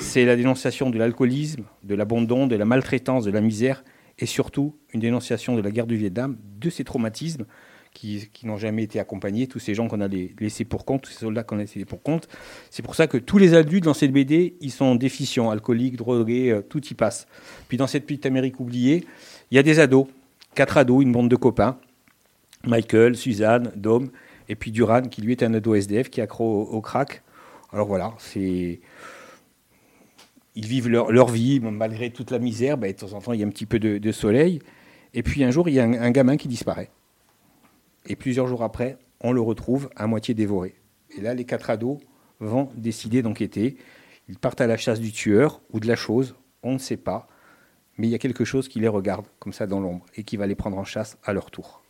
c'est la dénonciation de l'alcoolisme, de l'abandon, de la maltraitance, de la misère et surtout une dénonciation de la guerre du Vietnam, de ces traumatismes qui, n'ont jamais été accompagnés, tous ces gens qu'on a laissés pour compte, tous ces soldats qu'on a laissés pour compte. C'est pour ça que tous les adultes dans cette BD, ils sont déficients, alcooliques, drogués, euh, tout y passe. Puis dans cette petite Amérique oubliée, il y a des ados, quatre ados, une bande de copains, Michael, Suzanne, Dom, et puis Duran, qui lui est un ado SDF qui accro au, crack. Alors voilà, ils vivent leur, vie malgré toute la misère. Ben, de temps en temps, il y a un petit peu de, soleil. Et puis un jour, il y a un gamin qui disparaît. Et plusieurs jours après, on le retrouve à moitié dévoré. Et là, les quatre ados vont décider d'enquêter. Ils partent à la chasse du tueur ou de la chose, on ne sait pas. Mais il y a quelque chose qui les regarde comme ça dans l'ombre et qui va les prendre en chasse à leur tour.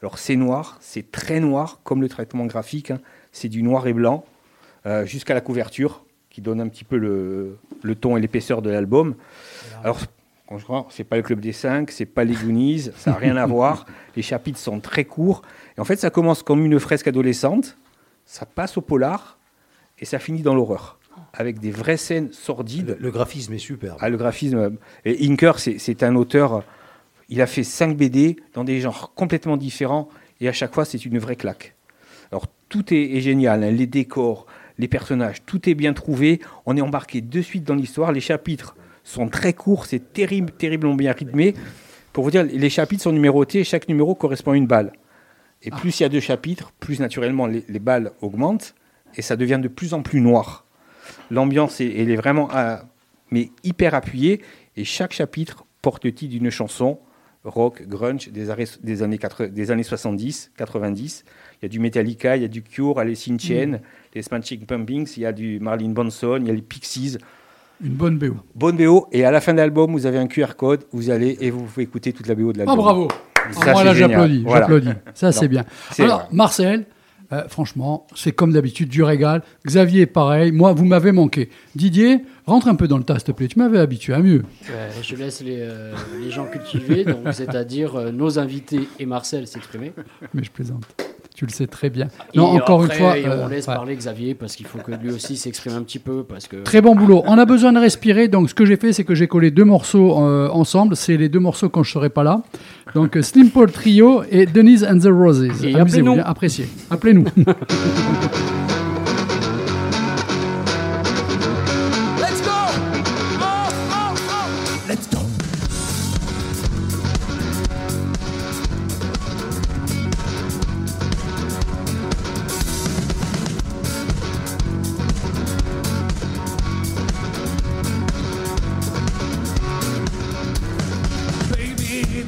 Alors c'est noir, c'est très noir comme le traitement graphique. hein. C'est du noir et blanc euh, jusqu'à la couverture qui donne un petit peu le, le ton et l'épaisseur de l'album. Alors quand je crois, c'est pas le Club des Cinq, c'est pas les Goonies, ça n'a rien à voir. Les chapitres sont très courts. Et en fait, ça commence comme une fresque adolescente, ça passe au polar et ça finit dans l'horreur. Avec des vraies scènes sordides. Le graphisme est super. Ah, le graphisme. Et Inker, c'est un auteur. Il a fait 5 BD dans des genres complètement différents et à chaque fois, c'est une vraie claque. Alors, tout est, est génial. hein, les décors, les personnages, tout est bien trouvé. On est embarqué de suite dans l'histoire. Les chapitres sont très courts, c'est terrible, terriblement bien rythmé. Pour vous dire, les chapitres sont numérotés et chaque numéro correspond à une balle. Et plus il y a de chapitres, plus naturellement les, les balles augmentent et ça devient de plus en plus noir. L'ambiance, est- elle est vraiment ah, mais hyper appuyée et chaque chapitre porte le titre d'une chanson rock, grunge des, arrêts- des années, 80 des années 70, 90. Il y a du Metallica, il y a du Cure, in Chains, Mm. les Smashing Pumpkins, il y a du Marilyn Manson, il y a les Pixies. Une bonne BO. Bonne BO et à la fin de l'album, vous avez un QR code, vous allez et vous pouvez écouter toute la BO de l'album. Oh bravo Ça, Voilà, c'est génial. j'applaudis, Voilà. j'applaudis. Ça, c'est bien. Alors, vrai. Marcel, euh, franchement, c'est comme d'habitude, du régal. Xavier, pareil. Moi, vous m'avez manqué. Didier, rentre un peu dans le tas, s'il te plaît. Tu m'avais habitué à mieux. Ouais, je laisse les, euh, les gens cultivés, c'est-à-dire euh, nos invités et Marcel s'exprimer. Mais je plaisante. Tu le sais très bien. Et Non, encore après, une fois. et on euh, laisse ouais. parler Xavier parce qu'il faut que lui aussi s'exprime un petit peu parce que. Très bon boulot. On a besoin de respirer. Donc, ce que j'ai fait, c'est que j'ai collé deux morceaux euh, ensemble. C'est les deux morceaux quand je serai pas là. Donc, euh, Slim Paul Trio et Denise and the Roses. Amusez-vous bien, appréciez. Appelez-nous.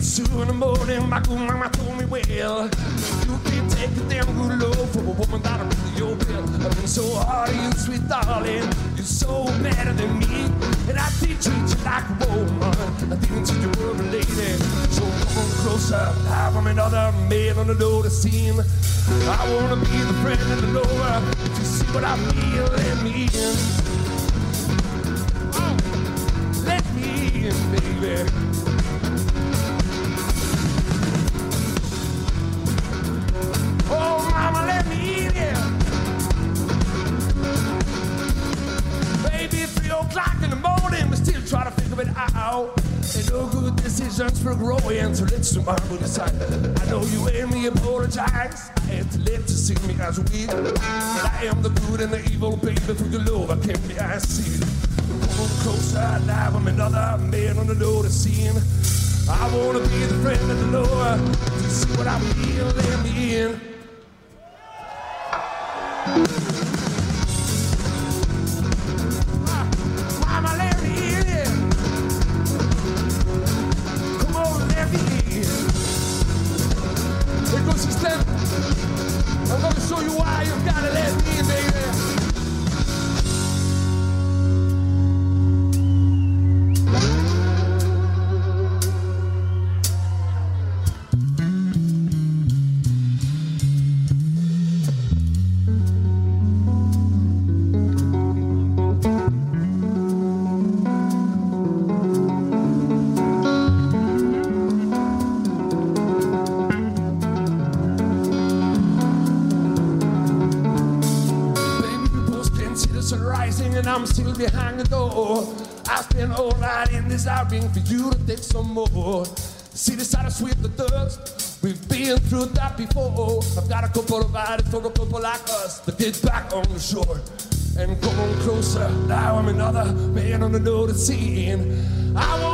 two in the morning, my good mama told me, well, you can take a damn good load from a woman that I'm really your bill. I've been so hard on you, sweet darling, you're so better than me. And I did treat you like a woman, I didn't treat you were a lady. So come on closer, now I'm another man on the load scene. I wanna be the friend of the lover, if you see what I feel, let me in. Oh, let me in, baby. O'clock in the morning, we still try to figure it out. Ain't no good decisions for growing, so let's tomorrow decide. I know you and me apologize. I had to let you see me as. But I am the good and the evil, baby. For your love, I can't be I see. On closer, now I'm another man on the load scene. I wanna be the friend of the Lord. You see what I feel, let me in. Take some more. See the side of sweep the dust. We've been through that before. I've got a couple of ideas for a couple like us to get back on the shore. And come on closer. Now I'm another man on the notice scene. I wanna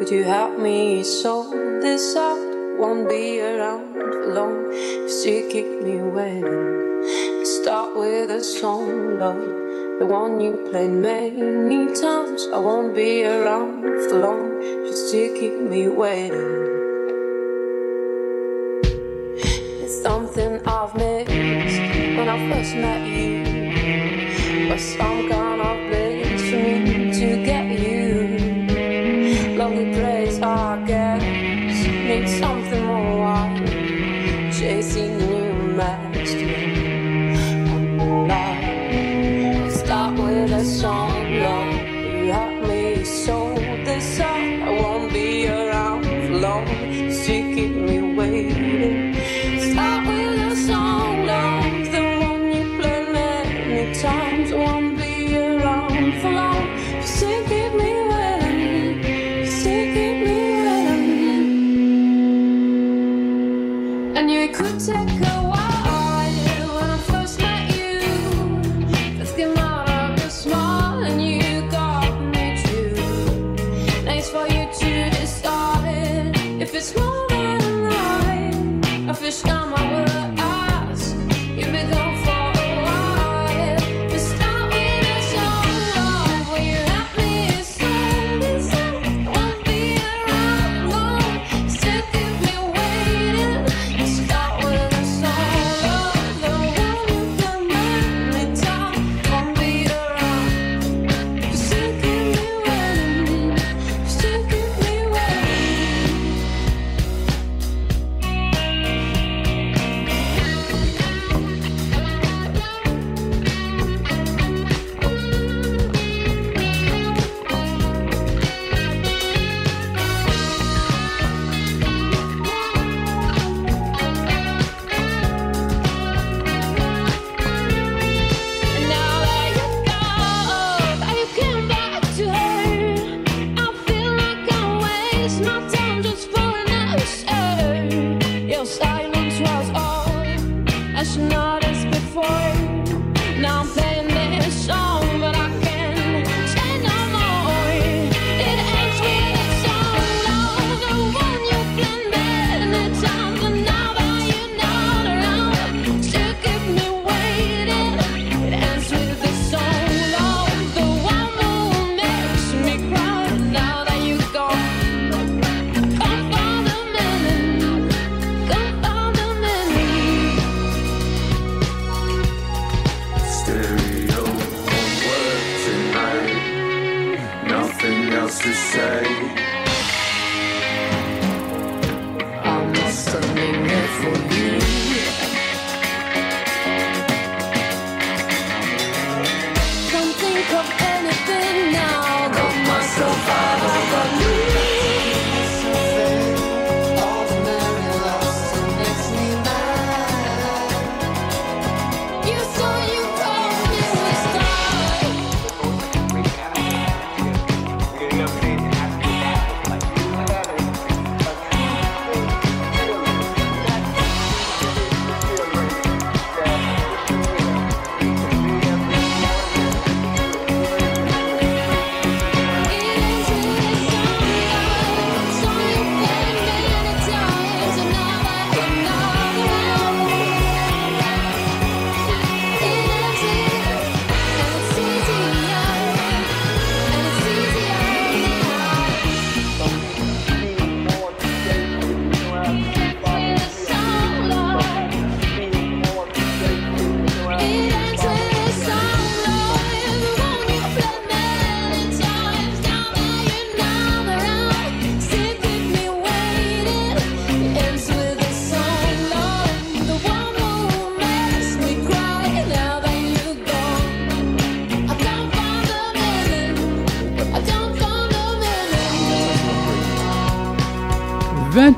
Could you help me sort this out? Won't be around for long. You still keep me waiting. Start with a song, love. The one you played many times. I won't be around for long. You still keep me waiting. It's something I've missed when I first met you. But some kind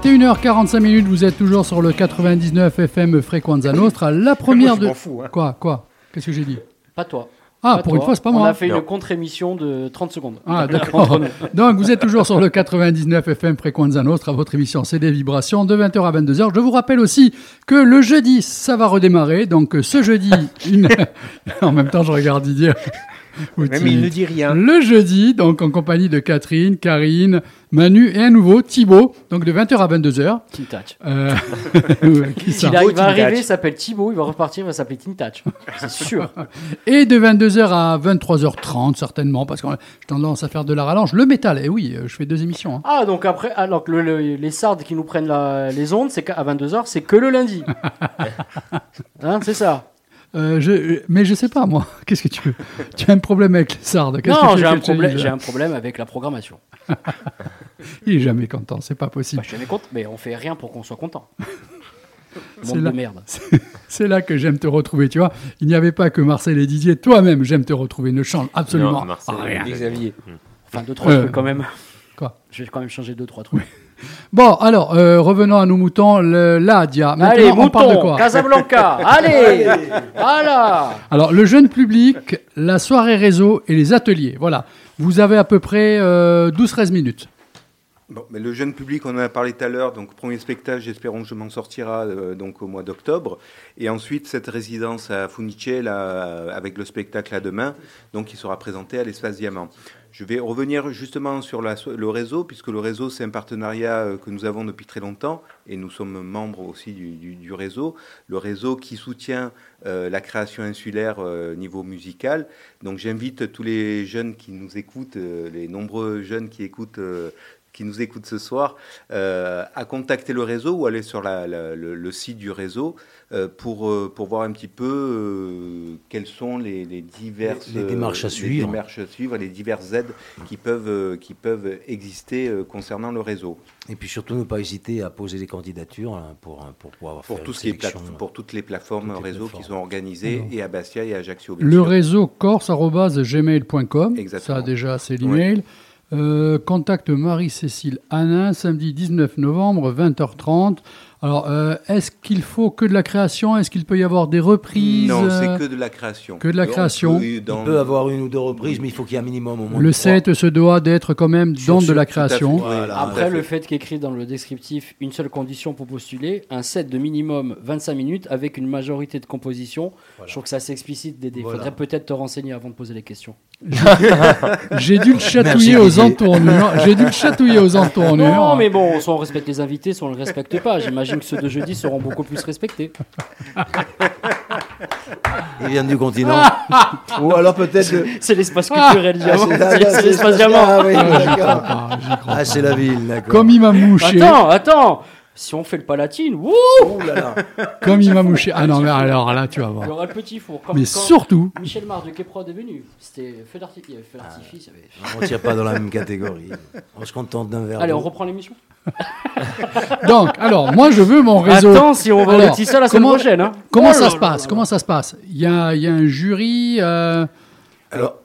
21h45 minutes, vous êtes toujours sur le 99 FM Frequenza Nostra. La première je de. m'en fous, hein. Quoi Quoi? Qu'est-ce que j'ai dit? Pas toi. Ah, Pas pour toi. une fois, c'est pas On moi. a fait Non. une contre-émission de 30 secondes. Ah, d'accord. Donc, vous êtes toujours sur le 99 FM Frequenza Nostra, votre émission C'est des vibrations de 20h à 22h. Je vous rappelle aussi que le jeudi, ça va redémarrer. Donc, ce jeudi, une... en même temps, je regarde Didier. Même il ne dit rien. Le jeudi, donc en compagnie de Catherine, Karine, Manu et un nouveau, Thibaut, donc de 20h à 22h. Tim Touch. Euh, qui ça Il, a- il va arriver, il s'appelle Thibaut, il va repartir, il va s'appeler Tim Touch. C'est sûr. Et de 22h à 23h30, certainement, parce que j'ai tendance à faire de la rallonge. Le métal, et oui, euh, je fais deux émissions. hein. Ah, donc après, alors que le- le- les sardes qui nous prennent la- les ondes, c'est qu'à 22h, c'est que le lundi. Hein, c'est ça. Euh, je, mais je sais pas, moi. Qu'est-ce que tu veux? Tu as un problème avec les sardes Non, j'ai un, problème, dise? j'ai un problème avec la programmation. Il est jamais content, c'est pas possible. Bah, je suis content, mais on fait rien pour qu'on soit content. C'est Monde là, de merde. c'est- c'est là que j'aime te retrouver, tu vois. Il n'y avait pas que Marcel et Didier. Toi-même, j'aime te retrouver. Ne change absolument Non, Marcel, rien. Xavier. Enfin, deux, trois Euh, trucs quand même. Quoi? Je vais quand même changer deux, trois trucs. Bon, alors, euh, revenons à nos moutons. Le, là, Dia. Maintenant, Allez, on parle de quoi Casablanca, allez, voilà. Alors, le jeune public, la soirée réseau et les ateliers. Voilà. Vous avez à peu près euh, 12-13 minutes. Bon, mais le jeune public, on en a parlé tout à l'heure, donc premier spectacle, j'espérons que je m'en sortira euh, donc au mois d'octobre. Et ensuite, cette résidence à Funice, là, avec le spectacle à demain, donc qui sera présenté à l'Espace Diamant. Je vais revenir justement sur le réseau, puisque le réseau, c'est un partenariat euh, que nous avons depuis très longtemps, et nous sommes membres aussi du, réseau. Le réseau qui soutient euh, la création insulaire euh, niveau musical. Donc j'invite tous les jeunes qui nous écoutent, euh, les nombreux jeunes qui écoutent qui nous écoutent ce soir, euh, à contacter le réseau ou aller sur la- la- le, le site du réseau euh, pour, euh, pour voir un petit peu euh, quelles sont les, les diverses Les- démarches à suivre. les démarches à suivre, les diverses aides qui peuvent, qui peuvent exister concernant le réseau. Et puis surtout ne pas hésiter à poser des candidatures hein, pour, pour pouvoir Pour, faire tout une ce qui est pour toutes les plateformes Toutes les réseau qui sont organisées, Alors. et à Bastia et à Ajaccio. Le réseau corse.gmail.com. Ça, déjà, c'est l'email. Euh, contacte Marie-Cécile Hanin, samedi 19 novembre, 20h30, Alors, euh, est-ce qu'il faut que de la création? Est-ce qu'il peut y avoir des reprises? Non, c'est euh, que de la création. Que de la On création. peut- dans- Il peut avoir une ou deux reprises, mais il faut qu'il y ait un minimum au moins. Le de trois. set se doit d'être quand même dans de la fait. création. Voilà, Après, le fait. qu'écrit dans le descriptif une seule condition pour postuler, un set de minimum 25 minutes avec une majorité de compositions. Je trouve que ça s'explicite Dédé. Il Voilà. faudrait peut-être te renseigner avant de poser les questions. J'ai dû le chatouiller Merci, aux entournures. J'ai dû le chatouiller aux entournures. Non, mais bon, soit on respecte les invités, soit on ne les respecte pas. J'imagine que ceux de jeudi seront beaucoup plus respectés. Ils viennent du continent. Ou alors peut-être. que- C'est l'espace culturel Ah, diamant. c'est- C'est c'est l'espace Ah, diamant. oui, Ah, d'accord. crois Ah, c'est la ville, d'accord. Comme il m'a mouché. Attends, attends. Si on fait le palatine, wouh Oh là là. Comme il m'a mouché. Ah non, mais alors là, tu vas Il y voir. aura le petit four. Comme Mais quand surtout- Michel Mar de Keprod est venu. C'était feu d'artifice. il y avait feu d'artifice. il y avait- On ne tire pas dans la même catégorie. On se contente d'un verre. Allez, on reprend l'émission. Donc, alors, moi, je veux mon réseau. Attends, si on va Alors, le tisser la semaine comment- prochaine. Hein. Comment Oh ça se passe Comment ça se passe Il y a, il y a un jury euh, Alors,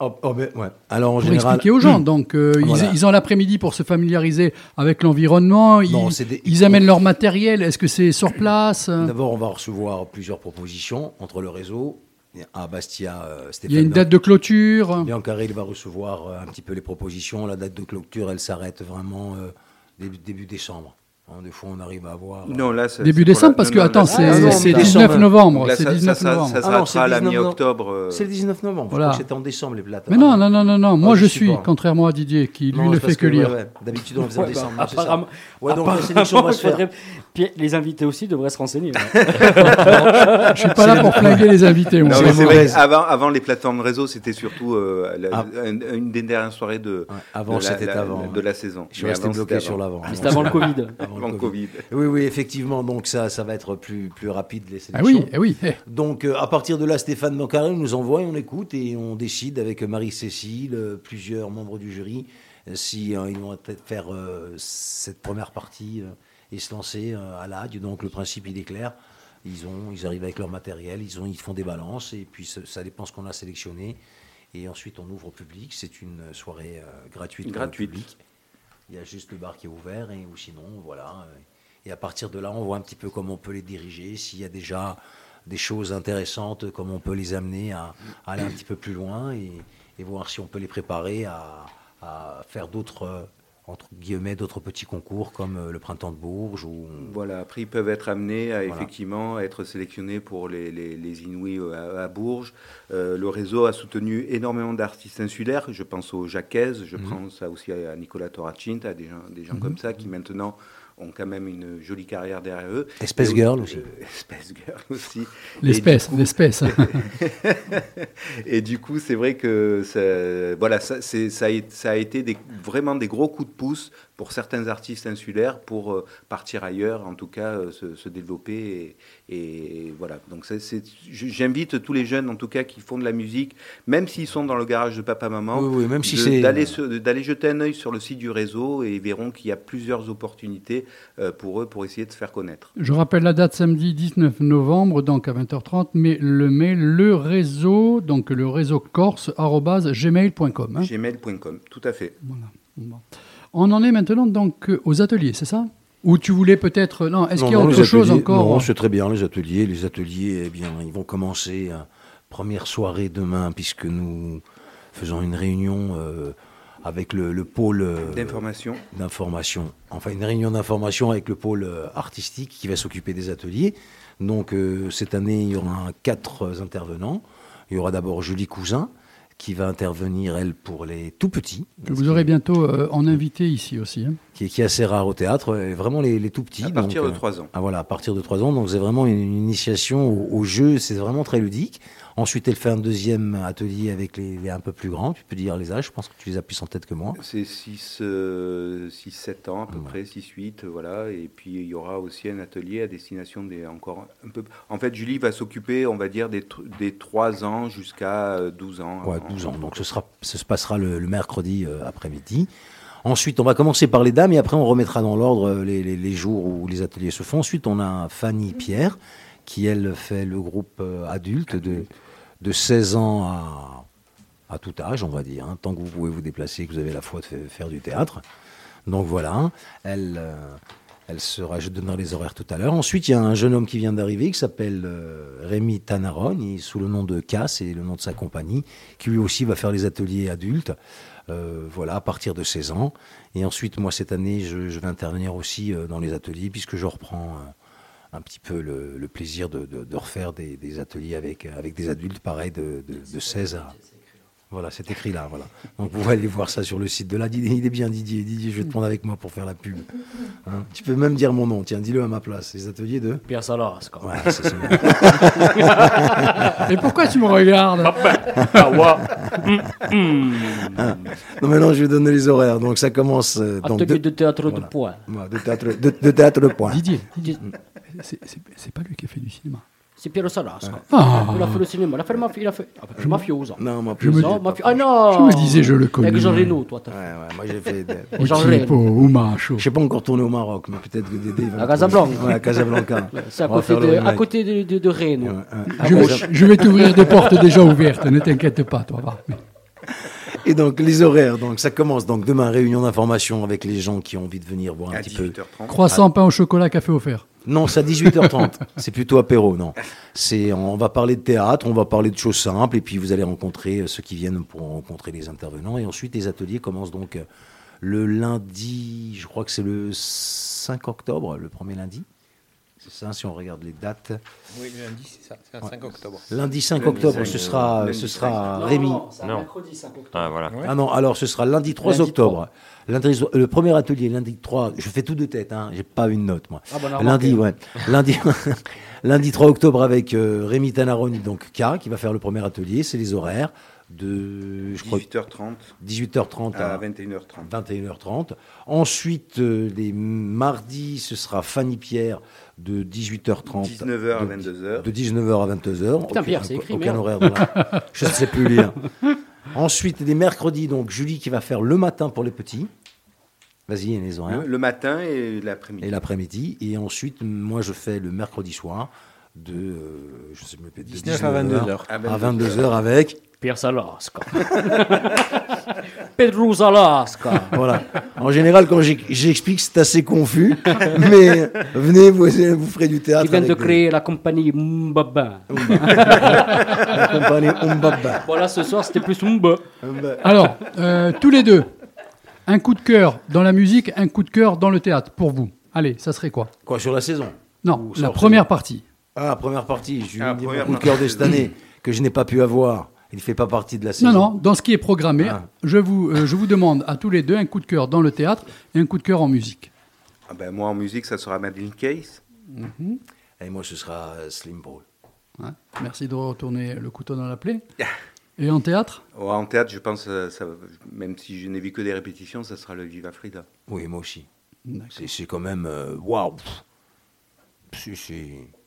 oh, oh, ben, ouais. alors en pour général. expliquer aux gens. Donc, euh, ils- Voilà. ils, ont l'après-midi pour se familiariser avec l'environnement. Ils, Non, c'est des- ils amènent leur matériel. Est-ce que c'est sur place D'abord, on va recevoir plusieurs propositions entre le réseau. À Bastia, euh, Stéphane Il y a une date de clôture. Biancaré, il va recevoir euh, un petit peu les propositions. La date de clôture, elle s'arrête vraiment euh, début, début décembre. Hein, des fois, on arrive à avoir. Non, là, c'est- Début décembre, la- parce que, non, attends, là, c'est Ah non, c'est mais 19 décembre. novembre. Là, C'est ça- 19 ça- novembre. ça Ah s'arrêtera à la 19 novembre. mi-octobre. euh, C'est le 19 novembre. Je Voilà. crois que c'était en décembre, les plates. Mais non, non, non, non, non. Moi, Ah, je je suis, contrairement à Didier, qui lui Non, ne fait que lire. ouais, ouais. D'habitude, on faisait en bah, décembre. non, c'est ça. apparemment, Ouais, donc la apparemment, sélection va il se faire. faudrait- Puis les invités aussi devraient se renseigner. Je suis pas là pour flinguer les invités. moi. Avant les plateformes réseau, c'était surtout euh, la- Ah. une, des dernières soirées de, la, c'était la- avant, de la saison. Je suis resté bloqué sur avant. l'avant. C'était avant le Covid. Avant Avant le le Covid. Covid. Oui, oui, effectivement. Donc ça, ça va être plus, plus rapide les Ah sélections. oui, eh oui. eh. Donc euh, à partir de là, Stéphane Bancarel nous envoie, et on écoute et on décide avec Marie-Cécile, euh, plusieurs membres du jury, euh, si euh, ils vont peut-être faire euh, cette première partie euh, et se lancer euh, à l'AD. Donc le principe il est clair. Ils ont, ils arrivent avec leur matériel, ils ont, ils font des balances et puis ça, ça dépend ce qu'on a sélectionné. Et ensuite on ouvre au public. C'est une soirée euh, gratuite. pour le Gratuite. public. Il y a juste le bar qui est ouvert et ou sinon voilà. Et à partir de là, on voit un petit peu comment on peut les diriger, s'il y a déjà des choses intéressantes, comment on peut les amener à, aller un petit peu plus loin et, voir si on peut les préparer à, faire d'autres entre guillemets d'autres petits concours comme euh, le printemps de Bourges ou Voilà, après ils peuvent être amenés à Voilà. effectivement être sélectionnés pour les, les, les Inouïs euh, à, à Bourges. Euh, le réseau a soutenu énormément d'artistes insulaires. Je pense au Jacques, je Mhm. pense à aussi à Nicolas Toracint, à des gens, des gens Mhm. comme ça qui maintenant ont quand même une jolie carrière derrière eux. Espèce Et Girl aussi. euh, Espèce Girl aussi. L'espèce, Et du coup- l'espèce. et du coup, c'est vrai que ça, voilà, ça, a, été- ça a été des- vraiment des gros coups de pouce pour certains artistes insulaires pour euh, partir ailleurs, en tout cas euh, se, se développer. Et, et voilà. Donc, j'invite tous les jeunes, en tout cas, qui font de la musique, même s'ils sont dans le garage de papa-maman, Oui, oui, même si de- c'est- d'aller jeter un œil sur le site du réseau et ils verront qu'il y a plusieurs opportunités euh, pour eux pour essayer de se faire connaître. Je rappelle la date samedi 19 novembre, donc à 20h30, mais le mail, le réseau, donc le réseau corse, arobase gmail.com. hein. Gmail.com, tout à fait. Bon. On en est maintenant donc euh, aux ateliers, c'est ça? Ou tu voulais peut-être. Non, est-ce qu'il y a non, autre chose ateliers- encore? Non, c'est très bien, les ateliers. Les ateliers, eh bien, ils vont commencer. euh, première soirée demain, puisque nous faisons une réunion euh, avec le, le pôle. euh, D'information. D'information. Enfin, une réunion d'information avec le pôle artistique qui va s'occuper des ateliers. Donc, euh, cette année, il y aura quatre intervenants. Il y aura d'abord Julie Cousin, qui va intervenir, elle, pour les tout petits. Que vous aurez bientôt euh, en invité ici aussi. hein. qui est, qui est assez rare au théâtre, et vraiment les, les tout petits. À partir donc, de euh, trois ans. Ah, voilà, à partir de 3 ans. Donc c'est vraiment une, une initiation au, au jeu, c'est vraiment très ludique. Ensuite, elle fait un deuxième atelier avec les, les un peu plus grands. Tu peux dire les âges, je pense que tu les as plus en tête que moi. C'est 6, 7 ans à peu près, 6, 8, voilà. Et puis il y aura aussi un atelier à destination des encore un peu. En fait, Julie va s'occuper, on va dire, des, des 3 ans jusqu'à euh, 12 ans. Ouais, 12 ans. Donc ce, sera, ce se passera le, le mercredi euh, après-midi. Ensuite, on va commencer par les dames et après on remettra dans l'ordre euh, les, les- les jours où les ateliers se font. Ensuite, on a Fanny Pierre qui, elle, fait le groupe euh, adulte de, de 16 ans à, tout âge, on va dire, hein, tant que vous pouvez vous déplacer, que vous avez la foi de fa- faire du théâtre. Donc voilà, elle, euh, Elle sera, je donnerai les horaires tout à l'heure. Ensuite, il y a un jeune homme qui vient d'arriver qui s'appelle euh, Rémi Tanaron, sous le nom de Cass et le nom de sa compagnie, qui lui aussi va faire les ateliers adultes. euh, voilà, à partir de 16 ans. Et ensuite, moi, cette année, je, vais intervenir aussi euh, dans les ateliers, puisque je reprends un petit peu le, le plaisir de, de- de refaire des, des ateliers avec, avec des adultes, pareil, de, de, de 16 à. Voilà, c'est écrit là, voilà. Donc vous pouvez aller voir ça sur le site de là. Didier, il est bien Didier. Didier, je vais te prendre avec moi pour faire la pub. Hein? Tu peux même dire mon nom, tiens, dis-le à ma place. Les ateliers de Pierre Salas. quoi. Ouais, c'est ça. Et pourquoi tu me regardes? Hein. Non, maintenant je vais donner les horaires. Donc ça commence. euh, donc, Atelier de- de théâtre de. Voilà, de théâtre de, de théâtre de point. Didier, Didier, c'est pas lui qui a fait du cinéma. C'est Pierre Salas. quoi. Ah. Il a fait le cinéma. Il a fait le mafia. Il a fait. Ah, bah, mafioso. Non, moi, Je me mafia- Ah non Je me disais, je le connais. Avec Jean Reno, toi. Ouais, fait. ouais, moi j'ai fait. des- Et Jean Reno. ou macho. Je sais pas encore tourner au Maroc, mais peut-être que Dédé va. À Casablanca. Ouais, à Casablanca. C'est à côté de, à côté de, de, de Rennes. À Je vais, je vais t'ouvrir des portes déjà ouvertes, ne t'inquiète pas, toi. va. Et donc les horaires, donc ça commence donc demain réunion d'information avec les gens qui ont envie de venir voir un À petit peu. 18h30. Croissant, pain au chocolat, café offert. Non, c'est à 18h30. c'est plutôt apéro, non. C'est, on va parler de théâtre, on va parler de choses simples, et puis vous allez rencontrer euh, ceux qui viennent pour rencontrer les intervenants. Et ensuite, les ateliers commencent donc euh, le lundi, je crois que c'est le 5 octobre, le premier lundi. C'est ça, si on regarde les dates. Oui, lundi, c'est ça, c'est un 5 octobre. Lundi 5 Lundi octobre, 5, ce sera, ce 5. sera Non, Rémi. non, c'est un Non. mercredi 5 octobre. Ah, voilà. Ouais. Ah non, alors ce sera lundi 3 Lundi octobre. Lundi, le premier atelier, lundi 3, je fais tout de tête, hein, j'ai pas une note moi. Ah, bon, lundi, ouais. lundi, lundi 3 octobre avec euh, Rémi Tanaroni, donc K, qui va faire le premier atelier, c'est les horaires de, je crois, 18h30 18h30 à à 21h30. 21h30. Ensuite, euh, les mardis, ce sera Fanny Pierre de 18h30. 19h à de- 22h. De 19h à 22h. Putain, Aucun- Pierre, c'est écrit, Aucun merde. horaire. Je ne sais plus lire. Ensuite, les mercredis, donc Julie qui va faire le matin pour les petits. Vas-y, les horaires. Le, le matin et l'après-midi. Et l'après-midi. Et ensuite, moi, je fais le mercredi soir de, euh, je sais plus, de 19 à 22h. À À 22h avec. Pierre Salas. quoi. Pedro Salas. quoi. Voilà. En général, quand j'ex- j'explique, c'est assez confus. mais venez, vous, vous ferez du théâtre. Qui vient de créer la compagnie Mbaba. la compagnie Umbaba. Voilà, ce soir, c'était plus Mba. Alors, euh, tous les deux, un coup de cœur dans la musique, un coup de cœur dans le théâtre, pour vous. Allez, ça serait quoi? Quoi, sur la saison? Non, la première saison partie. Ah, première partie. Je Ah, lui dis mon première coup de cœur de cette année, que je n'ai pas pu avoir. Il ne fait pas partie de la saison. Non, non, dans ce qui est programmé, Ah. je, vous, euh, je vous demande à tous les deux un coup de cœur dans le théâtre et un coup de cœur en musique. Ah ben, moi, en musique, ça sera Madeleine Case. Et moi, ce sera euh, Slim Ball. Ouais. Merci de retourner le couteau dans la plaie. Et en théâtre? En théâtre, je pense, euh, ça, même si je n'ai vu que des répétitions, ça sera le Viva Frida. Oui, moi aussi. C'est c'est quand même. Waouh C'est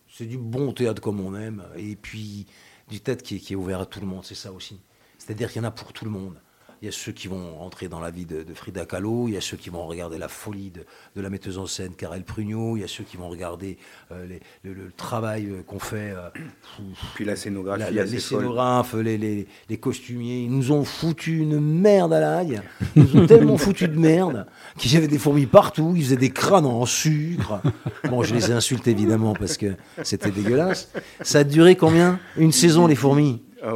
c'est du bon théâtre comme on aime. Et puis, du théâtre qui qui est ouvert à tout le monde, c'est ça aussi. C'est-à-dire qu'il y en a pour tout le monde. Il y a ceux qui vont rentrer dans la vie de, de Frida Kahlo, il y a ceux qui vont regarder la folie de, de la metteuse en scène Karel Prugnot, il y a ceux qui vont regarder euh, les- le, le travail euh, qu'on fait. euh, Puis la scénographie, la- la- les scénographes, les, les- les costumiers, ils nous ont foutu une merde à l'ail. Ils nous ont tellement foutu de merde qu'il y avait des fourmis partout. Ils faisaient des crânes en sucre. Bon, je les insulte évidemment parce que c'était dégueulasse. Ça a duré combien? Une saison, les fourmis? Ah.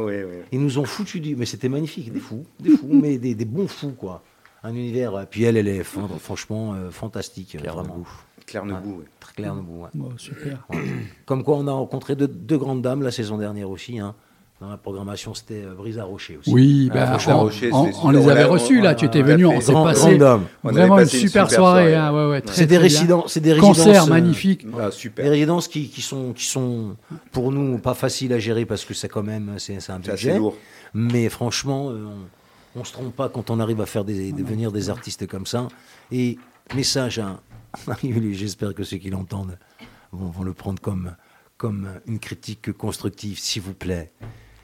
Ils nous ont foutu du. Mais c'était magnifique, des fous, des fous, mais des, des bons fous, quoi. Un univers. euh, Puis elle, elle est fran- franchement euh, fantastique. euh, vraiment. Claire Nebou, ouais. Très Claire Nebou, ouais. Bon, super. Ouais. Comme quoi, on a rencontré deux, deux grandes dames la saison dernière aussi. hein. Dans la programmation, c'était euh, Brisa Rocher aussi. Oui, Ah, ben, franchement, on, Rocher, on- c'est on les avait reçus on- là, on tu étais venu, on s'est passé vraiment une passé une super super soirée. soirée. hein, ouais, ouais, très, C'est des résidents, c'est des résidences. Concert euh, magnifique. Ah, Des super. résidences qui, qui sont, qui sont pour nous pas faciles à gérer parce que c'est quand même c'est c'est un C'est assez budget. lourd. Mais franchement, euh, on, on se trompe pas quand on arrive à faire des, de venir des artistes comme ça. Et message à j'espère que ceux qui l'entendent vont, vont le prendre comme, comme une critique constructive, s'il vous plaît.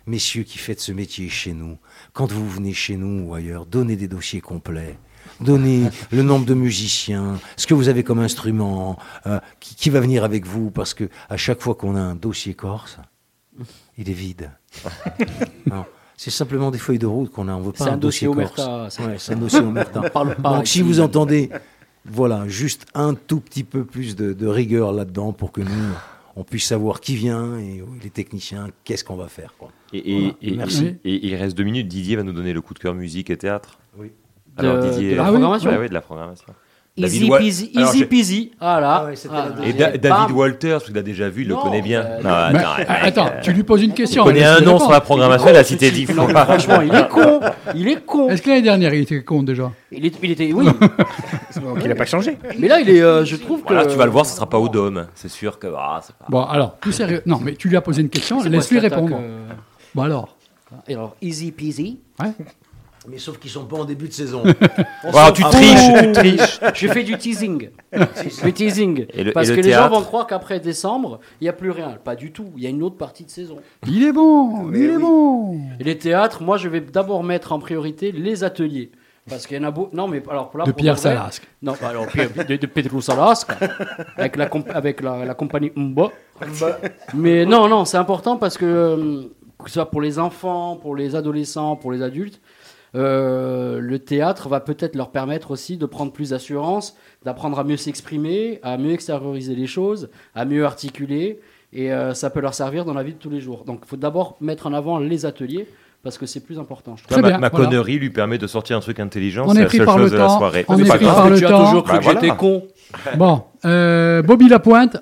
Messieurs qui faites ce métier chez nous, quand vous venez chez nous ou ailleurs, donnez des dossiers complets. Donnez le nombre de musiciens, ce que vous avez comme instrument, euh, qui, qui va venir avec vous, parce que à chaque fois qu'on a un dossier corse, il est vide. Non, c'est simplement des feuilles de route qu'on a. On veut pas C'est un, un dossier corse. Ouais, c'est un dossier omerta. Donc si vous entendez Voilà, juste un tout petit peu plus de, de rigueur là-dedans pour que nous, on puisse savoir qui vient et les techniciens, qu'est-ce qu'on va faire. Quoi. Et, et- Voilà. et- Merci. et- et il reste deux minutes. Didier va nous donner le coup de cœur musique et théâtre. Oui. Alors De- Didier. de la Ah oui programmation Ouais, ouais, de la programmation. Easy David Wa- peasy, Alors, easy j'ai- peasy. Voilà. Ah ouais, c'était la Ah, Et et Da- bam. David Walters, parce qu'il a déjà vu, il le Non, connaît bien. euh, Non, Mais, attends, euh, attends, tu lui poses une question. Il connaît laisse-le un nom sur la programmation, il a cité dix Non, fois. franchement, il est con. Il est con. Est-ce que l'année dernière, il était con déjà? Il, est- il était, oui. Donc il n'a pas changé. Mais là, il est, euh, je trouve que. Voilà, tu vas le voir, ce sera pas au dôme. C'est sûr que. ah, c'est pas- Bon, alors, tout sérieux. Non, mais tu lui as posé une question, C'est laisse-lui répondre. euh, Bon, alors. Et alors, easy peasy. Ouais. Mais sauf qu'ils sont pas en début de saison. On Voilà, s'en tu triches, tu triches. Je fais du teasing. Du teasing. Et le- Parce et que le les gens vont croire qu'après décembre, il n'y a plus rien. Pas du tout. Il y a une autre partie de saison. Il est bon, il est bon. Et les théâtres, moi, je vais d'abord mettre en priorité les ateliers. Parce qu'il y en a beau. Non, mais alors pour là, De pour Pierre vrai- Salasque. Non, alors Pierre- de, de Pedro Salasque, avec la, comp- avec la, la compagnie Umba. Mais non, non, c'est important parce que, euh, que ce soit pour les enfants, pour les adolescents, pour les adultes, euh, le théâtre va peut-être leur permettre aussi de prendre plus d'assurance, d'apprendre à mieux s'exprimer, à mieux extérioriser les choses, à mieux articuler. Et euh, ça peut leur servir dans la vie de tous les jours. Donc il faut d'abord mettre en avant les ateliers parce que c'est plus important. Je trouve. Très ma, bien, ma voilà. connerie lui permet de sortir un truc intelligent. On C'est est la pris seule par le chose de la temps, soirée. on est pas pris grave. par le tu as temps. toujours cru Bah, que voilà. j'étais con. Bon, euh, Bobby Lapointe.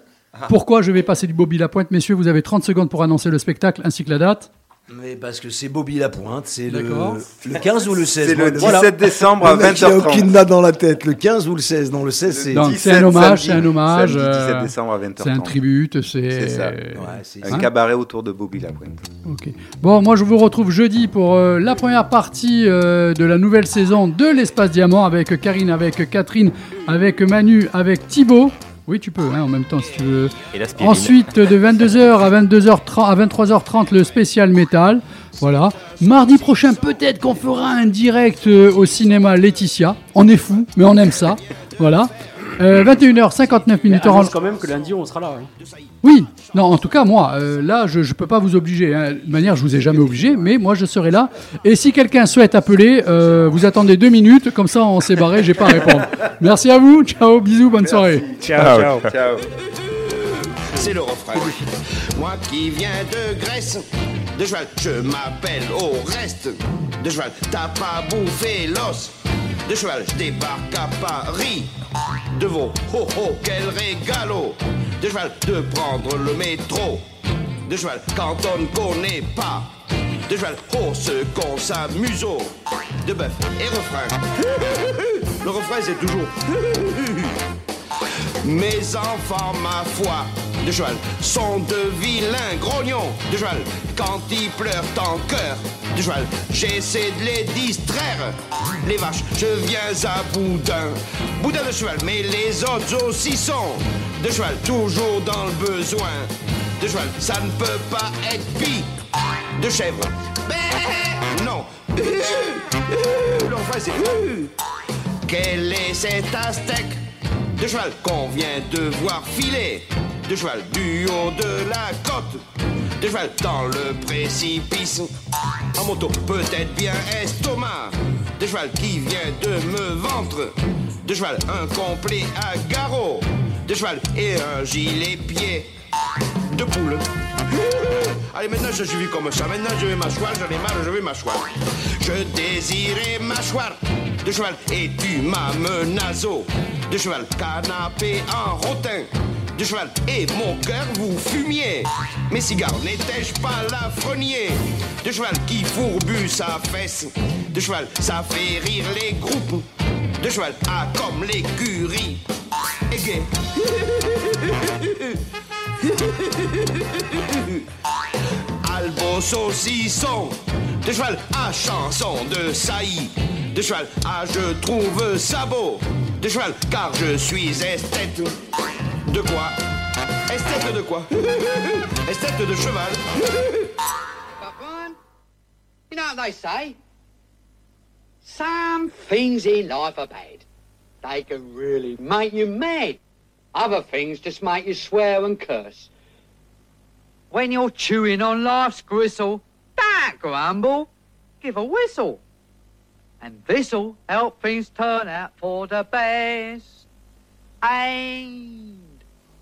Pourquoi je vais passer du Bobby Lapointe? Messieurs, vous avez 30 secondes pour annoncer le spectacle ainsi que la date. Mais parce que c'est Bobby Lapointe, c'est le, le 15 ou le 16 C'est le moi, 17 voilà. décembre à Le mec, Il a 20h30. aucune date dans la tête, le 15 ou le 16 Non, le 16 c'est... Donc, 17 c'est un hommage, c'est un hommage. Samedi 17 euh, décembre à 20h30. C'est un tribute, c'est. Ça. Ouais, Un Hein cabaret autour de Bobby Lapointe. Ok. Bon, moi je vous retrouve jeudi pour euh, la première partie euh, de la nouvelle saison de l'Espace Diamant avec Karine, avec Catherine, avec Manu, avec Thibaut. Oui, tu peux, hein, en même temps si tu veux. Et. Ensuite, de 22h à 22h30, à 23h30, le spécial métal. Voilà. Mardi prochain, peut-être qu'on fera un direct euh, au cinéma Laetitia. On est fou, mais on aime ça. Voilà. Euh, 21h59 minutes. Annonce en- quand même que lundi on sera là. hein. oui, non, en tout cas, moi, euh, là, je ne peux pas vous obliger. hein. De manière, je vous ai jamais obligé, mais moi, je serai là. Et si quelqu'un souhaite appeler, euh, vous attendez deux minutes, comme ça, on s'est barré, j'ai pas à répondre. Merci à vous, ciao, bisous, bonne soirée. Ciao, ciao. Ciao. c'est le refrain. Moi qui viens de Grèce, de cheval, je m'appelle au reste. De cheval, t'as pas bouffé l'os. De cheval, je débarque à Paris. De veau, oh oh, quel régalo. De cheval, de prendre le métro. De cheval, quand on ne connaît pas. De cheval, oh, ce qu'on s'amuse. De bœuf et refrain. Le refrain, c'est toujours. Mes enfants, ma foi, de cheval, sont de vilains grognons. De cheval, quand ils pleurent en cœur, de cheval, j'essaie de les distraire. Les vaches, je viens à boudin, boudin de cheval, mais les autres aussi sont. De cheval, toujours dans le besoin. De cheval, ça ne peut pas être pis. De chèvre, ben non. L'enfant, c'est. Quel est cet aztèque? De cheval qu'on vient de voir filer De cheval du haut de la côte De cheval dans le précipice En moto peut-être bien estomac De cheval qui vient de me ventre De cheval un complet à garrot De cheval et un gilet pied De poule Allez, maintenant je suis comme ça. Maintenant je vais m'asseoir, j'en ai marre, je vais m'asseoir. Je désirais m'asseoir de cheval et tu m'as menazo. De cheval, canapé en rotin. De cheval et mon cœur vous fumiez. Mes cigares n'étais-je pas l'affrenier De cheval qui fourbu sa fesse. De cheval, ça fait rire les groupes. De cheval, ah comme l'écurie. Et gay. Albo saucisson De cheval à chanson de saillie De cheval à je trouve beau De cheval car je suis esthète De quoi Esthète de quoi Esthète de cheval You know what they say? Some things in life are bad. They can really make you mad. Other things just make you swear and curse. When you're chewing on life's gristle, don't grumble, give a whistle. And this'll help things turn out for the best. And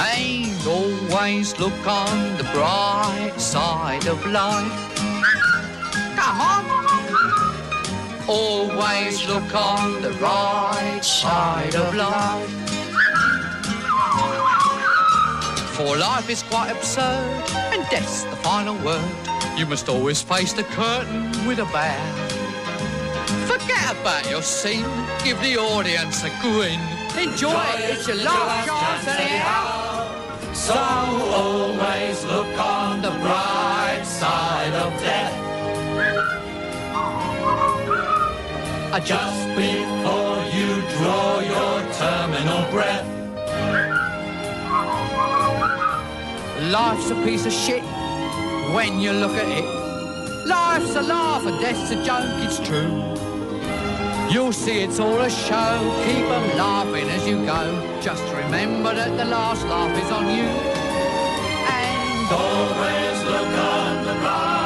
And always look on the bright side of life. Come on. Always look on the right side of life. For life is quite absurd, and death's the final word. You must always face the curtain with a bow. Forget about your scene, give the audience a grin. Enjoy it, it's your last chance anyhow. So always look on the bright side of death. Uh, Just before you draw your terminal breath. Life's a piece of shit when you look at it. Life's a laugh and death's a joke, it's true. You'll see it's all a show. Keep them laughing as you go. Just remember that the last laugh is on you. And always look on the bright